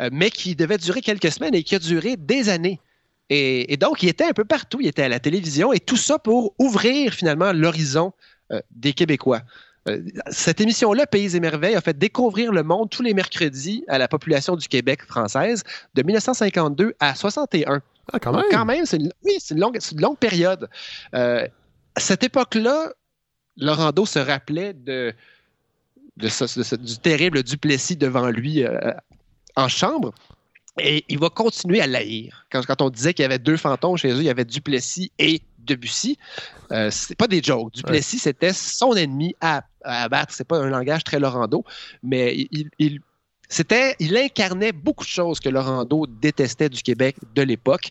euh, mais qui devait durer quelques semaines et qui a duré des années. Et, et donc, il était un peu partout. Il était à la télévision et tout ça pour ouvrir finalement l'horizon euh, des Québécois. Euh, cette émission-là, Pays et Merveilles, a fait découvrir le monde tous les mercredis à la population du Québec française de 1952 à 61. ah, quand Donc, même. Quand même, c'est une, oui, c'est une longue, c'est une longue période. Euh, à cette époque-là, Laurando se rappelait de, de ce- de ce- du terrible Duplessis devant lui euh, en chambre. Et il va continuer à l'haïr. Quand, quand on disait qu'il y avait deux fantômes chez eux, il y avait Duplessis et Debussy. Euh, c'est pas des jokes. Duplessis, c'était son ennemi à, à abattre. C'est pas un langage très Laurando, mais il, il- c'était, il incarnait beaucoup de choses que Laurando détestait du Québec de l'époque.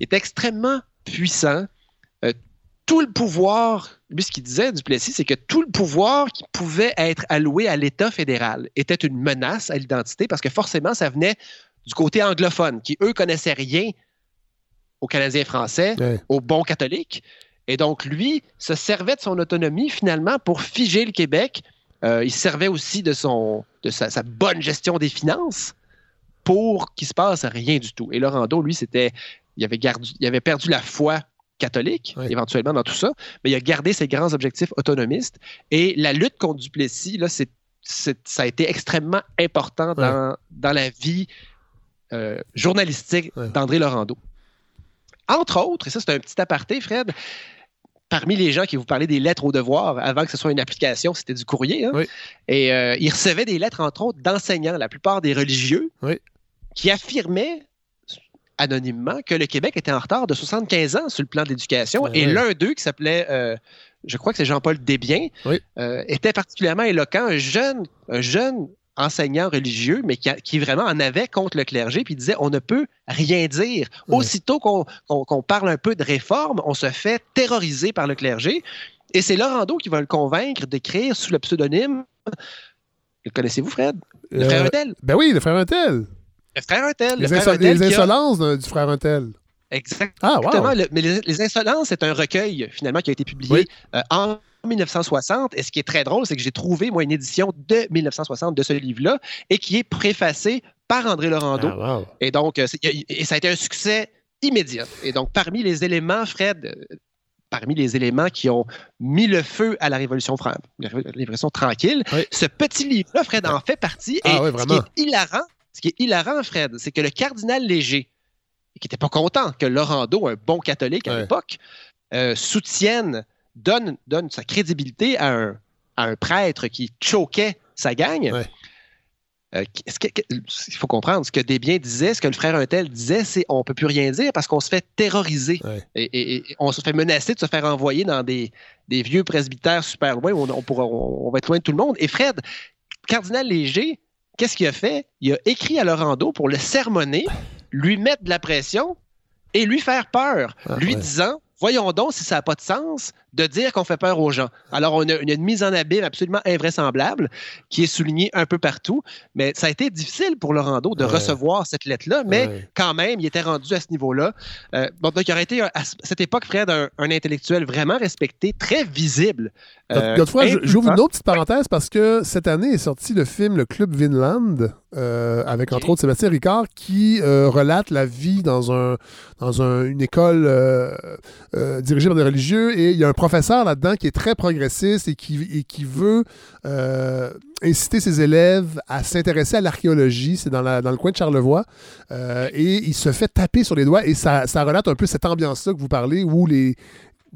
Il était extrêmement puissant. Euh, tout le pouvoir, lui, ce qu'il disait, Duplessis, c'est que tout le pouvoir qui pouvait être alloué à l'État fédéral était une menace à l'identité parce que forcément, ça venait du côté anglophone, qui, eux, connaissaient rien aux Canadiens français, Ouais. aux bons catholiques. Et donc, lui se servait de son autonomie, finalement, pour figer le Québec. Euh, il se servait aussi de, son, de sa, sa bonne gestion des finances pour qu'il se passe rien du tout. Et Laurando, lui, c'était, il avait, gardu- il avait perdu la foi catholique, éventuellement, dans tout ça, mais il a gardé ses grands objectifs autonomistes. Et la lutte contre Duplessis, là, c'est, ça a été extrêmement important dans, dans la vie euh, journalistique Ouais. d'André Laurando. Entre autres, et ça c'est un petit aparté, Fred, parmi les gens qui vous parlaient des lettres au devoir, avant que ce soit une application, c'était du courrier. hein. Oui. Et euh, ils recevaient des lettres, entre autres, d'enseignants, la plupart des religieux, Oui. qui affirmaient anonymement que le Québec était en retard de 75 ans sur le plan de l'éducation. Ouais, et l'un d'eux, qui s'appelait, euh, je crois que c'est Jean-Paul Desbiens, euh, était particulièrement éloquent, un jeune, un jeune enseignant religieux, mais qui, a- qui vraiment en avait contre le clergé, puis il disait on ne peut rien dire. Ouais. Aussitôt qu'on parle un peu de réforme, on se fait terroriser par le clergé. Et c'est Laurando qui va le convaincre d'écrire sous le pseudonyme. Le connaissez-vous, Fred? Le Euh, frère Untel. Ben oui, le frère Untel. Le frère Untel. Les, le frère inso- Untel les qui a- insolences du frère Untel. Exactement. Ah, wow. Le- mais les, les Insolences, c'est un recueil, finalement, qui a été publié Oui. euh, en 1960. Et ce qui est très drôle, c'est que j'ai trouvé, moi, une édition de 1960 de ce livre-là et qui est préfacée par André Laurando. Ah, wow. Et donc, euh, et ça a été un succès immédiat. Et donc, parmi les éléments, Fred, euh, parmi les éléments qui ont mis le feu à la Révolution, fran- la Révolution tranquille, Oui. ce petit livre-là, Fred, en fait partie. Ah et oui, ce qui vraiment. est hilarant, ce qui est hilarant, Fred, c'est que le cardinal Léger, qui n'était pas content que Laurando, un bon catholique à l'époque, euh, soutienne, donne, donne sa crédibilité à un, à un prêtre qui choquait sa gang. Ouais. Euh, ce que- que- il faut comprendre, ce que Desbiens disait, ce que le frère Untel disait, c'est on peut plus rien dire parce qu'on se fait terroriser. Ouais. Et, et- et on se fait menacer de se faire envoyer dans des, des vieux presbytères super loin où on, on pourra- on- on va être loin de tout le monde. Et Fred, Cardinal Léger, qu'est-ce qu'il a fait? Il a écrit à Laurando pour le sermonner, lui mettre de la pression et lui faire peur, Ah, lui ouais. disant Voyons donc si ça n'a pas de sens de dire qu'on fait peur aux gens. Alors, on a une, une mise en abîme absolument invraisemblable qui est soulignée un peu partout, mais ça a été difficile pour Laurando de Ouais. recevoir cette lettre-là, mais Ouais. quand même, il était rendu à ce niveau-là. Euh, bon, donc, il aurait été, un- à cette époque, Fred, un, un intellectuel vraiment respecté, très visible. Euh, Godefroy, je- j'ouvre une autre petite parenthèse parce que cette année est sorti le film Le Club Vinland, euh, avec entre autres Sébastien Ricard, qui euh, relate la vie dans, un, dans un- une école euh, euh, dirigée par des religieux. Et il y a un professeur là-dedans qui est très progressiste et qui, et qui veut euh, inciter ses élèves à s'intéresser à l'archéologie. C'est dans, la- dans le coin de Charlevoix. Euh, et il se fait taper sur les doigts et ça, ça relate un peu cette ambiance-là que vous parlez où les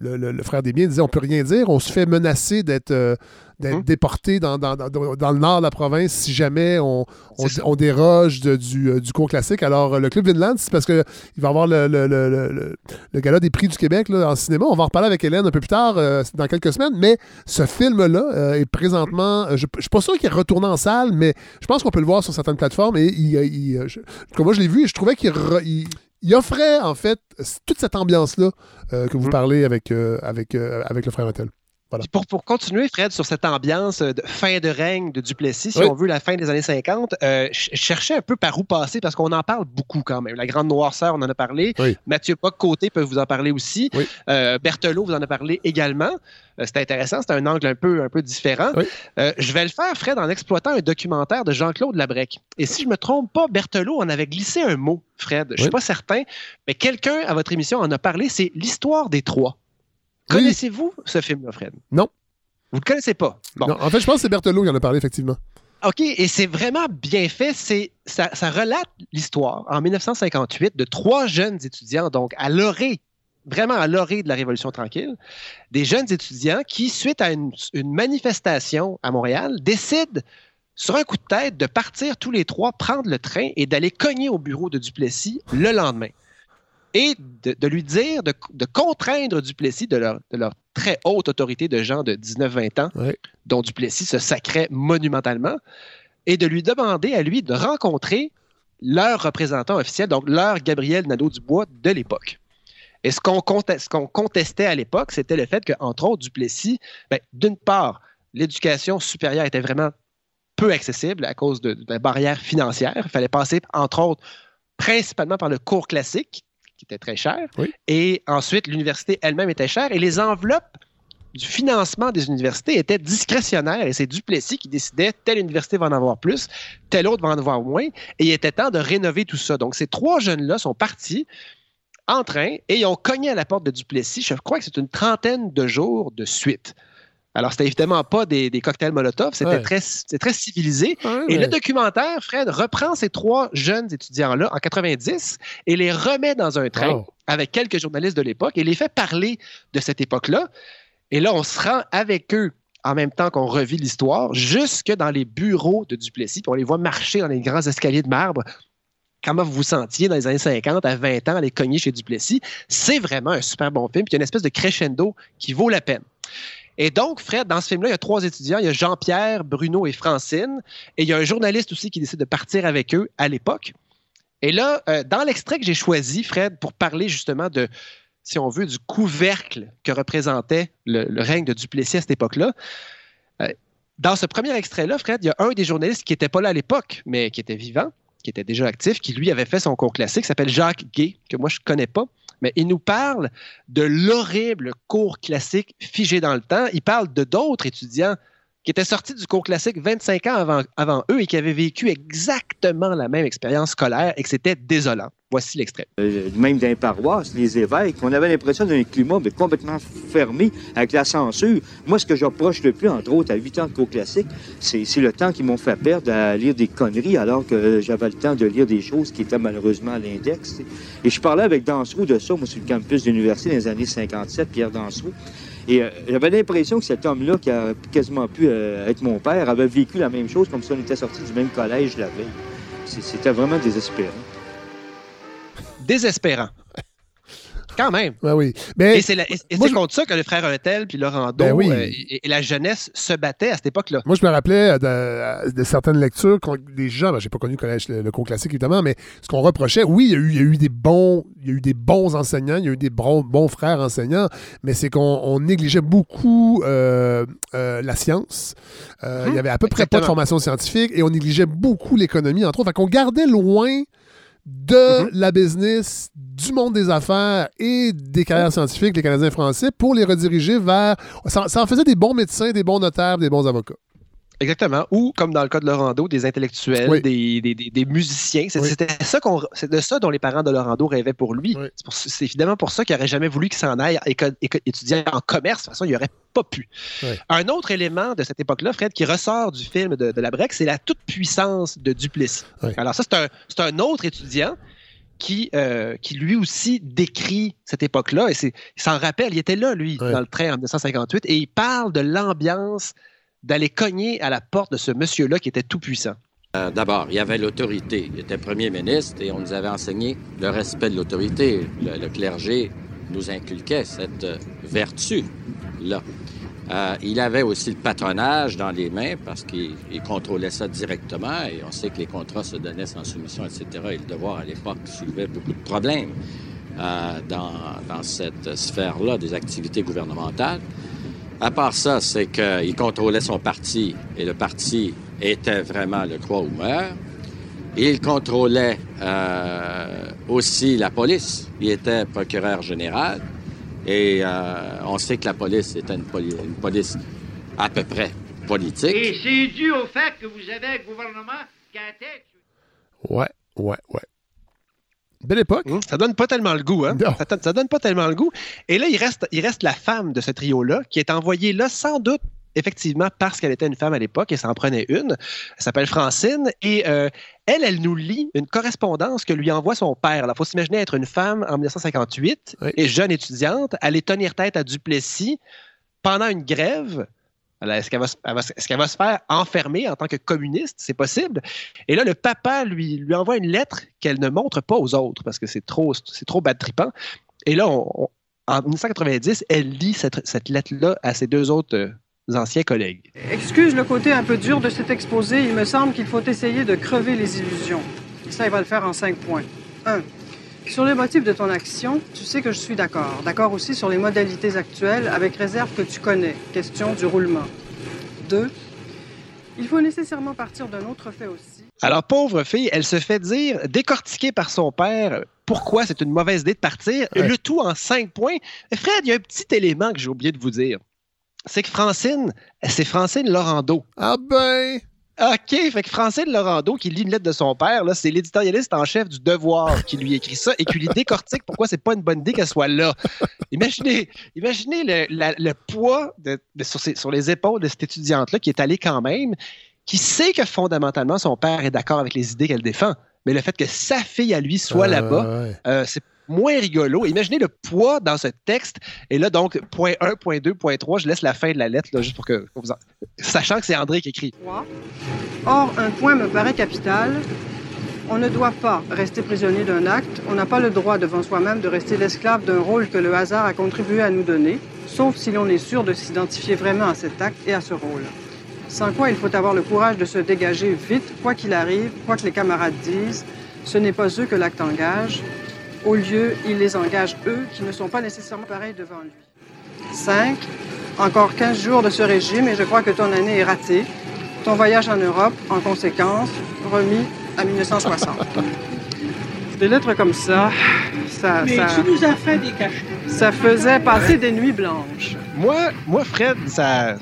le, frère des biens disait on peut rien dire, on se fait menacer d'être euh, hum. déporté dans, dans, le nord de la province si jamais on, on, déroge du, euh, du, cours classique. Alors, le Club Vinland, c'est parce qu'il va avoir le, le, gala des prix du Québec là, en cinéma. On va en reparler avec Hélène un peu plus tard, euh, dans quelques semaines, mais ce film-là est présentement, je ne suis pas sûr qu'il est retourné en salle, mais je pense qu'on peut le voir sur certaines plateformes. Et il, moi, je l'ai vu et je trouvais qu'il il offrait en fait toute cette ambiance-là euh, que vous mm. parlez avec, euh, avec, euh, avec le frère Pour, pour, continuer, Fred, sur cette ambiance de fin de règne de Duplessis, si on veut la fin des années 50, je cherchais un peu par où passer parce qu'on en parle beaucoup quand même. La Grande Noirceur, on en a parlé. Mathieu Poc-Côté peut vous en parler aussi. Berthelot vous en a parlé également. c'est intéressant, c'est un angle un peu, un peu différent. je vais le faire, Fred, en exploitant un documentaire de Jean-Claude Labrec. Et si je ne me trompe pas, Berthelot en avait glissé un mot Fred. Je ne suis pas certain, mais quelqu'un à votre émission en a parlé. C'est l'histoire des trois. Connaissez-vous ce film-là, Fred? Non. Vous ne le connaissez pas? Non, en fait, je pense que c'est Berthelot qui en a parlé, effectivement. OK, et c'est vraiment bien fait. C'est, ça, relate l'histoire en 1958 de trois jeunes étudiants, donc à l'orée, vraiment à l'orée de la Révolution tranquille, des jeunes étudiants qui, suite à une, une manifestation à Montréal, décident sur un coup de tête, de partir tous les trois, prendre le train et d'aller cogner au bureau de Duplessis le lendemain. Et de, lui dire, de, contraindre Duplessis de leur, très haute autorité de gens de 19-20 ans, dont Duplessis se sacrait monumentalement, et de lui demander à lui de rencontrer leur représentant officiel, donc leur Gabriel Nadeau-Dubois de l'époque. Et ce qu'on contestait à l'époque, c'était le fait qu'entre autres, Duplessis, ben, d'une part, l'éducation supérieure était vraiment peu accessible à cause de, la barrière financière. Il fallait passer, entre autres, principalement par le cours classique, qui était très cher. Et ensuite, l'université elle-même était chère. Et les enveloppes du financement des universités étaient discrétionnaires. Et c'est Duplessis qui décidait telle université va en avoir plus, telle autre va en avoir moins. Et il était temps de rénover tout ça. Donc, ces trois jeunes-là sont partis en train et ils ont cogné à la porte de Duplessis. Je crois que c'est une trentaine de jours de suite. Alors, c'était évidemment pas des, cocktails Molotov, c'était très, très civilisé. et le documentaire, Fred, reprend ces trois jeunes étudiants-là en 90 et les remet dans un train avec quelques journalistes de l'époque et les fait parler de cette époque-là. Et là, on se rend avec eux en même temps qu'on revit l'histoire, jusque dans les bureaux de Duplessis, puis on les voit marcher dans les grands escaliers de marbre comment vous vous sentiez dans les années 50 à 20 ans les cogner chez Duplessis? C'est vraiment un super bon film. Puis il y a une espèce de crescendo qui vaut la peine. Et donc, Fred, dans ce film-là, il y a trois étudiants. Il y a Jean-Pierre, Bruno et Francine. Et il y a un journaliste aussi qui décide de partir avec eux à l'époque. Et là, euh, dans l'extrait que j'ai choisi, Fred, pour parler justement de, si on veut, du couvercle que représentait le, règne de Duplessis à cette époque-là, euh, dans ce premier extrait-là, Fred, il y a un des journalistes qui n'était pas là à l'époque, mais qui était vivant, qui était déjà actif, qui lui avait fait son cours classique, s'appelle Jacques Gay, que moi je ne connais pas mais il nous parle de l'horrible cours classique figé dans le temps. Il parle de d'autres étudiants qui étaient sortis du cours classique 25 ans avant, eux et qui avaient vécu exactement la même expérience scolaire et que c'était désolant. Voici l'extrait. Euh, même dans les paroisses, les évêques, on avait l'impression d'un climat complètement fermé avec la censure. Moi, ce que j'approche le plus, entre autres, à 8 ans de cours classique, c'est le temps qu'ils m'ont fait perdre à lire des conneries alors que j'avais le temps de lire des choses qui étaient malheureusement à l'index. Et je parlais avec Dansereau de ça, moi, sur le campus de l'université dans les années 57, Pierre Dansereau. Et euh, j'avais l'impression que cet homme-là, qui a quasiment pu euh, être mon père, avait vécu la même chose comme si on était sorti du même collège la veille. C'était vraiment désespérant. Désespérant. Quand même. Ben oui. Mais et c'est contre ça que le frère Untel puis Laurent ben euh, et, la jeunesse se battaient à cette époque-là. Moi, je me rappelais de, certaines lectures des gens, ben, j'ai pas connu le collège, le, cours classique évidemment, mais ce qu'on reprochait, oui, il y, a eu, il y, a eu, des bons, il y a eu des bons enseignants, il y a eu des bons, bons frères enseignants, mais c'est qu'on négligeait beaucoup euh, euh, la science. Il y mhm. avait à peu près pas de formation scientifique et on négligeait beaucoup l'économie, entre autres. Fait qu'on gardait loin de mhm. la business, du monde des affaires et des carrières scientifiques, les Canadiens français, pour les rediriger vers... Ça, ça en faisait des bons médecins, des bons notaires, des bons avocats. Exactement. Ou, comme dans le cas de Laurando, des intellectuels, des, des, des, musiciens. C'était ça qu'on, c'est de ça dont les parents de Laurando rêvaient pour lui. C'est évidemment pour ça qu'il n'aurait jamais voulu qu'il s'en aille étudier en commerce. De toute façon, il n'aurait pas pu. Un autre élément de cette époque-là, Fred, qui ressort du film de, de la Breck, c'est la toute-puissance de Duplessis. Alors ça, c'est un, un autre étudiant qui, euh, qui lui aussi décrit cette époque-là. Et il s'en rappelle, il était là, lui, dans le train en 1958, et il parle de l'ambiance d'aller cogner à la porte de ce monsieur-là qui était tout-puissant. Euh, d'abord, il y avait l'autorité. Il était premier ministre et on nous avait enseigné le respect de l'autorité. Le, clergé nous inculquait cette euh, vertu-là. Euh, il avait aussi le patronage dans les mains parce qu'il contrôlait ça directement et on sait que les contrats se donnaient sans soumission, etc. Et le devoir à l'époque soulevait beaucoup de problèmes dans, cette sphère-là des activités gouvernementales. À part ça, c'est qu'il contrôlait son parti et le parti était vraiment le croix ou meurt. Il contrôlait euh, aussi la police. Il était procureur général. Et euh, on sait que la police était une, police à peu près politique. Et c'est dû au fait que vous avez un gouvernement qui a été... Ouais, ouais, ouais. Belle époque. Hum, ça donne pas tellement le goût, hein? Ça, ça, donne pas tellement le goût. Et là, il reste, il reste la femme de ce trio-là, qui est envoyée là sans doute effectivement parce qu'elle était une femme à l'époque et ça en prenait une. Elle s'appelle Francine et euh, elle, elle nous lit une correspondance que lui envoie son père. Il faut s'imaginer être une femme en 1958 et jeune étudiante, aller tenir tête à Duplessis pendant une grève. Est-ce qu'elle va, se faire enfermer en tant que communiste? C'est possible. Et là, le papa lui, envoie une lettre qu'elle ne montre pas aux autres parce que c'est trop, trop bad tripant. Et là, en 1990, elle lit cette, lettre-là à ses deux autres euh, anciens collègues. Excuse le côté un peu dur de cet exposé. Il me semble qu'il faut essayer de crever les illusions. Ça, il va le faire en cinq points. Un, sur les motifs de ton action, tu sais que je suis d'accord. D'accord aussi sur les modalités actuelles, avec réserve que tu connais. Question du roulement. Deux, il faut nécessairement partir d'un autre fait aussi. Alors, pauvre fille, elle se fait dire, décortiquée par son père, pourquoi c'est une mauvaise idée de partir, le tout en cinq points. Fred, il y a un petit élément que j'ai oublié de vous dire c'est que Francine, c'est Francine Laurando. Ah ben! OK, fait que Francine Laurando, qui lit une lettre de son père, là, c'est l'éditorialiste en chef du Devoir qui lui écrit ça et qui lui décortique pourquoi c'est pas une bonne idée qu'elle soit là. Imaginez, imaginez le, poids sur, les épaules de cette étudiante-là qui est allée quand même, qui sait que fondamentalement son père est d'accord avec les idées qu'elle défend. Mais le fait que sa fille à lui soit là-bas, euh, c'est moins rigolo. Imaginez le poids dans ce texte. Et là, donc, point 1, point 2, point 3, je laisse la fin de la lettre, juste pour que vous en... Sachant que c'est André qui écrit. Or, un point me paraît capital. On ne doit pas rester prisonnier d'un acte. On n'a pas le droit devant soi-même de rester l'esclave d'un rôle que le hasard a contribué à nous donner, sauf si l'on est sûr de s'identifier vraiment à cet acte et à ce rôle. Sans quoi il faut avoir le courage de se dégager vite, quoi qu'il arrive, quoi que les camarades disent. Ce n'est pas eux que l'acte engage, au lieu, il les engage, eux, qui ne sont pas nécessairement pareils devant lui. 5. Encore 15 jours de ce régime et je crois que ton année est ratée. Ton voyage en Europe, en conséquence, remis à 1960. <laughs> des lettres comme ça, ça... Mais tu nous as fait des cachets. Ça faisait passer des nuits blanches. Moi, moi Fred, ça...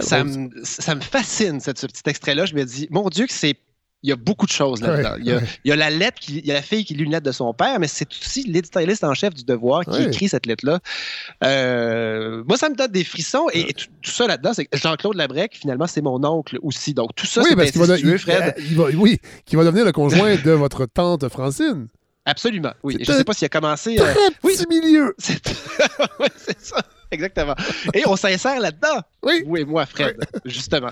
ça me, ça me, fascine, ce petit extrait-là. Je me dis, mon Dieu, que c'est il y a beaucoup de choses là-dedans. il, y a, la lettre, il y a la fille qui lit une lettre de son père, mais c'est aussi l'éditorialiste en chef du Devoir qui écrit cette lettre-là. Euh, moi, ça me donne des frissons et, tout, ça là-dedans, c'est Jean-Claude Labrec, finalement, c'est mon oncle aussi. Donc tout ça, c'est incestueux, Fred. oui, qui va devenir le conjoint de votre tante Francine. Absolument, oui. Je ne sais pas s'il a commencé. Très euh... petit milieu. <laughs> <laughs> C'est ça. Exactement. Et on s'insère là-dedans. Oui. Oui, moi, Fred, <laughs> justement.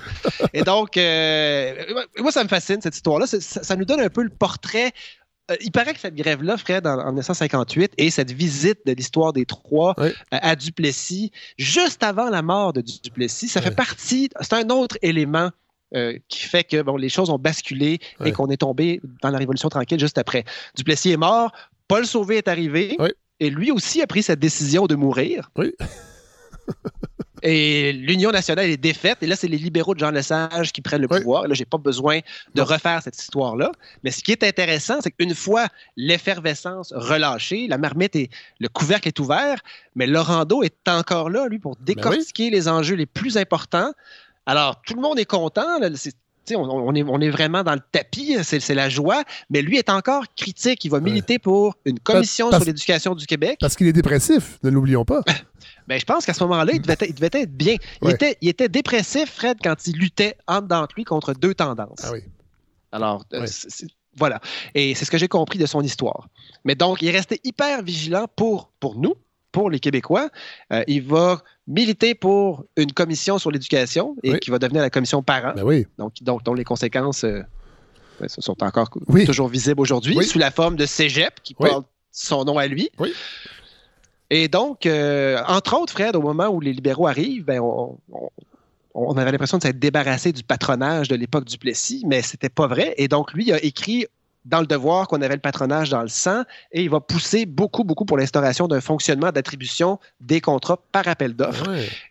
Et donc, euh, moi, ça me fascine, cette histoire-là. Ça, nous donne un peu le portrait. Euh, il paraît que cette grève-là, Fred, en, 1958, et cette visite de l'histoire des Trois euh, à Duplessis, juste avant la mort de Duplessis, ça fait partie, c'est un autre élément qui fait que bon, les choses ont basculé et qu'on est tombé dans la Révolution tranquille juste après. Duplessis est mort, Paul Sauvé est arrivé. Et lui aussi a pris cette décision de mourir. Oui. <laughs> Et l'Union nationale est défaite. Et là, c'est les libéraux de Jean Lesage qui prennent le pouvoir. Et là, j'ai pas besoin de refaire cette histoire-là. Mais ce qui est intéressant, c'est qu'une fois l'effervescence relâchée, la marmite et le couvercle est ouvert, mais Laurando est encore là, lui, pour ben décortiquer les enjeux les plus importants. Alors, tout le monde est content. Là, on, est, on, est, vraiment dans le tapis, c'est la joie, mais lui est encore critique. Il va militer pour une commission sur l'éducation du Québec. Parce qu'il est dépressif, ne l'oublions pas. <laughs> Ben, je pense qu'à ce moment-là, il, devait être bien. Il, était, il était dépressif, Fred, quand il luttait en dedans de lui contre deux tendances. Ah oui. Alors, euh, Voilà. Et c'est ce que j'ai compris de son histoire. Mais donc, il est resté hyper vigilant pour, pour nous, pour les Québécois. Euh, il va militer pour une commission sur l'éducation et qui va devenir la commission parents. Ben oui. Donc, donc, dont les conséquences euh, ben, sont encore toujours visibles aujourd'hui, sous la forme de cégep qui porte son nom à lui. Et donc, euh, entre autres, Fred, au moment où les libéraux arrivent, ben, on, on avait l'impression de s'être débarrassé du patronage de l'époque du Plessis, mais c'était pas vrai. Et donc, lui a écrit dans le devoir qu'on avait le patronage dans le sang et il va pousser beaucoup, beaucoup pour l'instauration d'un fonctionnement d'attribution des contrats par appel d'offres.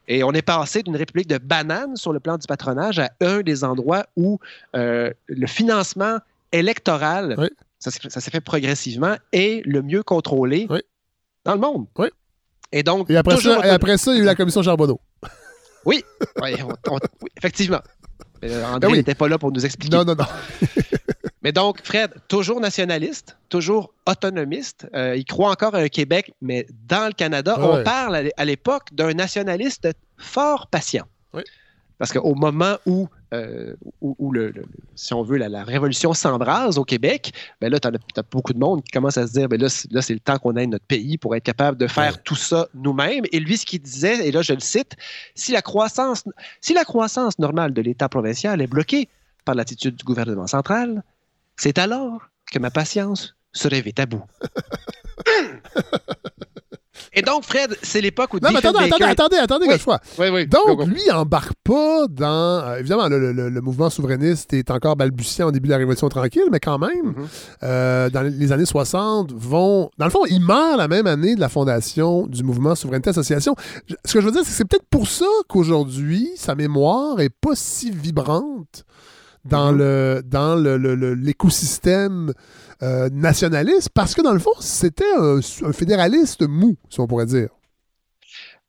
Et on est passé d'une république de bananes sur le plan du patronage à un des endroits où euh, le financement électoral, ça s'est fait progressivement, est le mieux contrôlé dans le monde. Et donc, et après, ça, et après ça, il y a eu la commission Charbonneau. Oui, effectivement. André ben n'était pas là pour nous expliquer. Non, non, non. <laughs> mais donc, Fred, toujours nationaliste, toujours autonomiste. Euh, il croit encore à un Québec, mais dans le Canada, on parle à l'époque d'un nationaliste fort patient. Oui. Parce qu'au moment où, euh, où, le, si on veut, la, révolution s'embrase au Québec, ben là, tu as, beaucoup de monde qui commence à se dire, ben là, là c'est le temps qu'on ait notre pays pour être capable de faire tout ça nous-mêmes. Et lui, ce qu'il disait, et là, je le cite, si la croissance, si la croissance normale de l'État provincial est bloquée par l'attitude du gouvernement central, c'est alors que ma patience se réveille à bout. Et donc, Fred, c'est l'époque où. Non, mais attendez, attendez, attendez, attendez, oui. Oui, oui. Donc, lui, il embarque pas dans. Euh, évidemment, le, mouvement souverainiste est encore balbutiant au début de la Révolution tranquille, mais quand même, mm-hmm. euh, dans les années 60, vont. Dans le fond, il meurt la même année de la fondation du mouvement Souveraineté Association. Ce que je veux dire, c'est que c'est peut-être pour ça qu'aujourd'hui, sa mémoire est pas si vibrante dans mm-hmm. le dans l'écosystème euh, nationaliste parce que dans le fond, c'était un, fédéraliste mou, si on pourrait dire.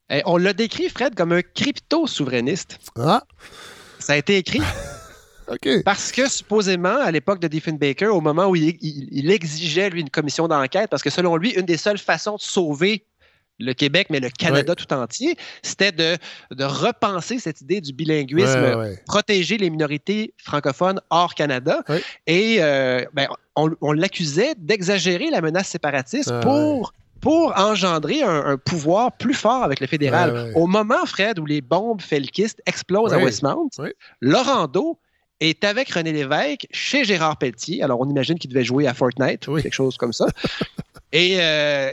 Eh, on l'a décrit, Fred, comme un crypto-souverainiste. Ah! Ça a été écrit. <laughs> Parce que supposément, à l'époque de Diefenbaker, au moment où il, exigeait, lui, une commission d'enquête, parce que selon lui, une des seules façons de sauver le Québec, mais le Canada tout entier, c'était de, de, repenser cette idée du bilinguisme, protéger les minorités francophones hors Canada. Et euh, ben, on, l'accusait d'exagérer la menace séparatiste pour pour engendrer un, pouvoir plus fort avec le fédéral. Au moment, Fred, où les bombes felkistes explosent à Westmount, Laurando est avec René Lévesque chez Gérard Pelletier. Alors, on imagine qu'il devait jouer à Fortnite quelque chose comme ça. <laughs> Et euh,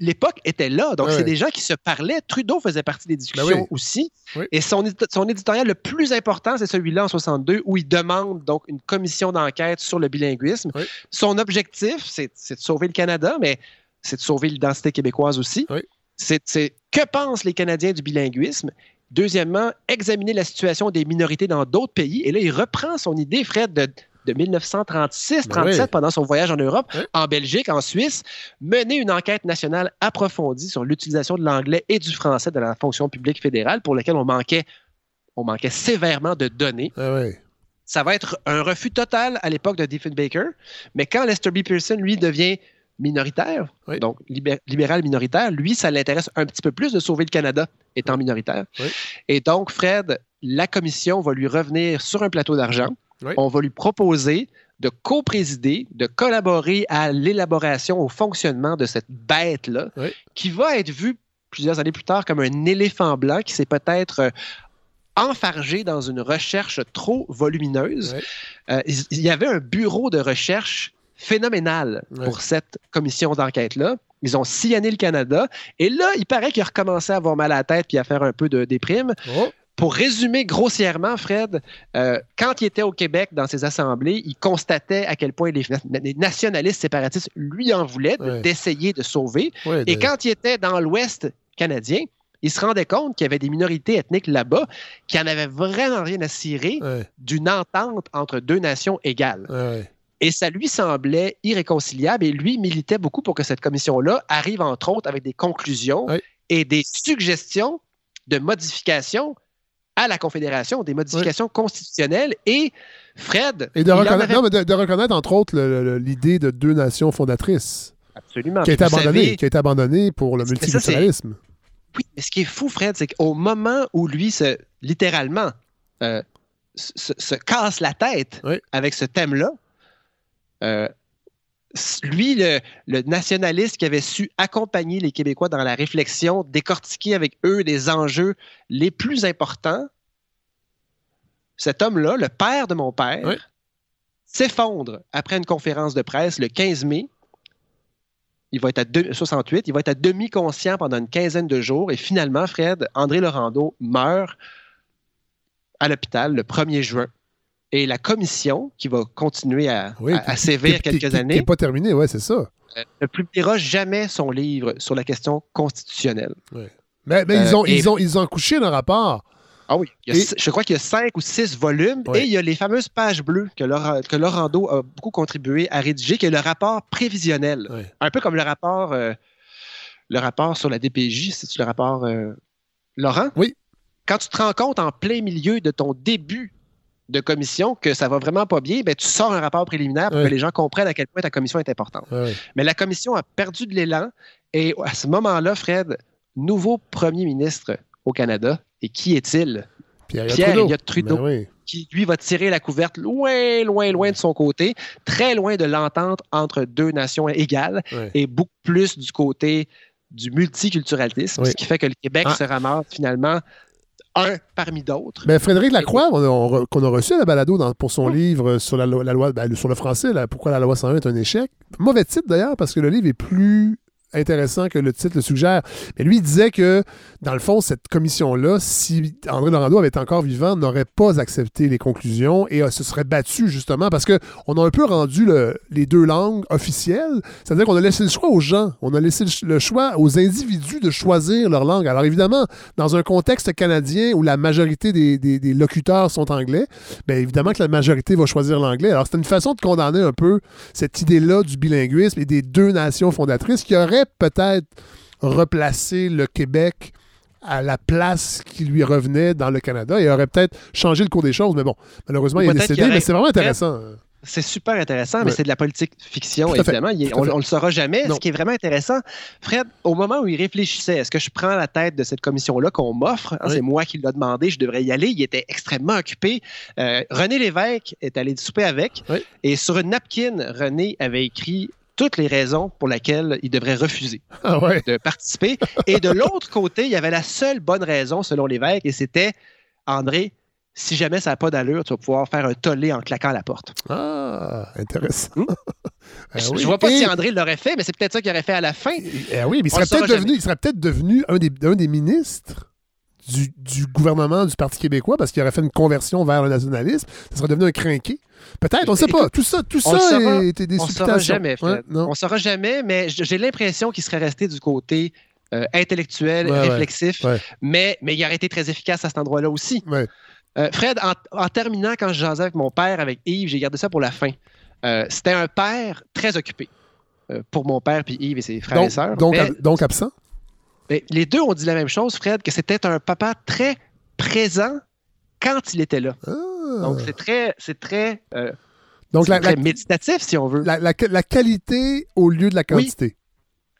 l'époque était là. Donc, c'est des gens qui se parlaient. Trudeau faisait partie des discussions ben aussi. Et son, son éditorial le plus important, c'est celui-là en 62, où il demande donc une commission d'enquête sur le bilinguisme. Son objectif, c'est de sauver le Canada, mais c'est de sauver l'identité québécoise aussi. C'est que pensent les Canadiens du bilinguisme? Deuxièmement, examiner la situation des minorités dans d'autres pays. Et là, il reprend son idée, Fred, de, de 1936-37 ben pendant son voyage en Europe, en Belgique, en Suisse, mener une enquête nationale approfondie sur l'utilisation de l'anglais et du français dans la fonction publique fédérale pour laquelle on manquait, on manquait sévèrement de données. Ben Ça va être un refus total à l'époque de Diefenbaker, mais quand Lester B. Pearson, lui, devient minoritaire, donc libéral minoritaire, lui, ça l'intéresse un petit peu plus de sauver le Canada étant minoritaire. Et donc, Fred, la commission va lui revenir sur un plateau d'argent. On va lui proposer de co-présider, de collaborer à l'élaboration, au fonctionnement de cette bête-là, qui va être vue plusieurs années plus tard comme un éléphant blanc qui s'est peut-être euh, enfargé dans une recherche trop volumineuse. Euh, il y avait un bureau de recherche phénoménal pour cette commission d'enquête-là. Ils ont sillonné le Canada. Et là, il paraît qu'il a recommencé à avoir mal à la tête puis à faire un peu de déprime. Oh. Pour résumer grossièrement, Fred, euh, quand il était au Québec dans ses assemblées, il constatait à quel point les, nationalistes séparatistes lui en voulaient d'essayer de sauver. Et quand il était dans l'Ouest canadien, il se rendait compte qu'il y avait des minorités ethniques là-bas qui en avaient vraiment rien à cirer d'une entente entre deux nations égales. Et ça lui semblait irréconciliable et lui militait beaucoup pour que cette commission-là arrive, entre autres, avec des conclusions et des suggestions de modifications à la Confédération, des modifications constitutionnelles. Et Fred. Et de, reconnaître, entre autres, l'idée de deux nations fondatrices. Absolument. Qui a été abandonnée, qui a été abandonnée pour le multiculturalisme. Oui, mais ce qui est fou, Fred, c'est qu'au moment où lui, se, littéralement, euh, se, casse la tête avec ce thème-là, Euh, lui, le, le, nationaliste qui avait su accompagner les Québécois dans la réflexion, décortiquer avec eux les enjeux les plus importants, cet homme-là, le père de mon père, s'effondre après une conférence de presse le 15 mai. Il va être à 68, il va être à demi-conscient pendant une quinzaine de jours et finalement, Fred, André Laurando meurt à l'hospital le 1er juin. Et la commission, qui va continuer à, sévir quelques années. Qui n'est pas terminée, oui, c'est ça. Euh, ne publiera jamais son livre sur la question constitutionnelle. Mais, mais ils, ont, ils, ont, ils ont couché le rapport ah oui. je crois qu'il y a cinq ou six volumes et il y a les fameuses pages bleues que, que Laurando a beaucoup contribué à rédiger, qui est le rapport prévisionnel. Un peu comme le rapport, euh, le rapport sur la DPJ, c'est le rapport euh, Laurent? Oui. Quand tu te rends compte en plein milieu de ton début de commission que ça va vraiment pas bien, ben, tu sors un rapport préliminaire pour que les gens comprennent à quel point ta commission est importante. Mais la commission a perdu de l'élan et à ce moment-là, Fred, nouveau premier ministre au Canada, et qui est-il? Pierre, Pierre Trudeau. Ben qui, lui, va tirer la couverte loin, loin, loin de son côté, très loin de l'entente entre deux nations égales et beaucoup plus du côté du multiculturalisme, ce qui fait que le Québec ah. se ramasse finalement un parmi d'autres. Mais ben, Frédéric Lacroix, qu'on a reçu à la balado pour son livre sur la, loi, ben, sur le français, pourquoi la loi 101 est un échec? Mauvais titre d'ailleurs, parce que le livre est plus intéressant que le titre le suggère. Mais lui, il disait que, dans le fond, cette commission-là, si André Laurando avait été encore vivant, n'aurait pas accepté les conclusions et euh, se serait battu, justement, parce qu'on a un peu rendu les deux langues officielles. C'est-à-dire qu'on a laissé le choix aux gens. On a laissé le choix aux individus de choisir leur langue. Alors, évidemment, dans un contexte canadien où la majorité des, locuteurs sont anglais, bien évidemment que la majorité va choisir l'anglais. Alors, c'est une façon de condamner un peu cette idée-là du bilinguisme et des deux nations fondatrices qui auraient peut-être replacer le Québec à la place qui lui revenait dans le Canada et aurait peut-être changé le cours des choses. Mais bon, malheureusement, il est décédé, mais c'est vraiment intéressant. C'est super intéressant, mais c'est de la politique fiction, évidemment. on, ne le saura jamais. Ce qui est vraiment intéressant, Fred, au moment où il réfléchissait, est-ce que je prends la tête de cette commission-là qu'on m'offre? Hein, c'est moi qui l'ai demandé, je devrais y aller. Il était extrêmement occupé. Euh, René Lévesque est allé souper avec. Et sur une napkin, René avait écrit toutes les raisons pour lesquelles il devrait refuser ah de participer. Et de l'autre côté, il y avait la seule bonne raison, selon l'évêque, et c'était André, si jamais ça n'a pas d'allure, tu vas pouvoir faire un tollé en claquant la porte. Ah, intéressant. Hmm? <laughs> Ah je ne vois pas si André l'aurait fait, mais c'est peut-être ça qu'il aurait fait à la fin. Eh oui, mais il serait peut-être devenu, peut devenu un des, un des ministres du, gouvernement du Parti québécois parce qu'il aurait fait une conversion vers le nationalisme. Ça serait devenu un crinqué. Peut-être, on ne sait pas. Tout ça, tout ça est, des On ne saura jamais, On ne saura jamais, mais j'ai l'impression qu'il serait resté du côté euh, intellectuel, réflexif, Mais, mais il aurait été très efficace à cet endroit-là aussi. Euh, Fred, en, terminant, quand je jasais avec mon père, avec Yves, j'ai gardé ça pour la fin. Euh, c'était un père très occupé pour mon père puis Yves et ses frères et sœurs. Donc, donc absent? Les deux ont dit la même chose, Fred, que c'était un papa très présent quand il était là. Ah. Donc, c'est très, c'est très, euh, Donc, méditatif, si on veut. La, qualité au lieu de la quantité.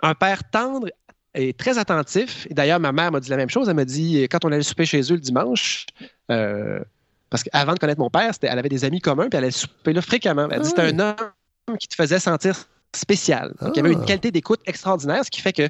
Un père tendre et très attentif. Et d'ailleurs, ma mère m'a dit la même chose. Elle m'a dit, quand on allait souper chez eux le dimanche, euh, parce qu'avant de connaître mon père, elle avait des amis communs, puis elle allait souper là fréquemment. Elle dit, c'était un homme qui te faisait sentir spécial. il y avait une ah. qualité d'écoute extraordinaire, ce qui fait que,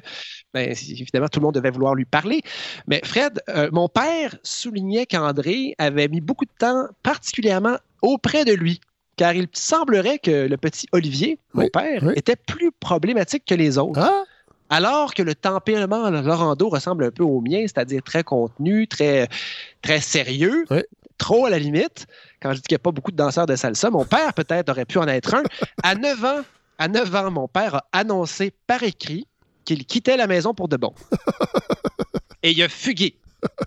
ben, évidemment, tout le monde devait vouloir lui parler. Mais Fred, euh, mon père soulignait qu'André avait mis beaucoup de temps, particulièrement auprès de lui, car il semblerait que le petit Olivier, mon père, était plus problématique que les autres. Ah. Alors que le tempérament Laurando ressemble un peu au mien, c'est-à-dire très contenu, très, très sérieux, trop à la limite. Quand je dis qu'il n'y a pas beaucoup de danseurs de salsa, mon père peut-être aurait pu en être un. À 9 ans, à 9 ans, mon père a annoncé par écrit qu'il quittait la maison pour de bon. <laughs> Et il a fugué.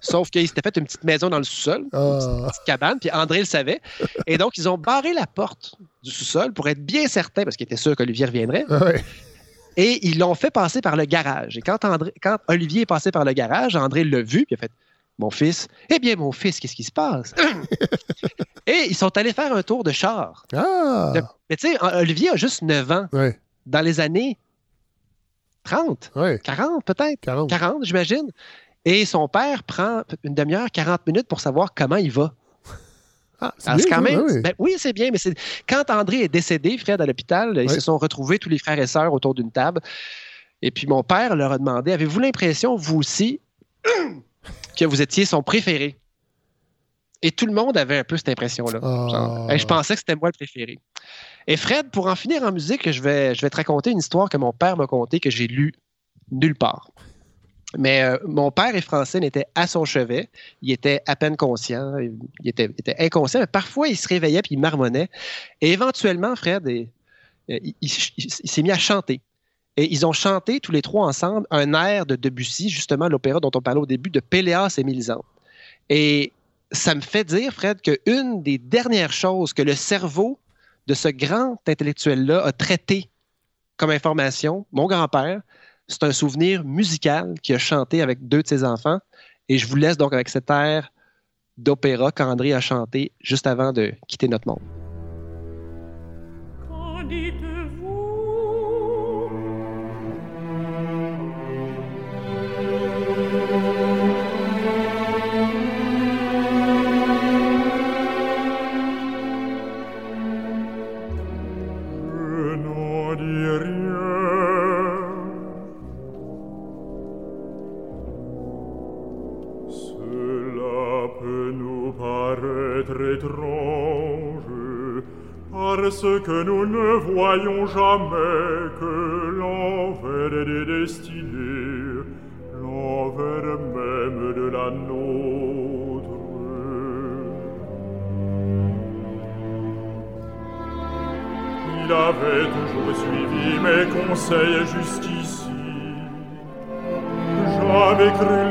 Sauf qu'il s'était fait une petite maison dans le sous-sol, une ah. petite cabane, puis André le savait. Et donc, ils ont barré la porte du sous-sol pour être bien certain, parce qu'il était sûr qu'Olivier reviendrait. Ah Et ils l'ont fait passer par le garage. Et quand, André, quand Olivier est passé par le garage, André l'a vu, puis il a fait Mon fils, eh bien, mon fils, qu'est-ce qui se passe? <laughs> Et ils sont allés faire un tour de char. Ah! mais tu sais, Olivier a juste 9 ans. Dans les années 30, 40 peut-être. 40, 40 j'imagine. Et son père prend une demi-heure, 40 minutes pour savoir comment il va. Ah, c'est c'est quand même. ben oui. ben oui, c'est bien, mais c'est quand André est décédé, Fred, à l'hôpital, ils Oui. se sont retrouvés tous les frères et sœurs autour d'une table. Et puis mon père leur a demandé Avez-vous l'impression, vous aussi, que vous étiez son préféré Et tout le monde avait un peu cette impression-là. Ah. Hey, je pensais que c'était moi le préféré. Et Fred, pour en finir en musique, je vais, je vais te raconter une histoire que mon père m'a contée que j'ai lue nulle part. Mais euh, mon père est français, il était à son chevet. Il était à peine conscient. Il était, il était inconscient, mais parfois il se réveillait puis il marmonnait. Et éventuellement, Fred, euh, il, il- il- il s'est mis à chanter. Et ils ont chanté tous les trois ensemble un air de Debussy, justement l'opéra dont on parlait au début, de Péléas et Mélisande. Et ça me fait dire, Fred, qu'une des dernières choses que le cerveau de ce grand intellectuel-là a traité comme information, mon grand-père, c'est un souvenir musical qu'il a chanté avec deux de ses enfants. Et je vous laisse donc avec cet air d'opéra qu'André a chanté juste avant de quitter notre monde. que nous ne voyons jamais que l'envers des destinées, l'envers même de la nôtre. Il avait toujours suivi mes conseils jusqu'ici. J'avais cru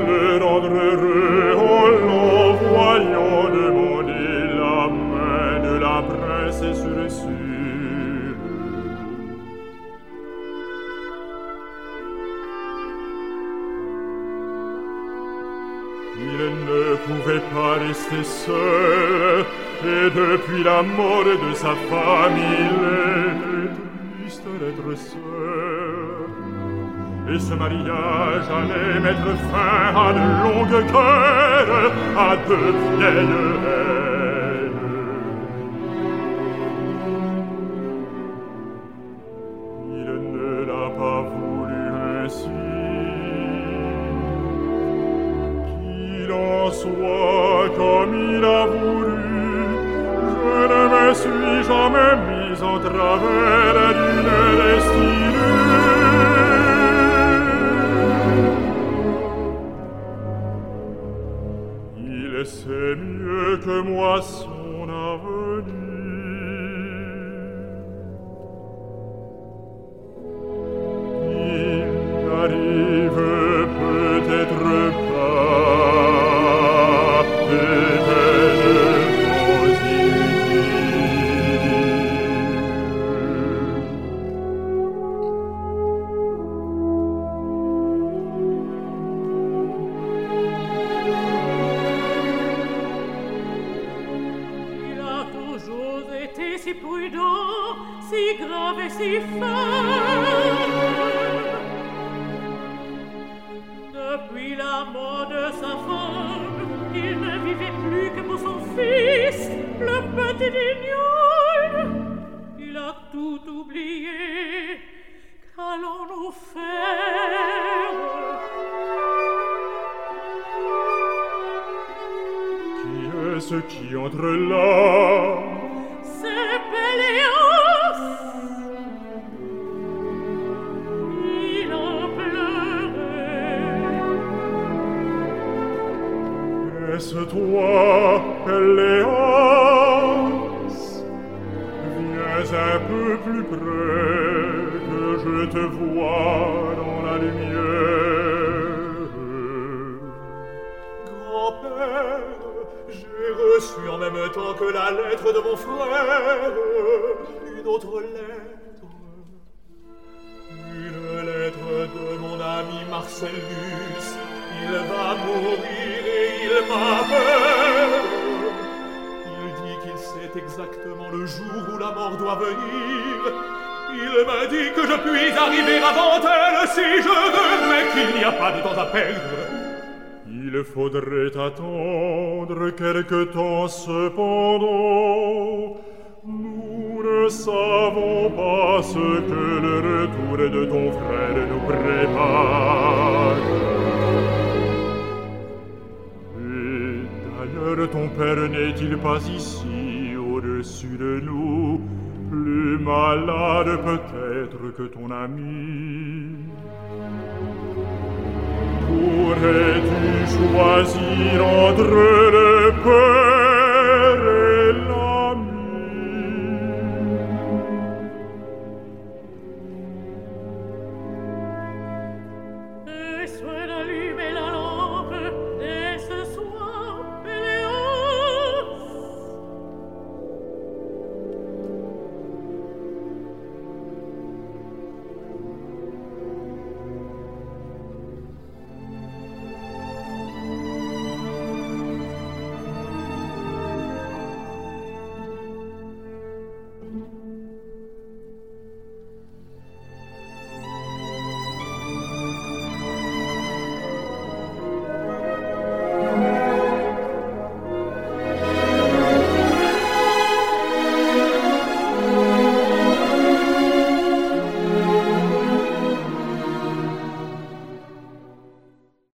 resté seul et depuis la mort de sa femme il est triste d'être seul. Et ce mariage allait mettre fin à de longues guerres à de vieilles